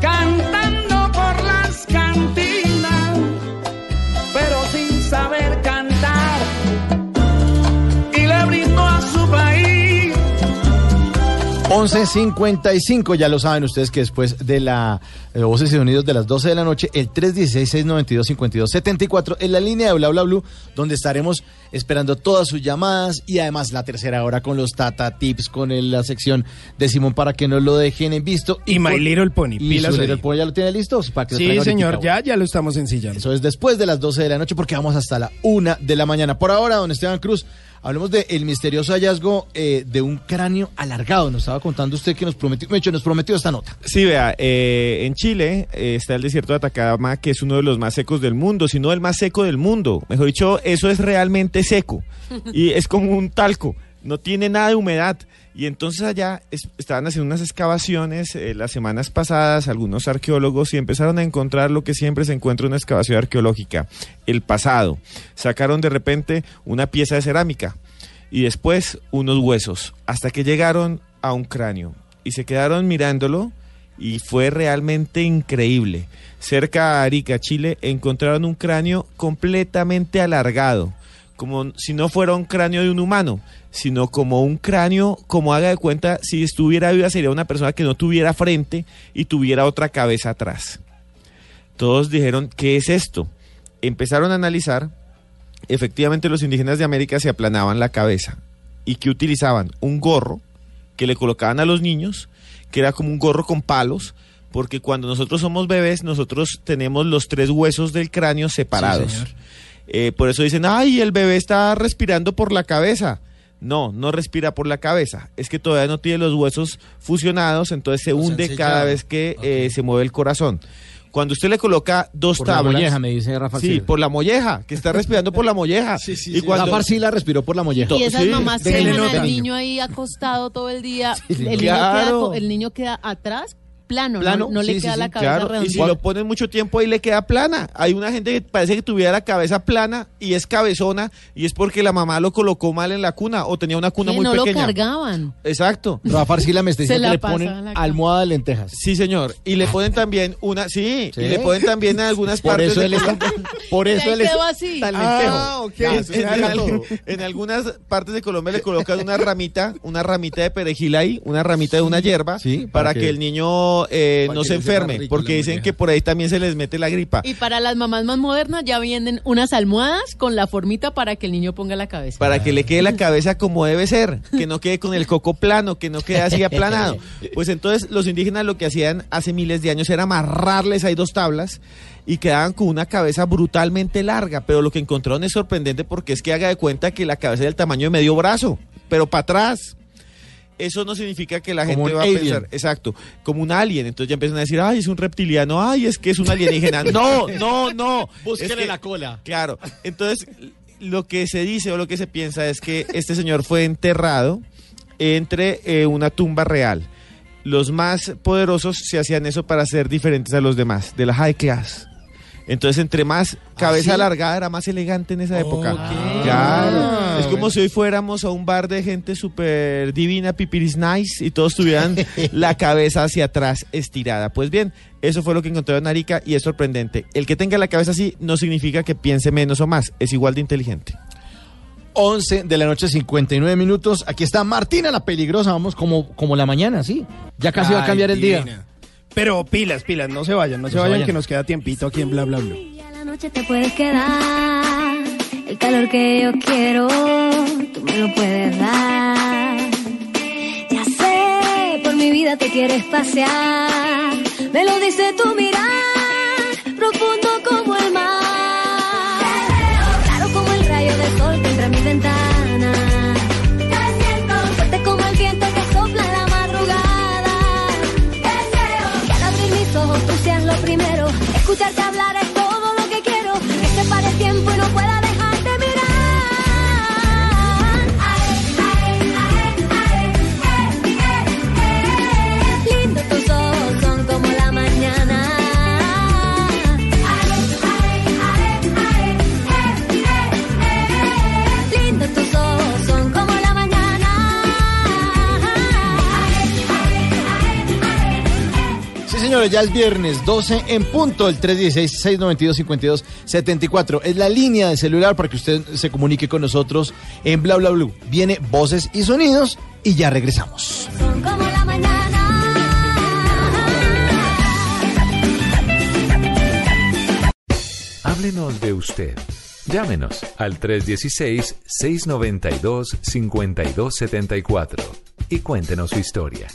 Cantando 11.55, ya lo saben ustedes que después de la eh, Voces y Sonidos de las 12 de la noche, el 316-692-5274 en la línea de Bla Bla Blue, donde estaremos esperando todas sus llamadas y además la tercera hora con los Tata Tips, con el- la sección de Simón para que no lo dejen en visto. Y My con- Little Pony, Y pilas su. Little Pony ya lo tiene listo. Para que lo Sí, señor, ya, ya lo estamos ensillando. Eso es después de las 12 de la noche porque vamos hasta la 1 de la mañana. Por ahora, don Esteban Cruz, hablemos del misterioso hallazgo eh, de un cráneo alargado. Nos estaba contando usted que nos prometió, de hecho, nos prometió esta nota. Sí, vea, eh, en Chile eh, está el desierto de Atacama, que es uno de los más secos del mundo, si no el más seco del mundo. Mejor dicho, eso es realmente seco y es como un talco, no tiene nada de humedad. Y entonces allá es- estaban haciendo unas excavaciones eh, las semanas pasadas, algunos arqueólogos, y empezaron a encontrar lo que siempre se encuentra en una excavación arqueológica, el pasado. Sacaron de repente una pieza de cerámica y después unos huesos, hasta que llegaron a un cráneo y se quedaron mirándolo y fue realmente increíble. Cerca a Arica, Chile, encontraron un cráneo completamente alargado, como si no fuera un cráneo de un humano, sino como un cráneo, como haga de cuenta, si estuviera viva sería una persona que no tuviera frente y tuviera otra cabeza atrás. Todos dijeron, ¿qué es esto? Empezaron a analizar efectivamente los indígenas de América se aplanaban la cabeza y que utilizaban un gorro que le colocaban a los niños, que era como un gorro con palos, porque cuando nosotros somos bebés, nosotros tenemos los tres huesos del cráneo separados. Eh, por eso dicen, ay, el bebé está respirando por la cabeza. No, no respira por la cabeza. Es que todavía no tiene los huesos fusionados, entonces se hunde cada vez que eh, se mueve el corazón. Cuando usted le coloca dos Por la tablas. molleja, me dice Rafa Sí, por la molleja, que está respirando por la molleja. y cuando Rafa Arcila respiró por la molleja. Y esas Sí, mamás que dejan al niño ahí acostado todo el día, Sí, el, niño claro. queda, co- el niño queda atrás, plano, no- no, le queda sí, la sí, cabeza claro. Y si lo ponen mucho tiempo ahí le queda plana. Hay una gente que parece que tuviera la cabeza plana y es cabezona y es porque la mamá lo colocó mal en la cuna o tenía una cuna muy no lo pequeña. cargaban. Exacto. Rafa Arcila me está diciendo que le ponen almohada de lentejas. Sí, señor. Y le ponen también una, sí, ¿Sí? y le ponen también en algunas Por partes eso él está- por eso él es quedó así. tan Ah, lentejo. ok. Ya, En, algunas partes de Colombia le colocan una ramita, una ramita de perejil ahí, una ramita de una hierba, Sí, para, que- el niño eh, para no se enferme, rico porque dicen que por ahí también se les mete la gripa. Y para las mamás más modernas ya vienen unas almohadas con la formita para que el niño ponga la cabeza. Para que le quede la cabeza como debe ser, que no quede con el coco plano, que no quede así aplanado. Pues entonces los indígenas lo que hacían hace miles de años era amarrarles ahí dos tablas y quedaban con una cabeza brutalmente larga. Pero lo que encontraron es sorprendente porque es que haga de cuenta que la cabeza es del tamaño de medio brazo, pero para atrás. Eso no significa que la Como gente va a pensar, exacto, como un alien. Entonces ya empiezan a decir, ay, es un reptiliano, ay, es que es un alienígena. No, no, no. Es que- la cola. Claro. Entonces, lo que se dice o lo que se piensa es que este señor fue enterrado entre eh, una tumba real. Los más poderosos se hacían eso para ser diferentes a los demás, de la high class. Entonces, entre más cabeza ¿sí? alargada era más elegante en esa época. Claro. es como si hoy fuéramos a un bar de gente súper divina, pipiris nice, y todos tuvieran la cabeza hacia atrás estirada. Pues bien, eso fue lo que encontró en Arica y es sorprendente. El que tenga la cabeza así no significa que piense menos o más, es igual de inteligente. 11 de la noche, 59 minutos. Aquí está Martina la peligrosa. Vamos como, como la mañana, sí. Ya casi va a cambiar el día. Pero pilas, pilas, no se vayan, no, se, vayan, que nos queda tiempito aquí en Bla Bla Bla. la noche te puedes quedar. El calor que yo quiero, tú me lo puedes dar. Ya sé, por mi vida te quieres pasear. Me lo dice tu mirar, profundo como el mar. Claro como el rayo de sol que entra en mi ventana. Primero. Escucharte hablar es señores, ya es viernes 12 en punto, el 316-692-5274. Es la línea de celular para que usted se comunique con nosotros en Bla Bla Blue. Viene voces y sonidos y ya regresamos. Son como la mañana. Háblenos de usted. Llámenos al 316-692-5274 y cuéntenos su historia.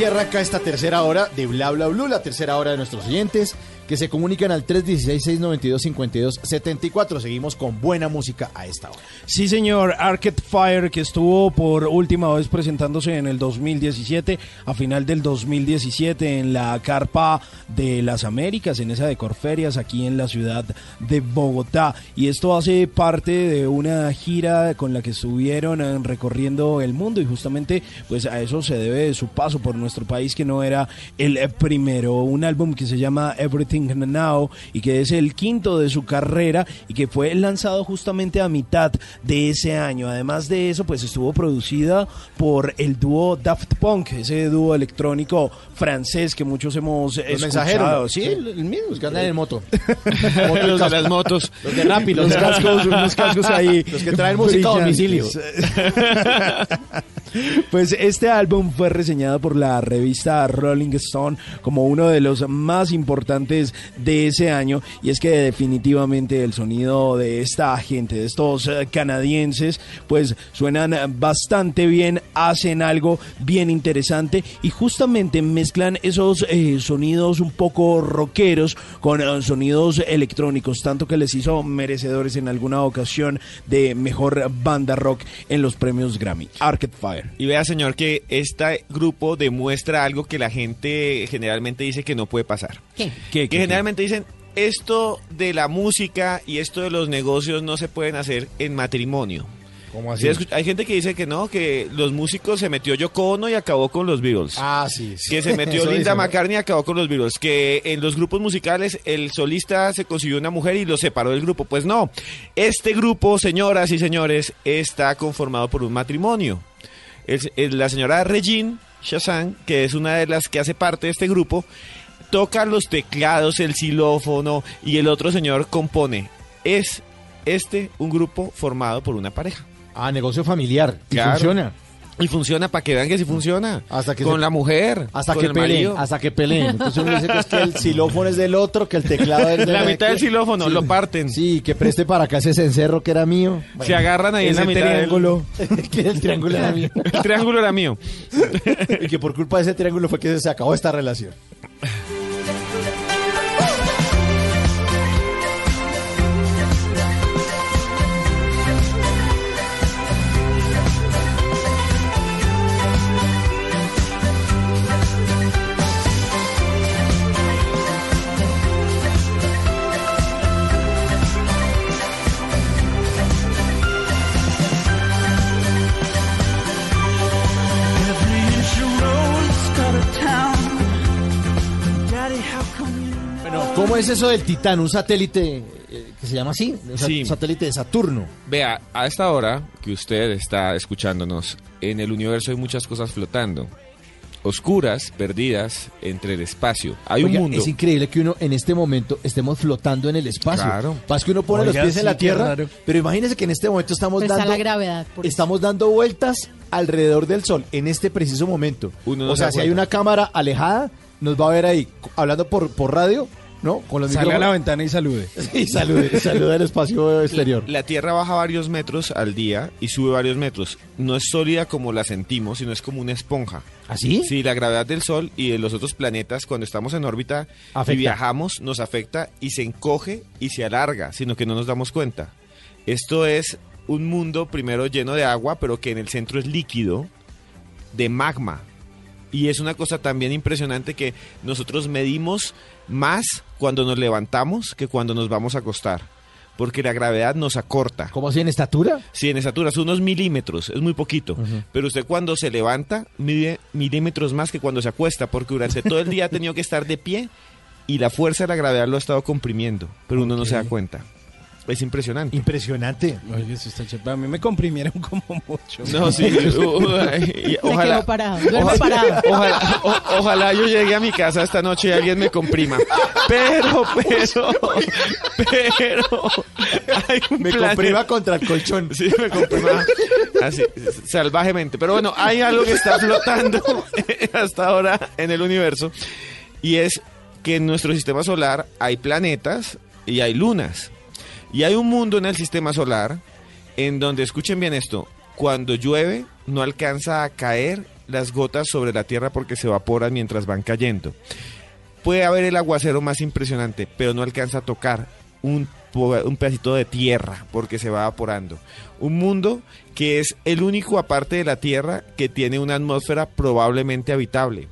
Así arranca esta tercera hora de Bla Bla Blue, la tercera hora de nuestros oyentes que se comunican al 316-692-5274. Seguimos con buena música a esta hora. Sí, señor, Arcade Fire, que estuvo por última vez presentándose en el 2017, a final del 2017, en la Carpa de las Américas, en esa de Corferias, aquí en la ciudad de Bogotá. Y esto hace parte de una gira con la que estuvieron eh, recorriendo el mundo y justamente pues a eso se debe su paso por nuestro país, que no era el primero. Un álbum que se llama Everything Now y que es el quinto de su carrera y que fue lanzado justamente a mitad de ese año. Además de eso, pues estuvo producida por el dúo Daft Punk, ese dúo electrónico francés que muchos hemos Los escuchado. mensajeros. Sí, el, el mismo. Los que andan en moto. Los de las motos. Los de Rappi, los cascos, unos cascos ahí. Los que traen música a domicilio. Pues este álbum fue reseñado por la revista Rolling Stone como uno de los más importantes de ese año y es que definitivamente el sonido de esta gente, de estos eh, canadienses, pues suenan bastante bien, hacen algo bien interesante y justamente mezclan esos eh, sonidos un poco rockeros con eh, sonidos electrónicos, tanto que les hizo merecedores en alguna ocasión de mejor banda rock en los premios Grammy. Arcade Fire. Y vea, señor, que este grupo demuestra algo que la gente generalmente dice que no puede pasar. ¿Qué? ¿Qué, que generalmente dicen, esto de la música y esto de los negocios no se pueden hacer en matrimonio. ¿Cómo Sí, escu- hay gente que dice que no, que los músicos se metió Yoko Ono y acabó con los Beatles. Ah, sí. sí. Que se metió Linda. McCartney y acabó con los Beatles. Que en los grupos musicales el solista se consiguió una mujer y lo separó del grupo. Pues no. Este grupo, señoras y señores, está conformado por un matrimonio. Es- es la señora Regine Chazan, que es una de las que hace parte de este grupo, toca los teclados, el xilófono y el otro señor compone. Es este un grupo formado por una pareja. Ah, negocio familiar. Y Claro. funciona. Y funciona para que vean que sí funciona. Hasta que con se- la mujer. Hasta con que el peleen, marido. hasta que peleen. Entonces uno dice que es que el xilófono es del otro, que el teclado es de La mitad del xilófono, lo parten. Sí, que preste para acá ese cencerro que era mío. Se agarran ahí en la mitad del- triángulo. que el triángulo era mío. El triángulo era mío. y que por culpa de ese triángulo fue que se acabó esta relación. ¿Cómo es eso del Titán? Un satélite eh, que se llama así, un Sí. satélite de Saturno. Vea, a esta hora que usted está escuchándonos, en el universo hay muchas cosas flotando. Oscuras, perdidas entre el espacio. Hay Oiga, un mundo. Es increíble que uno en este momento estemos flotando en el espacio. Claro. Pasa que uno pone Oiga, los pies sí, en la tierra, raro. pero imagínese que en este momento estamos Pues dando la gravedad. por eso. estamos dando vueltas alrededor del sol en este preciso momento. Uno no o se sea, si hay una cámara alejada, nos va a ver ahí hablando por, por radio, ¿no? Con los Salga a la ventana y salude. Y salude, salude al espacio exterior. La Tierra baja varios metros al día y sube varios metros. No es sólida como la sentimos, sino es como una esponja. ¿Así? Sí, la gravedad del Sol y de los otros planetas, cuando estamos en órbita Afecta. y viajamos, nos afecta y se encoge y se alarga, sino que no nos damos cuenta. Esto es un mundo primero lleno de agua, pero que en el centro es líquido, de magma. Y es una cosa también impresionante que nosotros medimos más cuando nos levantamos que cuando nos vamos a acostar. Porque la gravedad nos acorta. ¿Cómo así en estatura? Sí, en estatura, son unos milímetros, es muy poquito. Pero usted cuando se levanta, mide milímetros más que cuando se acuesta, porque durante todo el día ha tenido que estar de pie y la fuerza de la gravedad lo ha estado comprimiendo, pero uno no se da cuenta. Es impresionante. Impresionante. Oye, eso está chévere. A mí me comprimieron como mucho. No, sí. Y Se ojalá, quedó parado. Ojalá, parado. ojalá, o- ojalá yo llegue a mi casa esta noche y alguien me comprima. Pero, pero, pero, hay un Me plan- comprima contra el colchón. Sí, me comprima así, salvajemente. Pero bueno, hay algo que está flotando hasta ahora en el universo y es que en nuestro sistema solar hay planetas y hay lunas. Y hay un mundo en el sistema solar en donde, escuchen bien esto, cuando llueve no alcanza a caer las gotas sobre la Tierra porque se evaporan mientras van cayendo. Puede haber el aguacero más impresionante, pero no alcanza a tocar un, un pedacito de tierra porque se va evaporando. Un mundo que es el único aparte de la Tierra que tiene una atmósfera probablemente habitable.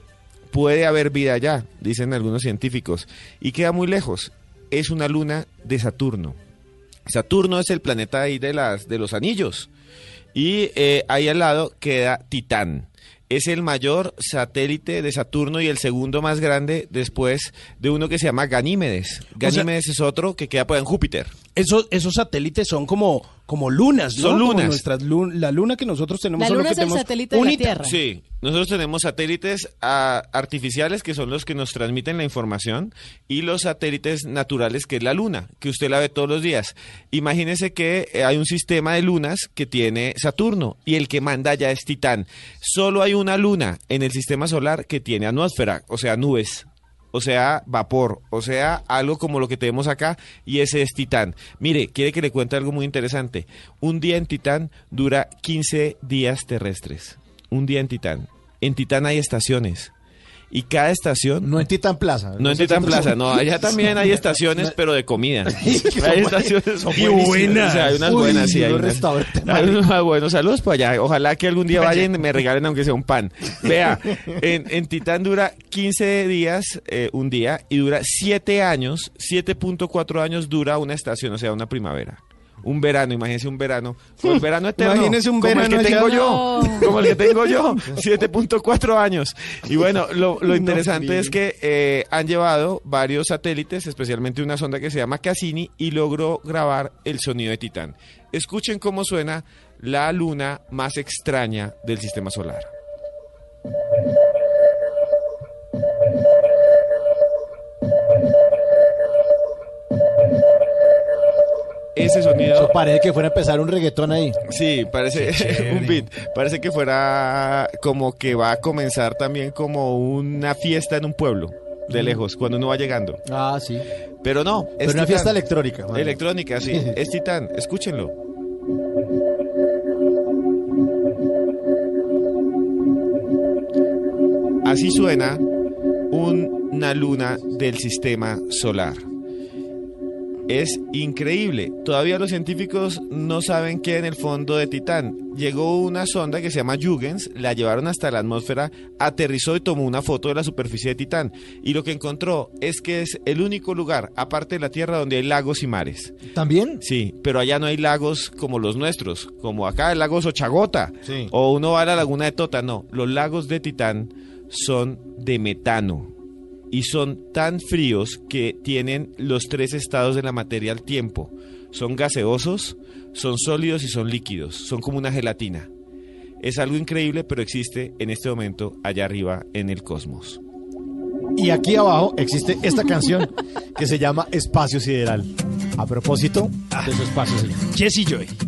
Puede haber vida allá, dicen algunos científicos, y queda muy lejos. Es una luna de Saturno. Saturno es el planeta ahí de, las, de los anillos. Y eh, ahí al lado queda Titán. Es el mayor satélite de Saturno y el segundo más grande después de uno que se llama Ganímedes. Ganímedes es otro que queda por en Júpiter. Esos, esos satélites son como, como lunas, ¿no? Son Como lunas. nuestras lun- la luna que nosotros tenemos. La solo luna que es el satélite de la. Tierra. Sí, nosotros tenemos satélites ah, artificiales que son los que nos transmiten la información y los satélites naturales que es la luna, que usted la ve todos los días. Imagínese que eh, hay un sistema de lunas que tiene Saturno y el que manda ya es Titán. Solo hay una luna en el sistema solar que tiene atmósfera, o sea, nubes. O sea, vapor, o sea, algo como lo que tenemos acá, y ese es Titán. Mire, quiere que le cuente algo muy interesante. Un día en Titán dura 15 días terrestres. Un día en Titán. En Titán hay estaciones. Y cada estación... No en Titán Plaza. No en Titán Plaza, no, allá también hay estaciones, pero de comida. hay estaciones son buenísimas. O sea, hay unas Uy, buenas, sí, hay unas- hay unos buenos saludos para allá. Ojalá que algún día vayan y me regalen aunque sea un pan. Vea, en, en Titán dura 15 días, eh, un día, y dura 7 años, 7.4 años dura una estación, o sea, una primavera. Un verano, imagínense un verano. Fue el verano eterno. Imagínese un como verano el que tengo yo. Como el que tengo yo. 7.4 años. Y bueno, lo, interesante es que eh, han llevado varios satélites, especialmente una sonda que se llama Cassini, y logró grabar el sonido de Titán. Escuchen cómo suena la luna más extraña del sistema solar. Ese sonido. Eso parece que fuera a empezar un reggaetón ahí. Sí, parece un beat. Parece que fuera como que va a comenzar también como una fiesta en un pueblo, de lejos, cuando uno va llegando. Ah, sí. Pero no. es Pero una Titán. fiesta electrónica. Electrónica, sí. es Titán. Escúchenlo. Así suena una luna del sistema solar. Es increíble. Todavía los científicos no saben qué hay en el fondo de Titán. Llegó una sonda que se llama Huygens, la llevaron hasta la atmósfera, aterrizó y tomó una foto de la superficie de Titán. Y lo que encontró es que es el único lugar, aparte de la Tierra, donde hay lagos y mares. ¿También? Sí, pero allá no hay lagos como los nuestros, como acá el lago Sochagota, Sí. o uno va a la laguna de Tota, no. Los lagos de Titán son de metano y son tan fríos que tienen los tres estados de la materia al tiempo. Son gaseosos, son sólidos y son líquidos, son como una gelatina. Es algo increíble, pero existe en este momento allá arriba en el cosmos. Y aquí abajo existe esta canción que se llama Espacio Sideral. A propósito de su espacio sideral. Jesse Joy.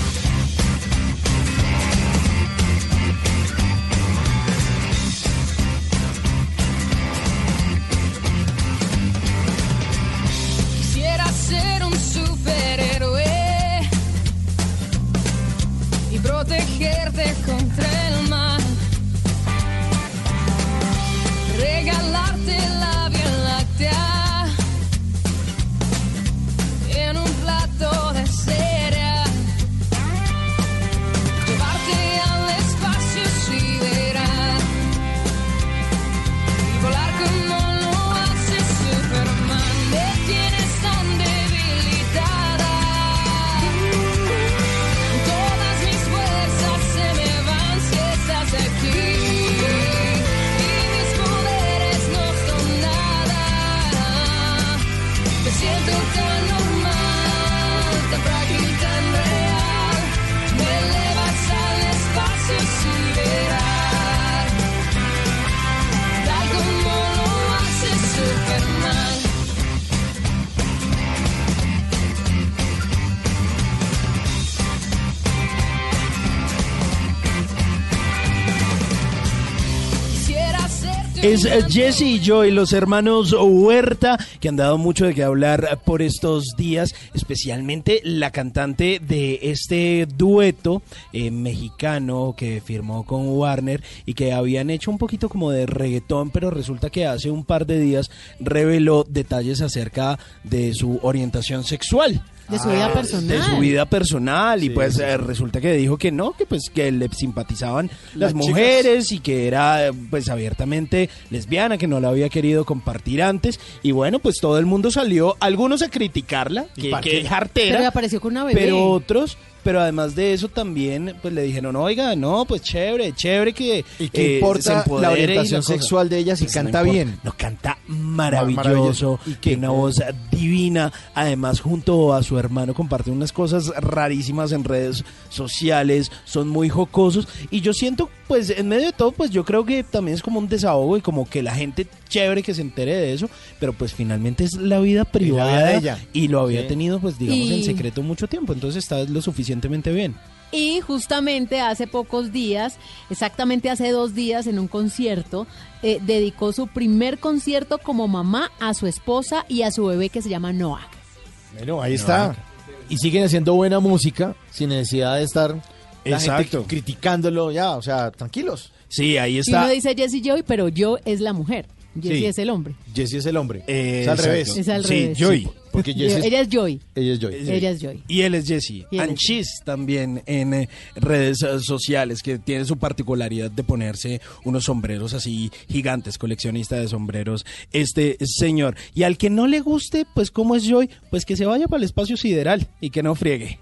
Es eh, Jesse y Joy, los hermanos Huerta, que han dado mucho de qué hablar por estos días, especialmente la cantante de este dueto eh, mexicano que firmó con Warner y que habían hecho un poquito como de reggaetón, pero resulta que hace un par de días reveló detalles acerca de su orientación sexual. De su vida personal. De su vida personal y Sí, pues sí. eh, resulta que dijo que no, que pues que le simpatizaban las, Las chicas. mujeres y que era pues abiertamente lesbiana, que no la había querido compartir antes y bueno, pues todo el mundo salió, algunos a criticarla, ¿Y que, para que jartera, Pero apareció con una bebé. pero otros pero además de eso también pues le dijeron, oiga, no, pues chévere, chévere que... ¿Y qué eh, importa se la orientación cosa". sexual de ella si Pues canta bien? No, canta maravilloso. maravilloso, y que una voz divina. Además, junto a su hermano comparte unas cosas rarísimas en redes sociales, son muy jocosos. Y yo siento, pues, en medio de todo, pues yo creo que también es como un desahogo y como que la gente chévere que se entere de eso, pero pues finalmente es la vida privada de ella. y lo había Sí. tenido, pues, digamos, Y- en secreto mucho tiempo. Entonces está lo suficientemente bien. Y justamente hace pocos días, exactamente hace dos días en un concierto, eh, dedicó su primer concierto como mamá a su esposa y a su bebé que se llama Noah. Bueno, ahí está. Y siguen haciendo buena música sin necesidad de estar la gente Exacto. criticándolo ya, o sea, tranquilos. Sí, ahí Y uno dice Jessie Joy, pero yo es la mujer. Jessie Sí. es el hombre. Jesse es el hombre. Eh, es al exacto. revés. Es al Sí, revés. Joy. Porque Jesse es- Ella es Joy. ella es Joy. Ella es Joy. Y él es Jesse. Cheese también en eh, redes eh, sociales, que tiene su particularidad de ponerse unos sombreros así gigantes, coleccionista de sombreros, este señor. Y al que no le guste, pues como es Joy, pues que se vaya para el espacio sideral y que no friegue.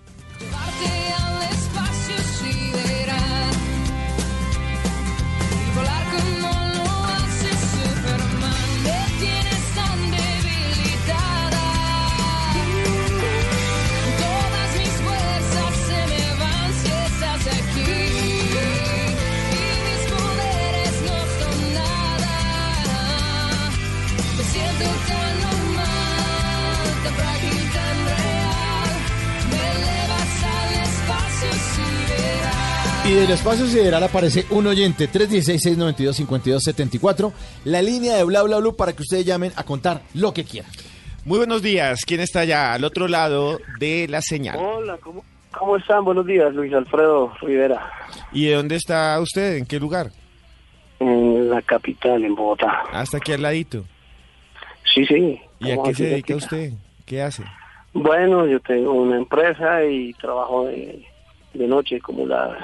Y del espacio sideral aparece un oyente, 316-692-5274, la línea de Bla Bla Blue para que ustedes llamen a contar lo que quieran. Muy buenos días. ¿Quién está allá al otro lado de la señal? Hola, ¿cómo, ¿cómo están? Buenos días, Luis Alfredo Rivera, ¿Y de dónde está usted? ¿En qué lugar? en la capital, en Bogotá. Hasta aquí al ladito. Sí, sí. ¿Y a qué se dedica usted? ¿Qué hace? Bueno, yo tengo una empresa y trabajo de, de noche como las...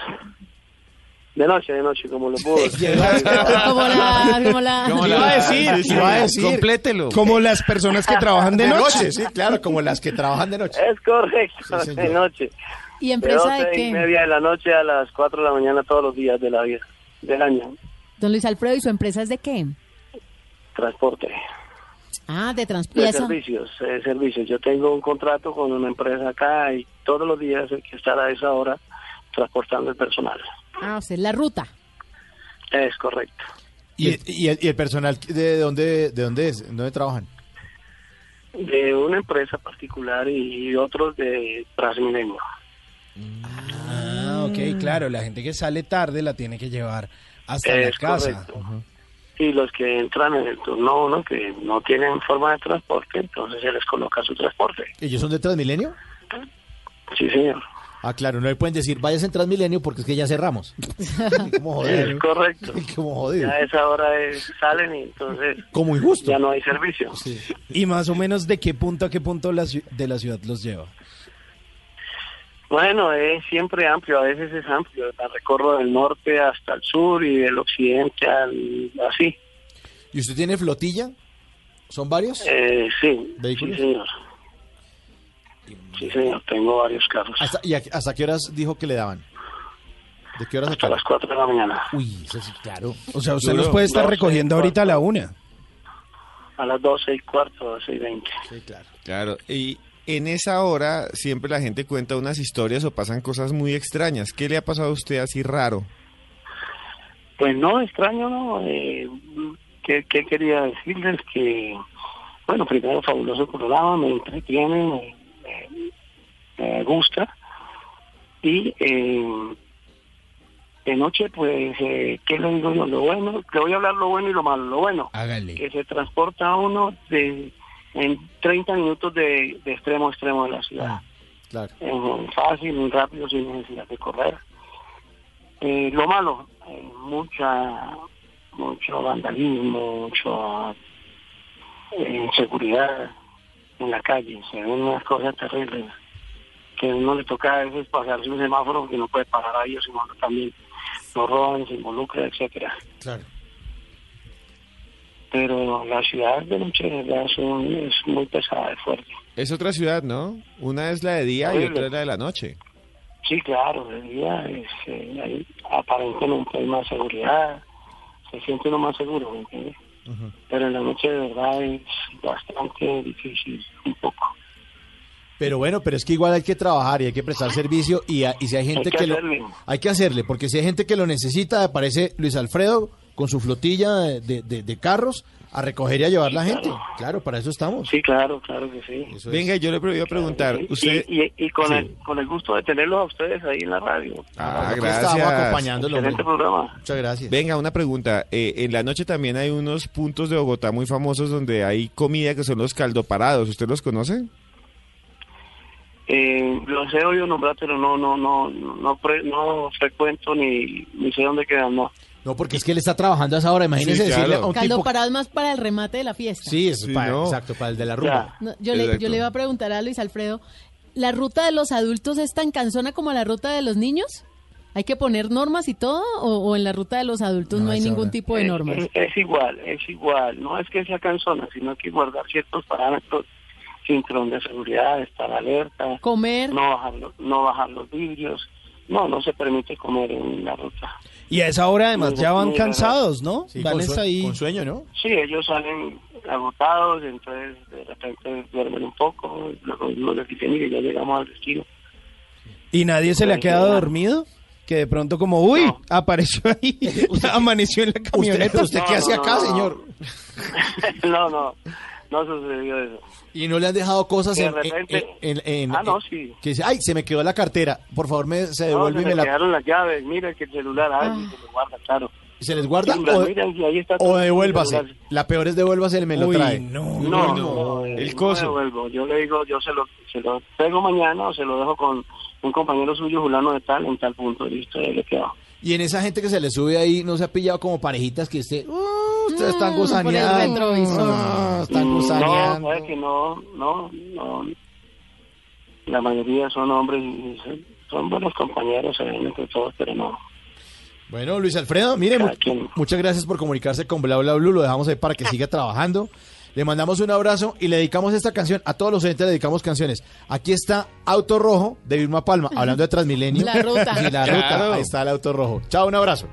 De noche, de noche, como lo puedo decir. Como la... Como la... Como Iba a decir, Sí, iba a decir. Complételo. Como las personas que trabajan de noche. sí, claro, como las que trabajan de noche. Es correcto, Sí, de noche. ¿Y empresa de doce y qué? media de la noche a las 4 de la mañana todos los días de la vida, del año. Don Luis Alfredo, ¿y su empresa es de qué? Transporte. Ah, de transporte. De servicios, eh, servicios. Yo tengo un contrato con una empresa acá y todos los días hay que estar a esa hora transportando el personal. Ah, o sea, es la ruta. Es correcto. ¿Y, y el, y el personal de dónde, de dónde es? ¿Dónde trabajan? De una empresa particular y otros de Transmilenio. Ah, ok, claro, la gente que sale tarde la tiene que llevar hasta la Es casa. correcto. Y los que entran en el turno uno, que no tienen forma de transporte, entonces se les coloca su transporte. ¿Ellos son de Transmilenio? Sí, señor. Ah, claro, no le pueden decir, vayas en Transmilenio porque es que ya cerramos. Como jodido. Es correcto. Como jodido. Ya a esa hora es- salen y entonces Como injusto. ya no hay servicio. Y más o menos de qué punto a qué punto la de la ciudad los lleva. Bueno, es siempre amplio, a veces es amplio. La recorro del norte hasta el sur y del occidente al así. ¿Y usted tiene flotilla? ¿Son varios? Eh, sí, ¿Vehículos? sí, señor. Sí, señor, tengo varios carros. ¿Hasta, ¿Y a- hasta qué horas dijo que le daban? ¿De qué horas a qué Hasta hora? las 4 de la mañana. Uy, eso sí, claro. O sea, usted Duro. los puede estar recogiendo ahorita a la una. A las 12 y cuarto, 12 y 20. Sí, claro. Claro. Y en esa hora siempre la gente cuenta unas historias o pasan cosas muy extrañas. ¿Qué le ha pasado a usted así raro? Pues no, extraño, ¿no? Eh, ¿qué, qué quería decirles? Que, bueno, primero, fabuloso programa, me entretiene, me, gusta. Y eh, de noche, pues, eh, ¿qué le digo yo? Lo bueno, le voy a hablar lo bueno y lo malo. Lo bueno, Hágale. que se transporta uno de en 30 minutos de, de extremo a extremo de la ciudad. Claro. Eh, fácil, muy rápido, sin necesidad de correr. Eh, lo malo, eh, mucha, mucho vandalismo, mucho eh, inseguridad en la calle. Se ven unas cosas terribles que a uno le toca a veces pasarse un semáforo porque no puede parar ahí, o si no también lo roban, se involucra, etcétera. Claro. Pero la ciudad de noche de verdad es, muy pesada, es fuerte. Es otra ciudad, ¿no? Una es la de día y otra es la de la noche. Sí, claro, de día es, eh, hay aparentemente hay más seguridad, se siente uno más seguro, ¿me entiendes? Pero en la noche de verdad es bastante difícil, un poco. Pero bueno, pero es que igual hay que trabajar y hay que prestar servicio y, a- y si hay gente Hay que que, lo hay que hacerle, porque si hay gente que lo necesita, aparece Luis Alfredo con su flotilla de, de- de- de carros a recoger y a llevar la gente. Claro, para eso estamos. Sí, claro, claro que sí. Venga, yo le iba a preguntar, Y- usted... Y, y con, Sí. el, con el gusto de tenerlos a ustedes ahí en la radio. Ah, Aquí gracias. estábamos acompañándolo. Excelente programa. Muchas gracias. Venga, una pregunta. Eh, en la noche también hay unos puntos de Bogotá muy famosos donde hay comida que son los caldoparados. ¿Usted los conoce? Eh, los he oído nombrar, pero no, no, no, no, pre- no frecuento ni, ni sé dónde quedan, no. No, porque es que él está trabajando a esa hora. Imagínese Sí, decirle claro. a un Caldo tipo... parado es más para el remate de la fiesta. Sí, es Sí, para, no. exacto, para el de la rumba. No, yo, le, Exacto. yo le iba a preguntar a Luis Alfredo, ¿la ruta de los adultos es tan cansona como la ruta de los niños? ¿Hay que poner normas y todo? ¿O, o en la ruta de los adultos no, No, hay esa ningún hora. tipo de Es- normas? Es, es igual, es igual. No es que sea cansona, sino que guardar ciertos parámetros, cinturón de seguridad, estar alerta, Comer. no bajar, los- no bajar los vidrios. No, no se permite comer en la ruta. Y a esa hora además ya van cansados, ¿no? Sí, van con, ahí. con sueño, ¿no? Sí, ellos salen agotados, entonces de repente duermen un poco, luego no les dicen, mire, ya llegamos al destino. ¿Y nadie se le ha quedado dormido? Que de pronto como, uy, No. apareció ahí, amaneció en la ¿Usted, camioneta. usted No, qué no, hace no, acá, no. señor? no, no, no sucedió eso. Y no le han dejado cosas De en, repente- en- en- en- Ah, no, sí. que dice, ay, se me quedó la cartera, por favor me se No, devuelve se y me me la quedaron las llaves, mira que el celular, ah, se lo guarda, claro. se les guarda Timbran, o, ahí está o el devuélvase. La peor es devuélvase y me lo Uy, trae. no. No, no, no, el no coso. devuelvo. Yo le digo, yo se lo, se lo traigo mañana o se lo dejo con un compañero suyo, Julano de tal, en tal punto, listo, ahí le quedo. Y en esa gente que se le sube ahí, ¿no se ha pillado como parejitas que esté, "Uh, ustedes están Mm, por el gusaneando. Ah, están Mm, No, gusaneando. sabe que no, no, no. La mayoría son hombres y son, son buenos compañeros, se ven entre todos, pero no. Bueno, Luis Alfredo, mire, mu- Cada quien. muchas gracias por comunicarse con Bla Bla Blue. Lo dejamos ahí para que siga trabajando. Le mandamos un abrazo y le dedicamos esta canción. A todos los oyentes le dedicamos canciones. Aquí está Auto Rojo de Vilma Palma, hablando de Transmilenio. La ruta. Sí, la Claro. ruta. Ahí está el Auto Rojo. Chao, un abrazo.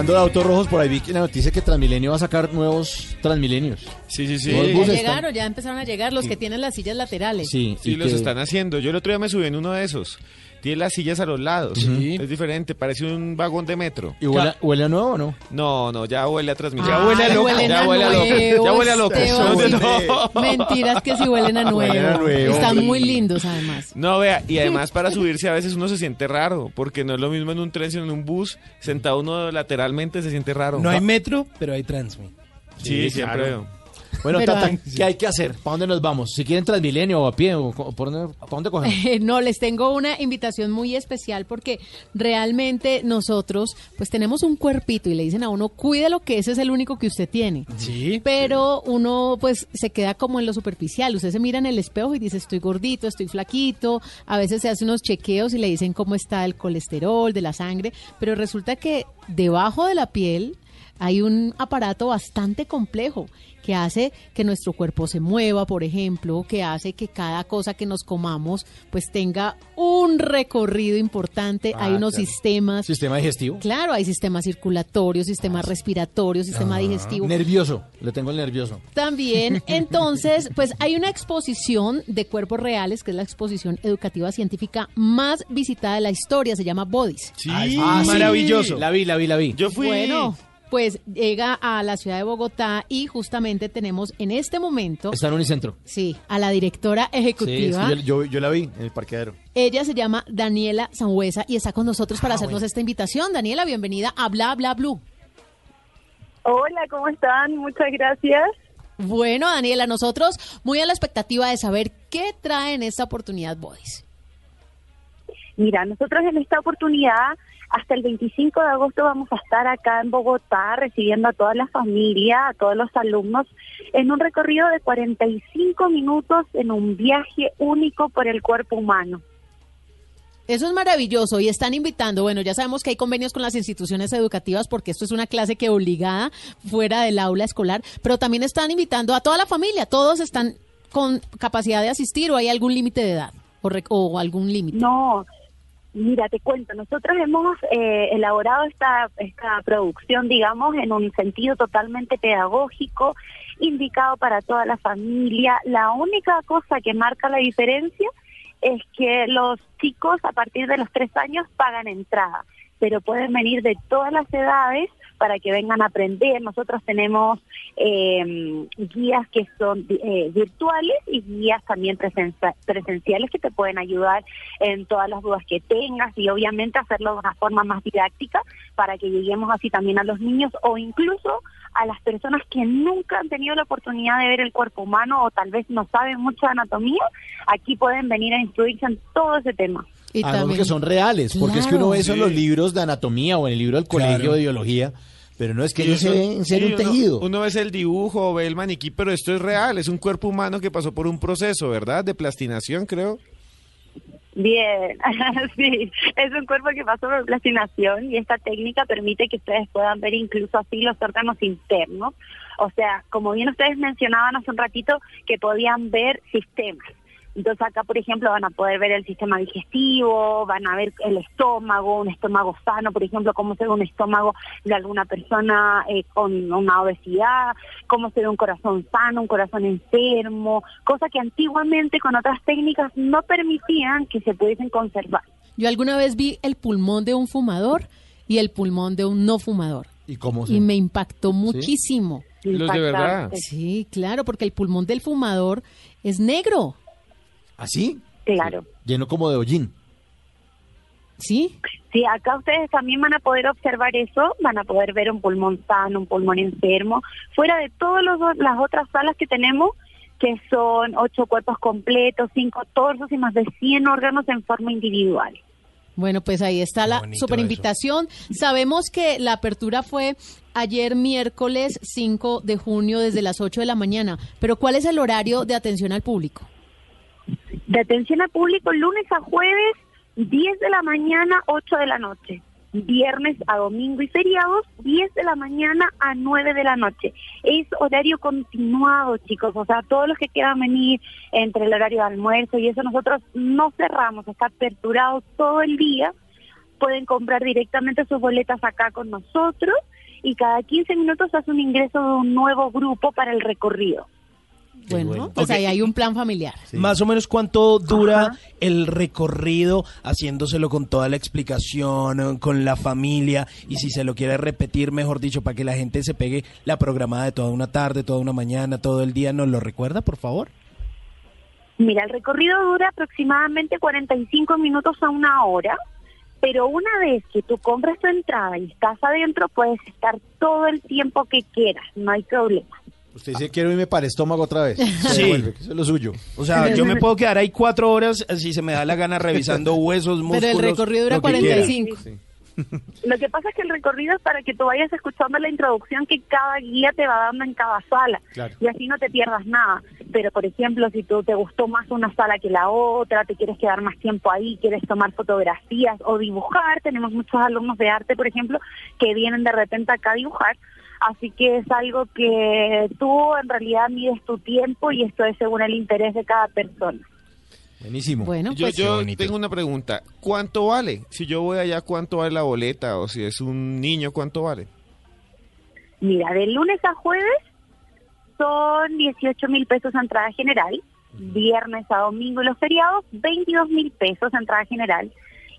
Hablando de autos rojos, por ahí vi que la noticia que Transmilenio va a sacar nuevos Transmilenios. Sí, sí, sí. Ya llegaron, ya empezaron a llegar los que tienen las sillas laterales. Sí, Sí, y los que- están haciendo. Yo el otro día me subí en uno de esos. Tiene las sillas a los lados. Sí. Es diferente, parece un vagón de metro. ¿Y huele, huele a nuevo o no? No, no, ya huele a transmisión. Ya huele a loco. Ya huele a loco. Ya huele a loco. Esteban. No, no. Mentiras que si huelen a nuevo. Huelen a nuevo. Están muy lindos además. No, vea, y además para subirse a veces uno se siente raro, porque no es lo mismo en un tren sino en un bus, sentado uno lateralmente se siente raro. No hay metro, pero hay Transmi. Sí, siempre. claro. Bueno, Pero Tata, ¿qué hay que hacer? ¿Para dónde nos vamos? Si quieren Transmilenio o a pie, o ¿por dónde, ¿para dónde cogemos? No, les tengo una invitación muy especial porque realmente nosotros pues tenemos un cuerpito y le dicen a uno, cuídelo que ese es el único que usted tiene. Sí. Pero uno pues se queda como en lo superficial. Usted se mira en el espejo y dice, estoy gordito, estoy flaquito. A veces se hace unos chequeos y le dicen cómo está el colesterol, de la sangre. Pero resulta que debajo de la piel hay un aparato bastante complejo que hace que nuestro cuerpo se mueva, por ejemplo, que hace que cada cosa que nos comamos pues tenga un recorrido importante. Ah, hay unos claro. sistemas. ¿Sistema digestivo? Claro, hay sistema circulatorio, sistema respiratorio, sistema Ah, digestivo. Nervioso, le tengo el nervioso. También, entonces, pues hay una exposición de cuerpos reales, que es la exposición educativa científica más visitada de la historia, se llama Bodies. Ah, sí. La vi, la vi, la vi. Yo fui. Bueno, pues llega a la ciudad de Bogotá y justamente tenemos en este momento, Está en Unicentro. sí, a la directora Sí, ejecutiva. sí, yo, yo- yo la vi en el parqueadero. Ella se llama Daniela Sangüesa y está con nosotros Ah, para hacernos esta invitación. Daniela, bienvenida a Bla Bla Blue. Hola, ¿cómo están? Muchas gracias. Bueno, Daniela, nosotros muy a la expectativa de saber qué trae en esta oportunidad Bodies. Mira, nosotros en esta oportunidad, hasta el 25 de agosto vamos a estar acá en Bogotá recibiendo a toda la familia, a todos los alumnos, en un recorrido de 45 minutos en un viaje único por el cuerpo humano. Eso es maravilloso y están invitando, bueno, ya sabemos que hay convenios con las instituciones educativas porque esto es una clase que obligada fuera del aula escolar, pero también están invitando a toda la familia, todos están con capacidad de asistir o hay algún límite de edad o, o algún límite. No, mira, te cuento, nosotros hemos eh, elaborado esta, esta producción, digamos, en un sentido totalmente pedagógico, indicado para toda la familia. La única cosa que marca la diferencia es que los chicos a partir de los tres años pagan entrada, pero pueden venir de todas las edades para que vengan a aprender. Nosotros tenemos eh, guías que son eh, virtuales y guías también presenciales que te pueden ayudar en todas las dudas que tengas y obviamente hacerlo de una forma más didáctica para que lleguemos así también a los niños o incluso a las personas que nunca han tenido la oportunidad de ver el cuerpo humano o tal vez no saben mucho de anatomía, aquí pueden venir a instruirse en todo ese tema. Y Además, porque son reales, porque es que uno ve eso en los libros de anatomía o en el libro del colegio Claro. de biología, pero no es que ellos se sí, un uno- tejido. Uno, ve el dibujo, ve el maniquí, pero esto es real, es un cuerpo humano que pasó por un proceso, ¿verdad? De plastinación, creo. Bien, sí, es un cuerpo que pasó por plastinación y esta técnica permite que ustedes puedan ver incluso así los órganos internos. O sea, como bien ustedes mencionaban hace un ratito, que podían ver sistemas. Entonces acá, por ejemplo, van a poder ver el sistema digestivo, van a ver el estómago, un estómago sano, por ejemplo, cómo se ve un estómago de alguna persona eh, con una obesidad, cómo se ve un corazón sano, un corazón enfermo, cosa que antiguamente con otras técnicas no permitían que se pudiesen conservar. Yo alguna vez vi el pulmón de un fumador y el pulmón de un no fumador. ¿Y cómo Y me impactó muchísimo. Los de verdad. Sí, claro, porque el pulmón del fumador es negro. ¿Así? Claro. Lleno como de hollín. Sí. Sí, acá ustedes también van a poder observar eso, van a poder ver un pulmón sano, un pulmón enfermo, fuera de todas las otras salas que tenemos, que son ocho cuerpos completos, cinco torsos y más de 100 órganos en forma individual. Bueno, pues ahí está la super invitación. Sabemos que la apertura fue ayer miércoles 5 de junio desde las 8 de la mañana, pero ¿cuál es el horario de atención al público? De atención al público, lunes a jueves, 10 de la mañana, 8 de la noche. Viernes a domingo y feriados, 10 de la mañana a 9 de la noche. Es horario continuado, chicos. O sea, todos los que quieran venir entre el horario de almuerzo y eso, nosotros no cerramos, está aperturado todo el día. Pueden comprar directamente sus boletas acá con nosotros y cada 15 minutos hace un ingreso de un nuevo grupo para el recorrido. Bueno, bueno. pues Ok. ahí hay un plan familiar. Más o menos cuánto dura el recorrido haciéndoselo con toda la explicación, eh, con la familia y si se lo quiere repetir, mejor dicho, para que la gente se pegue la programada de toda una tarde, toda una mañana, todo el día, ¿nos lo recuerda, por favor? Mira, el recorrido dura aproximadamente 45 minutos a una hora, pero una vez que tú compras tu entrada y estás adentro, puedes estar todo el tiempo que quieras, no hay problema. Usted dice, quiero irme para el estómago otra vez. Se Sí. devuelve, eso es lo suyo. O sea, yo me puedo quedar ahí cuatro horas eh, si se me da la gana revisando huesos, músculos. Pero el recorrido dura lo que quiera. 45. Lo que pasa es que el recorrido es para que tú vayas escuchando la introducción que cada guía te va dando en cada sala Claro. y así no te pierdas nada. Pero, por ejemplo, si tú te gustó más una sala que la otra, te quieres quedar más tiempo ahí, quieres tomar fotografías o dibujar, tenemos muchos alumnos de arte, por ejemplo, que vienen de repente acá a dibujar. Así que es algo que tú en realidad mides tu tiempo y esto es según el interés de cada persona. Buenísimo. Bueno, Yo, pues yo tengo una pregunta. ¿Cuánto vale? Si yo voy allá, ¿cuánto vale la boleta? O si es un niño, ¿cuánto vale? Mira, de lunes a jueves son 18 mil pesos entrada general, viernes a domingo y los feriados 22 mil pesos entrada general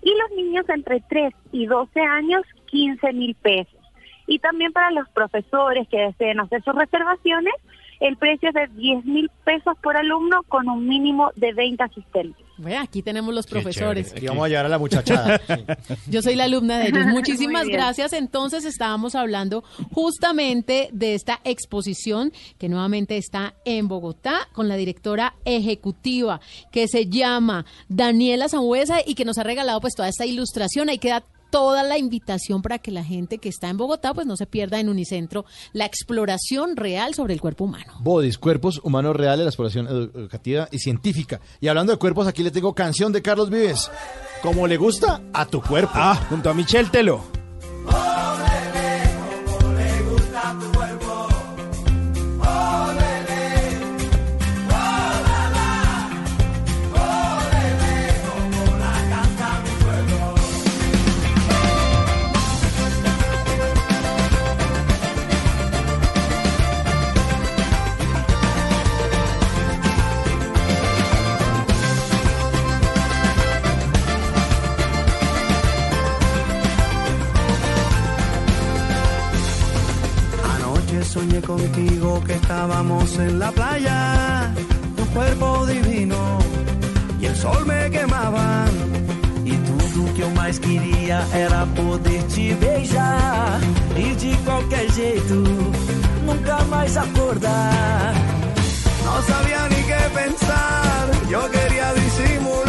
y los niños entre 3 y 12 años 15 mil pesos. Y también para los profesores que deseen hacer sus reservaciones, el precio es de 10 mil pesos por alumno con un mínimo de 20 asistentes. Ve, aquí tenemos los profesores. Aquí vamos a llevar a la muchachada. Yo soy la alumna de ellos. Muchísimas gracias. Entonces estábamos hablando justamente de esta exposición que nuevamente está en Bogotá con la directora ejecutiva que se llama Daniela Zambuesa y que nos ha regalado pues toda esta ilustración. Ahí queda toda la invitación para que la gente que está en Bogotá pues no se pierda en Unicentro la exploración real sobre el cuerpo humano. Bodys, cuerpos humanos reales, la exploración edu- educativa y científica. Y hablando de cuerpos, aquí le tengo canción de Carlos Vives. Como le gusta a tu cuerpo. Ah, junto a Michelle Telo. Que estábamos en la playa, tu cuerpo divino e o sol me quemava. E tudo que eu mais queria era poder te beijar e de qualquer jeito nunca mais acordar. No sabía ni qué pensar, yo quería disimular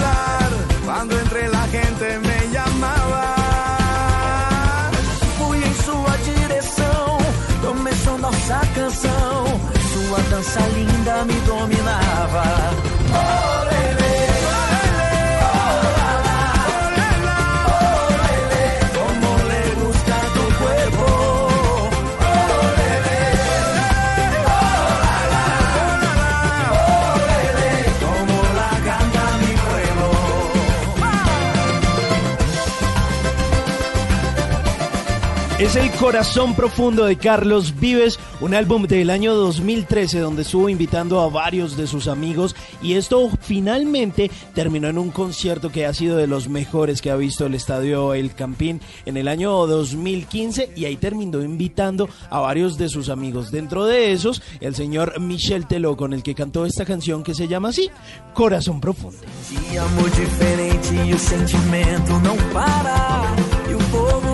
linda me dominava. Es el corazón profundo de Carlos Vives, un álbum del año 2013 donde estuvo invitando a varios de sus amigos y esto finalmente terminó en un concierto que ha sido de los mejores que ha visto el estadio El Campín en el año 2015 y ahí terminó invitando a varios de sus amigos. Dentro de esos, el señor Michel Teló con el que cantó esta canción que se llama así, Corazón Profundo. De amor diferente e o sentimento não para. E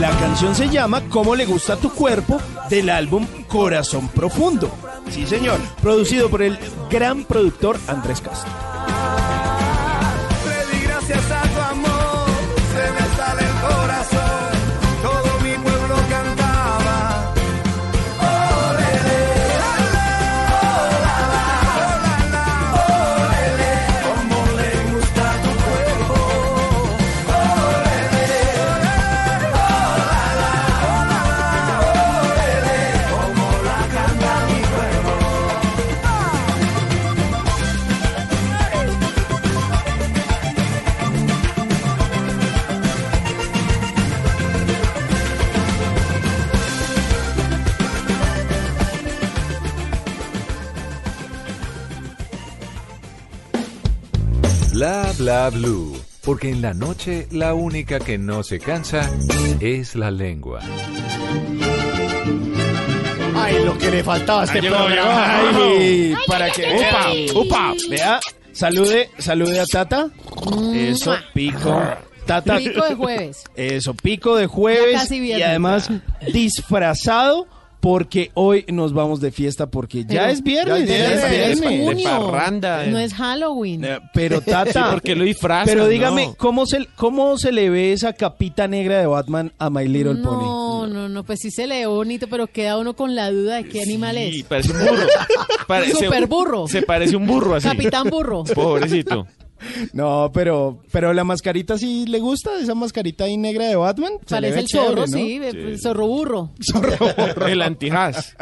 La canción se llama ¿Cómo le gusta tu cuerpo? del álbum Corazón Profundo. Sí, señor. Producido por el gran productor Andrés Castro. Bla bla blue. Porque en la noche la única que no se cansa es la lengua. Ay, lo que le faltaba a este Ay, programa. llegó. Ay, Ay, para que upa, upa, vea, salude, salude a Tata. Eso, pico. Tata. Pico de jueves. Eso, pico de jueves Ya casi y además disfrazado porque hoy nos vamos de fiesta porque ya Pero- es viernes, ya es es viernes. junio. No es Halloween. Eh, Pero Tata, Sí, porque lo disfrazan, Pero dígame, ¿no? ¿cómo se cómo se le ve esa capita negra de Batman a My Little Pony? No, no, no, pues sí se lee bonito, pero queda uno con la duda de qué animal Sí, es. parece un burro. Parece- Super burro. Se parece un burro así. Capitán burro. Pobrecito. No, pero pero la mascarita sí le gusta, esa mascarita ahí negra de Batman. Parece el chévere, zorro, ¿no? sí, el zorro burro. El antijaz.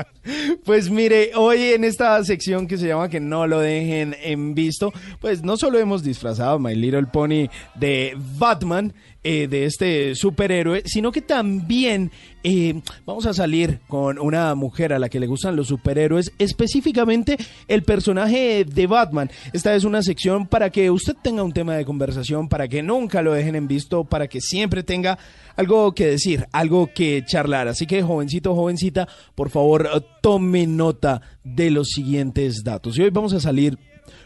Pues mire, hoy en esta sección que se llama Que no lo dejen en visto, pues no solo hemos disfrazado a My Little Pony de Batman, eh, de este superhéroe, sino que también eh, vamos a salir con una mujer a la que le gustan los superhéroes, específicamente el personaje de Batman. Esta es una sección para que usted tenga un tema de conversación, para que nunca lo dejen en visto, para que siempre tenga algo que decir, algo que charlar. Así que jovencito, jovencita, por favor, tome nota de los siguientes datos. Y hoy vamos a salir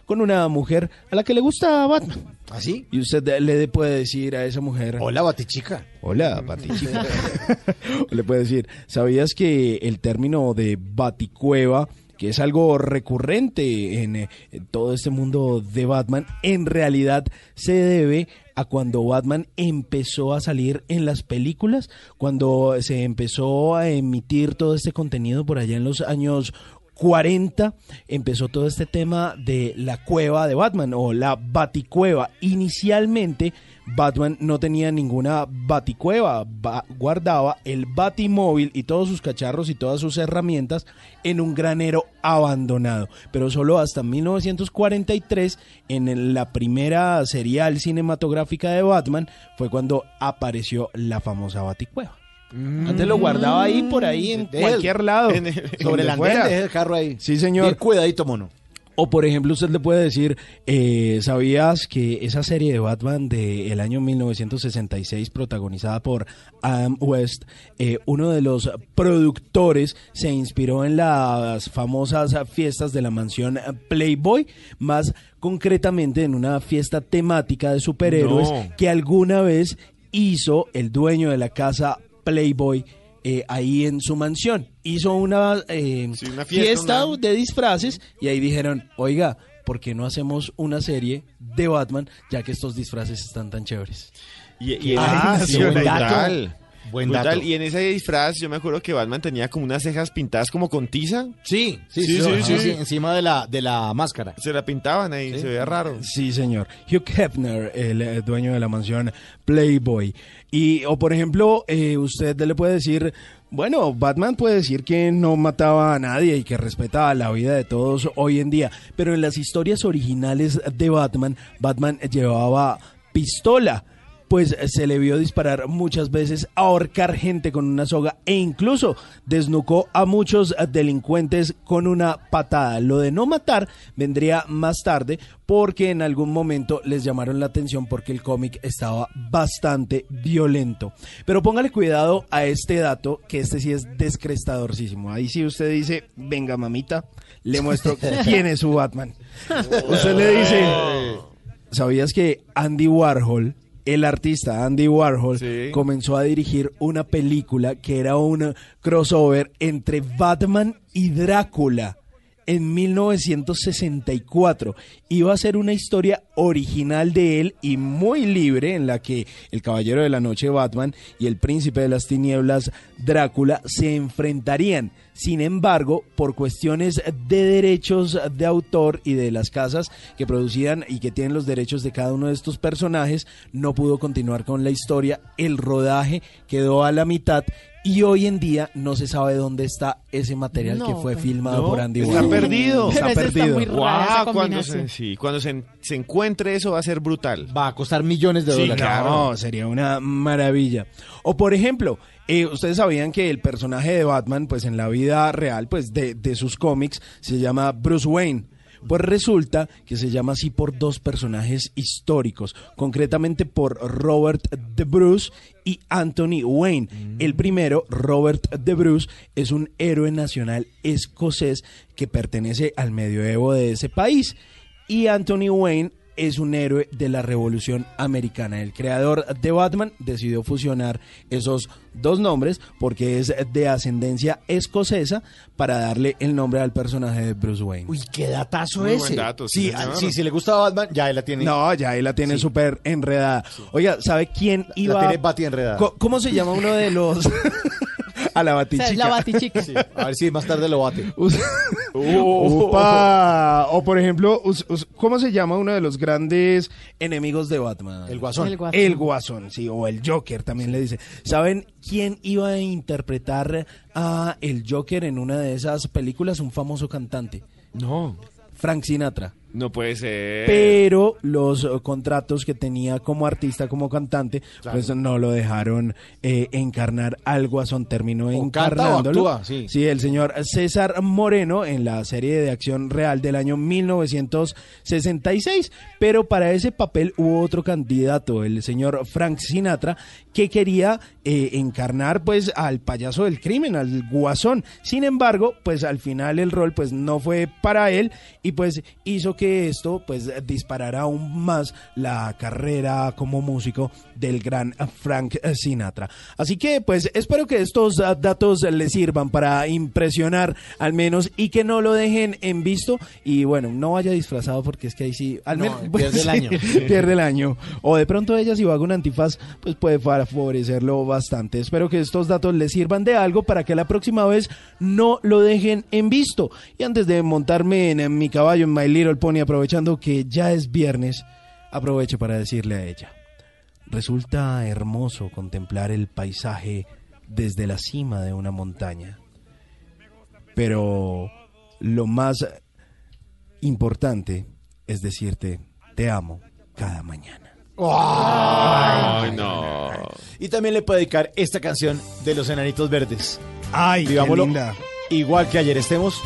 con una mujer a la que le gusta Batman. ¿Así? Y usted le puede decir a esa mujer... Hola, Batichica. Hola, Batichica. Le puede decir, ¿sabías que el término de Baticueva que es algo recurrente en, eh, en todo este mundo de Batman, en realidad se debe a cuando Batman empezó a salir en las películas, cuando se empezó a emitir todo este contenido por allá en los años 40 empezó todo este tema de la cueva de Batman o la baticueva. Inicialmente Batman no tenía ninguna baticueva, ba- guardaba el batimóvil y todos sus cacharros y todas sus herramientas en un granero abandonado. Pero solo hasta 1943, en la primera serial cinematográfica de Batman, fue cuando apareció la famosa baticueva. Antes lo guardaba ahí por ahí en cualquier lado. en el- sobre el andén, el carro ahí. Sí, señor. Bien cuidadito, mono. O por ejemplo, usted le puede decir, eh, ¿sabías que esa serie de Batman del año 1966, protagonizada por Adam West, eh, uno de los productores se inspiró en las famosas fiestas de la mansión Playboy, más concretamente en una fiesta temática de superhéroes No. que alguna vez hizo el dueño de la casa Playboy eh, ahí en su mansión. Hizo una, eh, una fiesta, fiesta, una- de disfraces y ahí dijeron, oiga, ¿por qué no hacemos una serie de Batman ya que estos disfraces están tan chéveres? Y, Ah, sí, buen brutal. dato. Buen Brutal. dato. Y en ese disfraz, yo me acuerdo que Batman tenía como unas cejas pintadas como con tiza. Sí, sí, sí, sí, sí, sí, sí. sí, encima de la, de la máscara. Se la pintaban ahí, se veía raro. Sí, señor. Hugh Hefner, el eh, dueño de la mansión Playboy. Y, o por ejemplo, eh, usted le puede decir, bueno, Batman puede decir que no mataba a nadie y que respetaba la vida de todos hoy en día, pero en las historias originales de Batman, Batman llevaba pistola. Pues eh, se le vio disparar muchas veces, ahorcar gente con una soga e incluso desnucó a muchos eh, delincuentes con una patada. Lo de no matar vendría más tarde porque en algún momento les llamaron la atención porque el cómic estaba bastante violento. Pero póngale cuidado a este dato, que este sí es descrestadorcísimo. Ahí sí usted dice, venga mamita, le muestro quién es su Batman. Usted le dice, ¿sabías que Andy Warhol, el artista Andy Warhol, comenzó a dirigir una película que era un crossover entre Batman y Drácula? En 1964. Iba a ser una historia original de él y muy libre en la que el Caballero de la Noche Batman y el Príncipe de las Tinieblas Drácula se enfrentarían. Sin embargo, por cuestiones de derechos de autor y de las casas que producían y que tienen los derechos de cada uno de estos personajes, no pudo continuar con la historia. El rodaje quedó a la mitad y hoy en día no se sabe dónde está ese material No, que fue pues. filmado No, por Andy está Warhol. perdido. Está ese está perdido. esa Guau, cuando se- sí, cuando se, se encuentre eso va a ser brutal. Va a costar millones de Sí, dólares. claro, sería una maravilla. O por ejemplo, eh, ustedes sabían que el personaje de Batman, pues en la vida real, pues de, de sus cómics, se llama Bruce Wayne. Pues resulta que se llama así por dos personajes históricos, concretamente por Robert de Bruce y Anthony Wayne. El primero, Robert de Bruce, es un héroe nacional escocés que pertenece al medioevo de ese país. Y Anthony Wayne es un héroe de la Revolución Americana. El creador de Batman decidió fusionar esos dos nombres porque es de ascendencia escocesa para darle el nombre al personaje de Bruce Wayne. Uy, qué datazo Muy ese. buen dato, sí, sí, sí, si le gusta Batman, ya él la tiene. No, ya ahí la tiene Sí. súper enredada. Oiga, ¿sabe quién La iba? tiene Bati enredada. ¿Cómo se llama uno de los? a la O batichica. sea, es la batichica. Sí, a ver si más tarde lo bate. Upa. O por ejemplo, ¿cómo se llama uno de los grandes enemigos de Batman? El Guasón. El Guasón. El Guasón, sí, o el Joker también le dice. ¿Saben quién iba a interpretar a el Joker en una de esas películas? Un famoso cantante. No. Frank Sinatra. No puede ser. Pero los contratos que tenía como artista, como cantante, Claro. pues no lo dejaron eh, encarnar al Guasón. Terminó encarnándolo. actúa, sí. el señor César Moreno en la serie de acción real del año 1966. Pero para ese papel hubo otro candidato, el señor Frank Sinatra, que quería eh, encarnar pues al payaso del crimen, al Guasón. Sin embargo, pues al final el rol pues no fue para él y pues hizo que esto pues disparara aún más la carrera como músico del gran Frank Sinatra. Así que pues espero que estos datos les sirvan para impresionar al menos y que no lo dejen en visto y bueno, no vaya disfrazado porque es que ahí sí al No, menos pierde el año. pierde el año. O de pronto ella si va con antifaz, pues puede favorecerlo bastante. Espero que estos datos les sirvan de algo para que la próxima vez no lo dejen en visto. Y antes de montarme en, en mi caballo, en My Little Pony, aprovechando que ya es viernes, aprovecho para decirle a ella. Resulta hermoso contemplar el paisaje desde la cima de una montaña. Pero lo más importante es decirte, te amo cada mañana. Ay, no. Y también le puedo dedicar esta canción de los Enanitos Verdes. Ay, qué Vivámoslo linda. igual que ayer estemos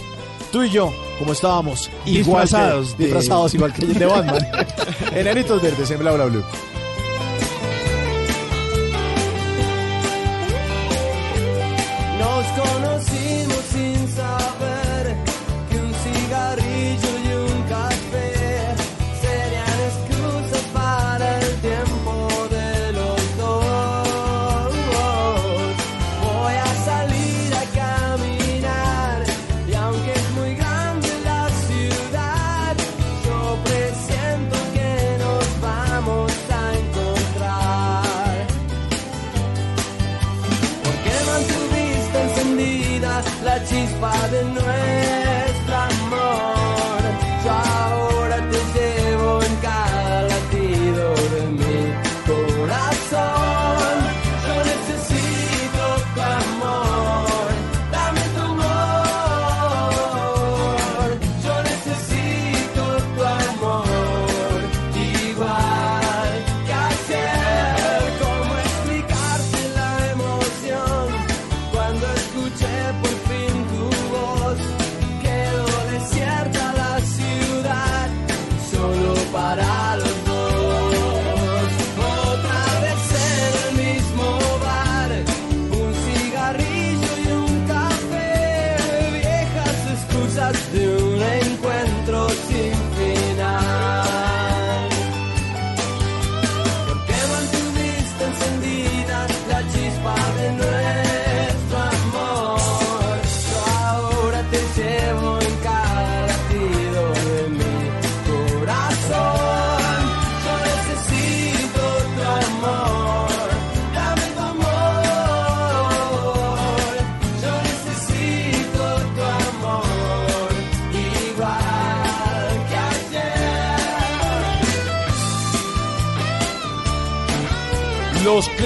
tú y yo, como estábamos, igual que- Disfrazados de- disfrazados igual que ayer de Batman. Enanitos Verdes en Bla Bla Blue. Nos conocimos sin saber la chispa de nuestro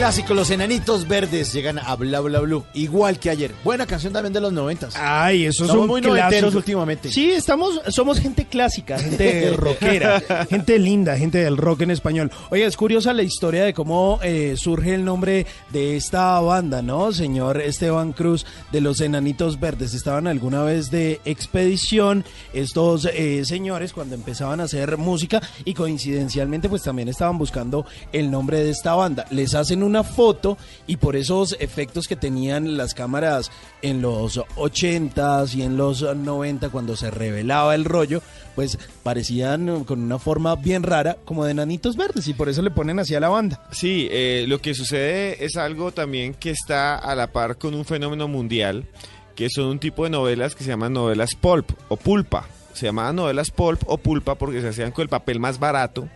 Los clásicos, los enanitos verdes llegan a Bla Bla Blue, igual que ayer. Buena canción también de los noventas. Ay, eso es un muy clásico. noventeros últimamente. Sí, estamos, somos gente clásica, gente rockera, gente linda, gente del rock en español. Oiga, es curiosa la historia de cómo eh, surge el nombre de esta banda, ¿no? Señor Esteban Cruz de los Enanitos Verdes. Estaban alguna vez de expedición estos eh, señores cuando empezaban a hacer música y coincidencialmente pues también estaban buscando el nombre de esta banda. Les hacen una foto y por esos efectos que tenían las cámaras en los 80s y en los 90 cuando se revelaba el rollo, pues parecían con una forma bien rara como de enanitos verdes y por eso le ponen así a la banda. Sí, eh, lo que sucede es algo también que está a la par con un fenómeno mundial, que son un tipo de novelas que se llaman novelas pulp o pulpa. Se llamaban novelas pulp o pulpa porque se hacían con el papel más barato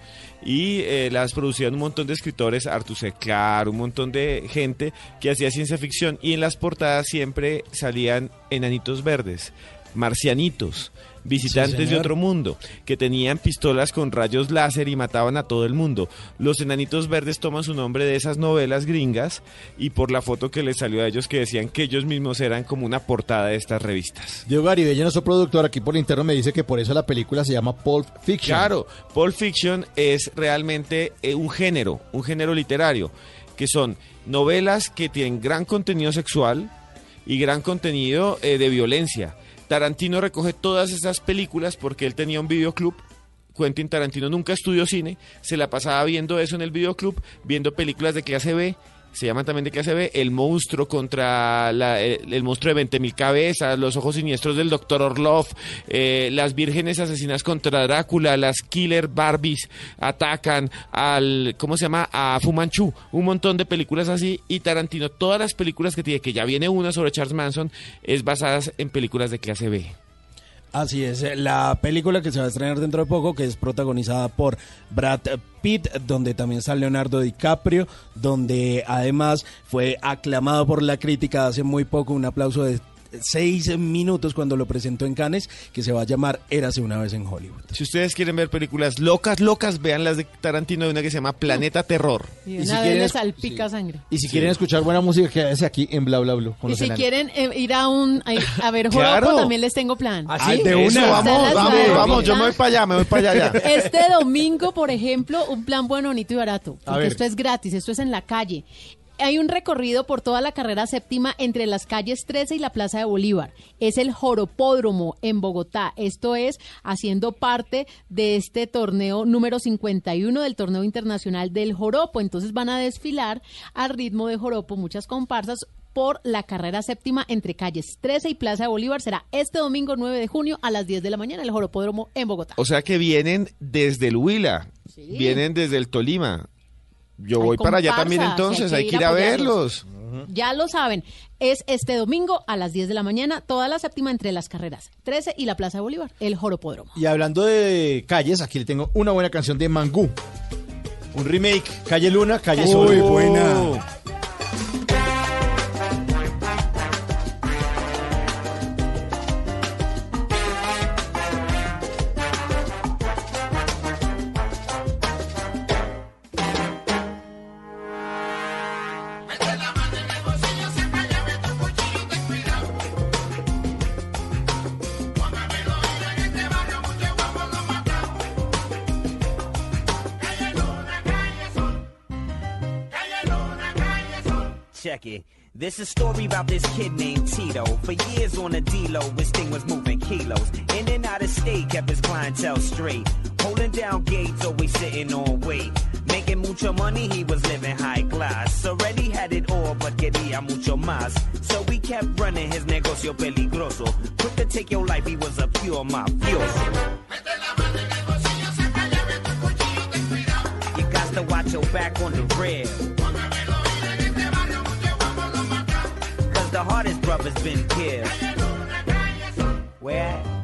y eh, las producían un montón de escritores, Arthur C. Clarke, un montón de gente que hacía ciencia ficción y en las portadas siempre salían enanitos verdes, marcianitos, visitantes de otro mundo, que tenían pistolas con rayos láser y mataban a todo el mundo. Los enanitos verdes toman su nombre de esas novelas gringas y por la foto que les salió a ellos que decían que ellos mismos eran como una portada de estas revistas. Diego Garibello, nuestro productor, aquí por interno me dice que por eso la película se llama Pulp Fiction. Claro, Pulp Fiction es realmente eh, un género, un género literario, que son novelas que tienen gran contenido sexual y gran contenido eh, de violencia. Tarantino recoge todas esas películas porque él tenía un videoclub. Quentin Tarantino nunca estudió cine, se la pasaba viendo eso en el videoclub, viendo películas de clase B, se llaman también de clase B, El monstruo contra la- el, monstruo de 20.000 cabezas, Los ojos siniestros del Dr. Orlov, eh, Las vírgenes asesinas contra Drácula, Las killer Barbies atacan al, ¿cómo se llama? A Fumanchu, un montón de películas así y Tarantino, todas las películas que tiene, que ya viene una sobre Charles Manson, es basadas en películas de clase B. Así es, eh, la película que se va a estrenar dentro de poco, que es protagonizada por Brad Pitt, donde también está Leonardo DiCaprio, donde además fue aclamado por la crítica hace muy poco, un aplauso de seis minutos cuando lo presentó en Cannes, que se va a llamar Érase una vez en Hollywood. Si ustedes quieren ver películas locas, locas, vean las de Tarantino, de una que se llama Planeta Terror. Y Y una si quieren salpica sangre. Y si quieren escuchar buena música, quédense aquí en Bla Bla. Con Y si enanos. quieren eh, ir a un a, a ver Claro. también les tengo plan. ¿Ah, sí? Ay, De una. Vamos, vamos, vamos, yo me voy para allá, me voy para allá ya. Este domingo, por ejemplo, un plan bueno, bonito y barato. Porque esto es gratis, esto es en la calle. Hay un recorrido por toda la carrera séptima entre las calles 13 y la Plaza de Bolívar. Es el Joropódromo en Bogotá. Esto es haciendo parte de este torneo número 51 del torneo internacional del Joropo. Entonces van a desfilar al ritmo de Joropo muchas comparsas por la carrera séptima entre calles 13 y Plaza de Bolívar. Será este domingo 9 de junio a las 10 de la mañana, el Joropódromo en Bogotá. O sea que vienen desde el Huila, Sí. vienen desde el Tolima. Yo Hay voy para allá también entonces, hay hay que ir ir a verlos. Ya lo saben, es este domingo a las 10 de la mañana, toda la séptima entre las carreras 13 y la Plaza de Bolívar, el Joropódromo. Y hablando de calles, aquí le tengo una buena canción de Mangú. Un remake, Calle Luna, Calle Uy, Sol. buena. It. This is a story about this kid named Tito. For years on the D-Lo, his thing was moving kilos. In and out of state, kept his clientele straight. Holding down gates, always sitting on weight. Making mucho money, he was living high class. Already had it all, but quería mucho más. So we kept running his negocio peligroso. Quick to take your life, he was a pure mafioso. You got to watch your back on the rail. The hardest brother's been killed. Where?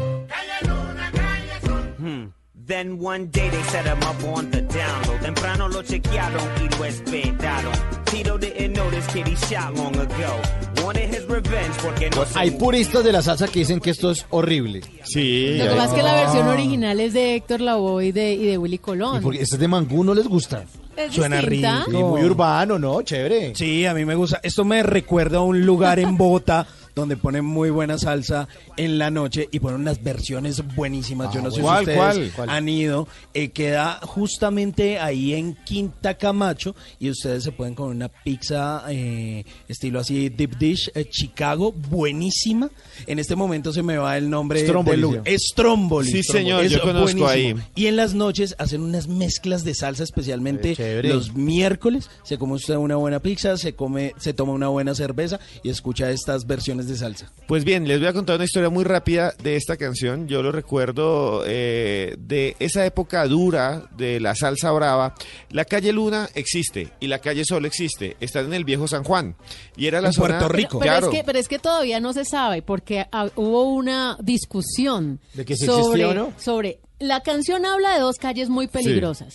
Then one day they set him up on the download. Temprano lo chequearon y lo esperaron. Tito didn't know this kid he shot long ago. Wanted his revenge porque no se Hay puristas de la salsa que dicen que esto es horrible. Sí. Lo que pasa es que la versión original es de Héctor Lavoe y de, y de Willy Y Colón. porque este de Mangú no les gusta. Es Suena distinta. rico. Sí, muy urbano, ¿no? Chévere. Sí, a mí me gusta. Esto me recuerda a un lugar en Bogotá donde ponen muy buena salsa en la noche y ponen unas versiones buenísimas. Yo Ah, no sé ¿cuál, si ustedes cuál, han ido. Eh, queda justamente ahí en Quinta Camacho y ustedes se pueden comer una pizza eh, estilo así deep dish eh, Chicago, buenísima. En este momento se me va el nombre Stromboli, del lugar. Stromboli. Sí, Stromboli. señor, Es yo conozco buenísimo. ahí. Y en las noches hacen unas mezclas de salsa, especialmente los miércoles. Se come usted una buena pizza, se come, se toma una buena cerveza y escucha estas versiones de salsa. Pues bien, les voy a contar una historia muy rápida de esta canción. Yo lo recuerdo eh, de esa época dura de la salsa brava. La calle Luna existe y la calle Sol existe. Están en el viejo San Juan. Y era la En zona. Puerto Rico. Pero, Claro. es que, pero es que todavía no se sabe, porque ah, hubo una discusión ¿De que si sobre, existía o no? sobre... La canción habla de dos calles muy peligrosas,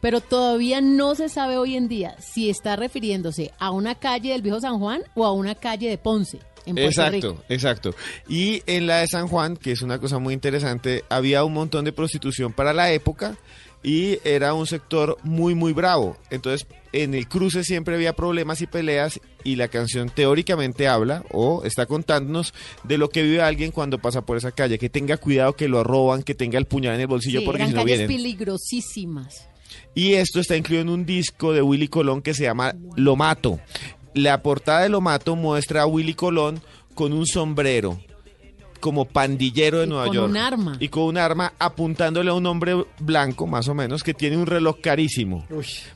pero todavía no se sabe hoy en día si está refiriéndose a una calle del Viejo San Juan o a una calle de Ponce, en Puerto Exacto, Rico. exacto. Y en la de San Juan, que es una cosa muy interesante, había un montón de prostitución para la época y era un sector muy, muy bravo. Entonces, en el cruce siempre había problemas y peleas y la canción teóricamente habla o está contándonos de lo que vive alguien cuando pasa por esa calle, que tenga cuidado que lo roban, que tenga el puñal en el bolsillo Sí, porque eran si no calles vienen. peligrosísimas. Y esto está incluido en un disco de Willy Colón que se llama Lo Mato. La portada de Lo Mato muestra a Willy Colón con un sombrero como pandillero de Y Nueva con York. un arma. Y con un arma apuntándole a un hombre blanco, más o menos, que tiene un reloj carísimo.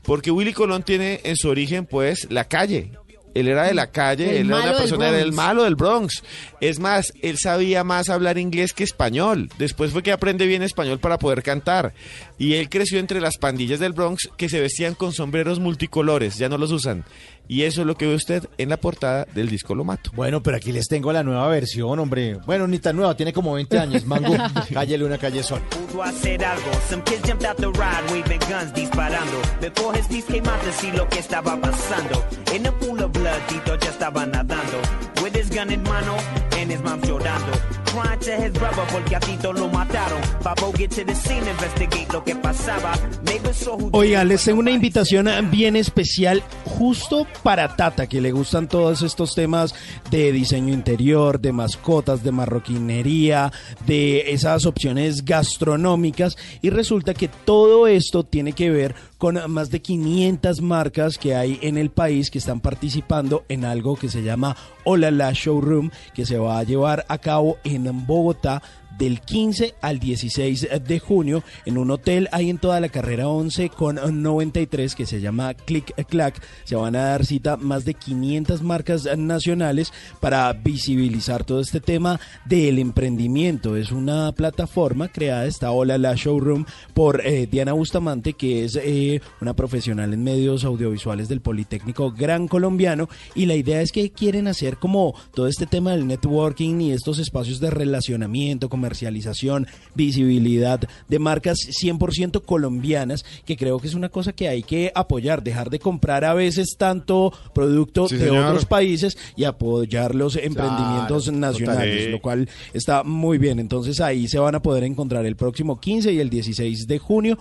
Porque Willy Colón tiene en su origen, pues, la calle. Él era de la calle, El él era una del persona, era el Bronx. malo del Bronx. Es más, él sabía más hablar inglés que español. Después fue que aprende bien español para poder cantar. Y él creció entre las pandillas del Bronx que se vestían con sombreros multicolores, ya no los usan. Y eso es lo que ve usted en la portada del disco Lo Mato. Bueno, pero aquí les tengo la nueva versión, hombre. Bueno, ni tan nueva, tiene como 20 años. Mango, calle Luna, calle Sol. Pudo hacer algo. Some kids jumped out the ride, waving guns, disparando. Before his piece came out to see lo que estaba pasando. In a pool of blood, Tito ya estaba nadando. With his gun in mano and his mom llorando. Crying to his brother porque a Tito lo mataron. Babo get to the scene, investigate lo que pasaba. Neighbors saw who Oiga, les tengo una invitación bien especial justo para Tata, que le gustan todos estos temas de diseño interior, de mascotas, de marroquinería, de esas opciones gastronómicas. Y resulta que todo esto tiene que ver con más de 500 marcas que hay en el país que están participando en algo que se llama Hola La Showroom, que se va a llevar a cabo en Bogotá del 15 al 16 de junio en un hotel ahí en toda la carrera 11 con 93 que se llama Click Clack. Se van a dar cita más de 500 marcas nacionales para visibilizar todo este tema del emprendimiento. Es una plataforma creada, esta Hola La Showroom, por eh, Diana Bustamante, que es eh, una profesional en medios audiovisuales del Politécnico Gran Colombiano. Y la idea es que quieren hacer como todo este tema del networking y estos espacios de relacionamiento, comercialización, visibilidad de marcas 100% colombianas, que creo que es una cosa que hay que apoyar, dejar de comprar a veces tanto producto Sí, de señor. otros países y apoyar los emprendimientos Claro, nacionales, total. lo cual está muy bien. Entonces ahí se van a poder encontrar el próximo 15 y el 16 de junio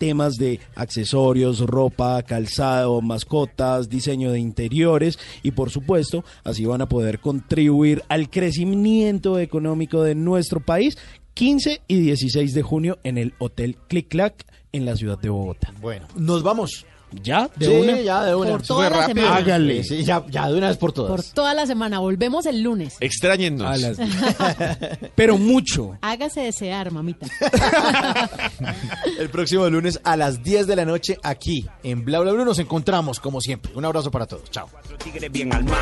temas de accesorios, ropa, calzado, mascotas, diseño de interiores y por supuesto así van a poder contribuir al crecimiento económico de nuestro país 15 y 16 de junio en el Hotel Click Clack en la ciudad de Bogotá. Bueno, nos vamos. ¿Ya? ¿De sí, una? ya de una. Por toda la rápido. semana. Hágale. Sí, ya, ya de una vez por todas. Por toda la semana. Volvemos el lunes. Extrañennos. A las- Pero mucho. Hágase desear, mamita. El próximo lunes a las 10 de la noche aquí en Bla Bla Blue nos encontramos como siempre. Un abrazo para todos. Chao. bien armado.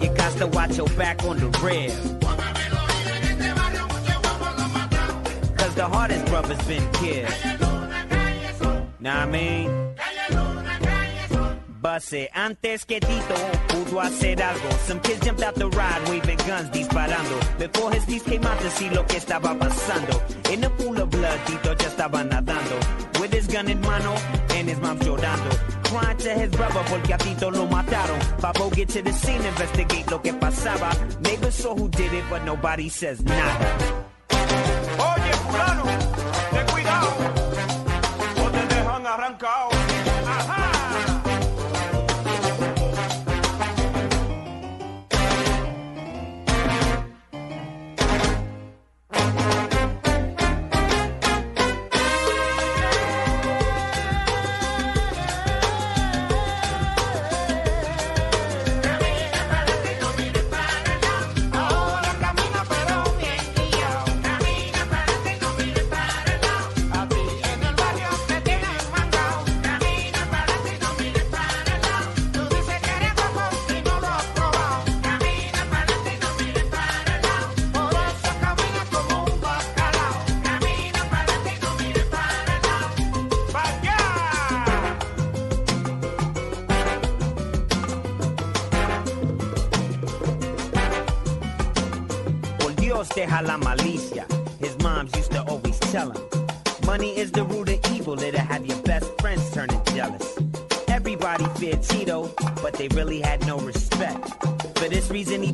You got to watch your back on the. The hardest brother's been killed. Nah, I mean. Base antes que Tito pudo hacer algo. Some kids jumped out the ride, waving guns, disparando. Before his piece came out to see lo que estaba pasando. In a pool of blood, Tito ya estaba nadando. With his gun in mano and his mom llorando. Crying to his brother porque a Tito lo mataron. Babo get to the scene, investigate lo que pasaba. Neighbors saw who did it, but nobody says nada. fulano, ten cuidado, o te dejan arrancado. La malicia. His moms used to always tell him. Money is the root of evil, it'll have your best friends turning jealous. Everybody feared Tito, but they really had no respect. For this reason, he